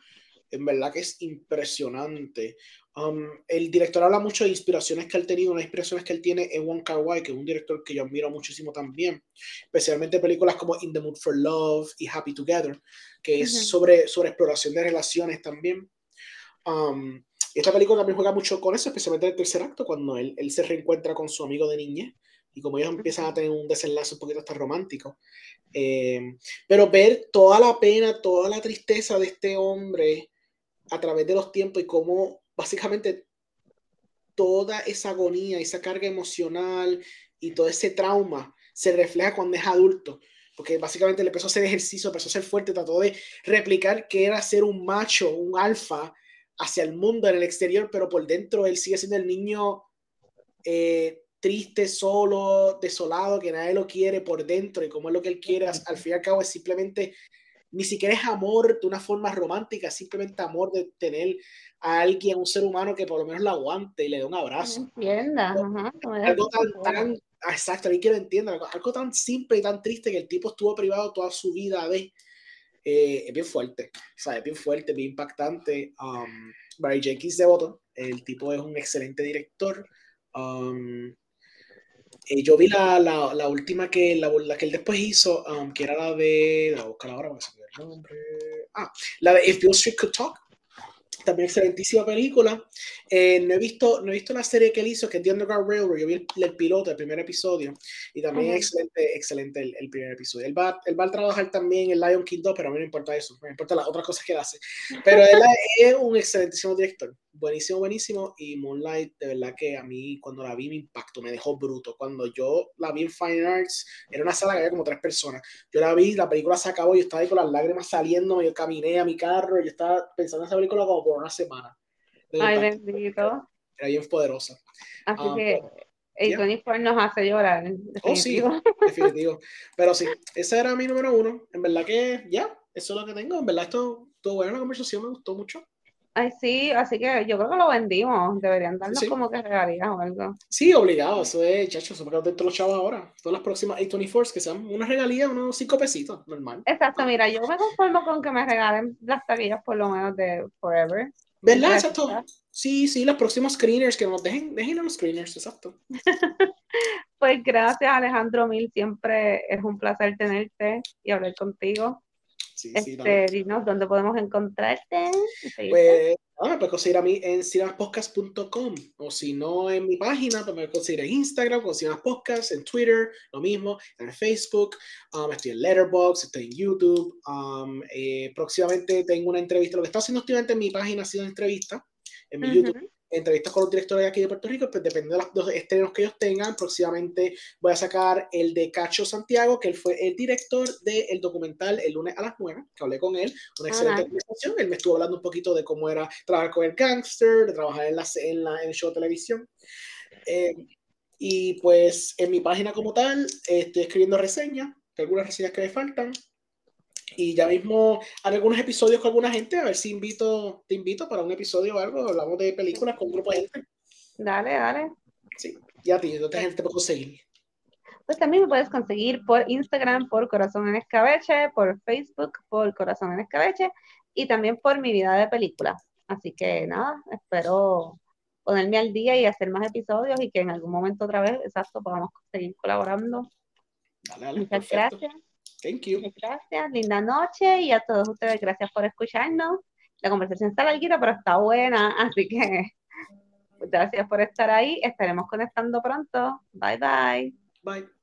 en verdad que es impresionante. Um, el director habla mucho de inspiraciones que él ha tenido, unas inspiraciones que él tiene en Wong Kar Wai, que es un director que yo admiro muchísimo también, especialmente películas como In the Mood for Love y Happy Together, que es sobre, sobre exploración de relaciones también. Um, esta película también juega mucho con eso, especialmente en el tercer acto, cuando él, él se reencuentra con su amigo de niñez y como ellos empiezan a tener un desenlace un poquito hasta romántico. Eh, pero ver toda la pena, toda la tristeza de este hombre a través de los tiempos y cómo básicamente toda esa agonía, esa carga emocional y todo ese trauma se refleja cuando es adulto. Porque básicamente le empezó a hacer ejercicio, empezó a ser fuerte, trató de replicar que era ser un macho, un alfa hacia el mundo en el exterior, pero por dentro él sigue siendo el niño eh, triste, solo, desolado, que nadie lo quiere por dentro y como es lo que él quiere, al fin y al cabo es simplemente ni siquiera es amor de una forma romántica, simplemente amor de tener a alguien, un ser humano que por lo menos la aguante y le dé un abrazo. Entienda, algo tan, tan, exacto, alguien que lo entienda, algo, tan simple y tan triste que el tipo estuvo privado toda su vida de, eh, es bien fuerte, o sea, es bien fuerte, bien impactante. Um, Barry Jenkins de voto, el tipo es un excelente director. Um, eh, yo vi la, la, la, última que, la, la, que él después hizo, um, que era la de. La buscar ahora, porque se me el nombre. Ah, la de If Bill Street Could Talk también excelentísima película. Eh, no, he visto, no he visto la serie que él hizo, que es The Underground Railroad. Yo vi el, piloto, el primer episodio, y también es excelente, excelente el, el, primer episodio. Él va, él va a trabajar también en Lion King 2, pero a mí no importa eso, me importa las otras cosas que él hace. Pero él es un excelentísimo director buenísimo, buenísimo. Y Moonlight, de verdad que a mí cuando la vi me impactó, me dejó bruto. Cuando yo la vi en Fine Arts, era una sala que había como tres personas. Yo la vi, la película se acabó, yo estaba ahí con las lágrimas saliendo, yo caminé a mi carro, yo estaba pensando en esa película como por una semana. Ay, bendito. Era bien poderosa. Así ah, que el Tony Ford nos hace llorar. Oh, sí, definitivo. Pero sí, ese era mi número uno. En verdad que ya, eso es lo que tengo. En verdad, esto estuvo buena la conversación, me gustó mucho. Ay, sí, así que yo creo que lo vendimos. Deberían darnos como que regalías o algo. Sí, obligado. Eso es, chacho, eso es dentro los chavos ahora. Todas las próximas A24 que sean una regalía, unos cinco pesitos, normal. Exacto, mira, yo me conformo con que me regalen las taquillas por lo menos de Forever. ¿Verdad? Exacto. Sí, sí, los próximos screeners que nos dejen, dejen a los screeners, exacto. pues gracias, Alejandro Mil. Siempre es un placer tenerte y hablar contigo. Sí, este, sí, dinos dónde podemos encontrarte. Pues no, me puedes conseguir a mí en cinemaspodcast.com o si no en mi página, pues me puedes conseguir en Instagram con Podcast, en Twitter, lo mismo, en Facebook, um, estoy en Letterboxd, estoy en YouTube. Um, eh, próximamente tengo una entrevista, lo que está haciendo últimamente en mi página ha sido una entrevista en mi. YouTube entrevistas con los directores de aquí de Puerto Rico, pues depende de los dos estrenos que ellos tengan. Próximamente voy a sacar el de Cacho Santiago, que él fue el director del documental El lunes a las 9, que hablé con él, una excelente Ajá. conversación. Él me estuvo hablando un poquito de cómo era trabajar con el gangster, de trabajar en, la, en, la, en el show de televisión. Eh, y pues en mi página como tal, eh, estoy escribiendo reseñas, algunas reseñas que me faltan. Y ya mismo haré algunos episodios con alguna gente, a ver si invito, te invito para un episodio o algo, hablamos de películas con un grupo de gente. Dale, dale. Sí, y a ti, ¿dónde gente te puede conseguir? Pues también me puedes conseguir por Instagram por Corazón en Escabeche, por Facebook por Corazón en Escabeche y también por Mi Vida de Película. Así que nada, espero ponerme al día y hacer más episodios y que en algún momento otra vez, exacto, podamos seguir colaborando. Dale, dale, Muchas perfecto. gracias. Thank you. Gracias. Linda noche y a todos ustedes gracias por escucharnos. La conversación está larguita, pero está buena, así que gracias por estar ahí. Estaremos conectando pronto. Bye. Bye. Bye.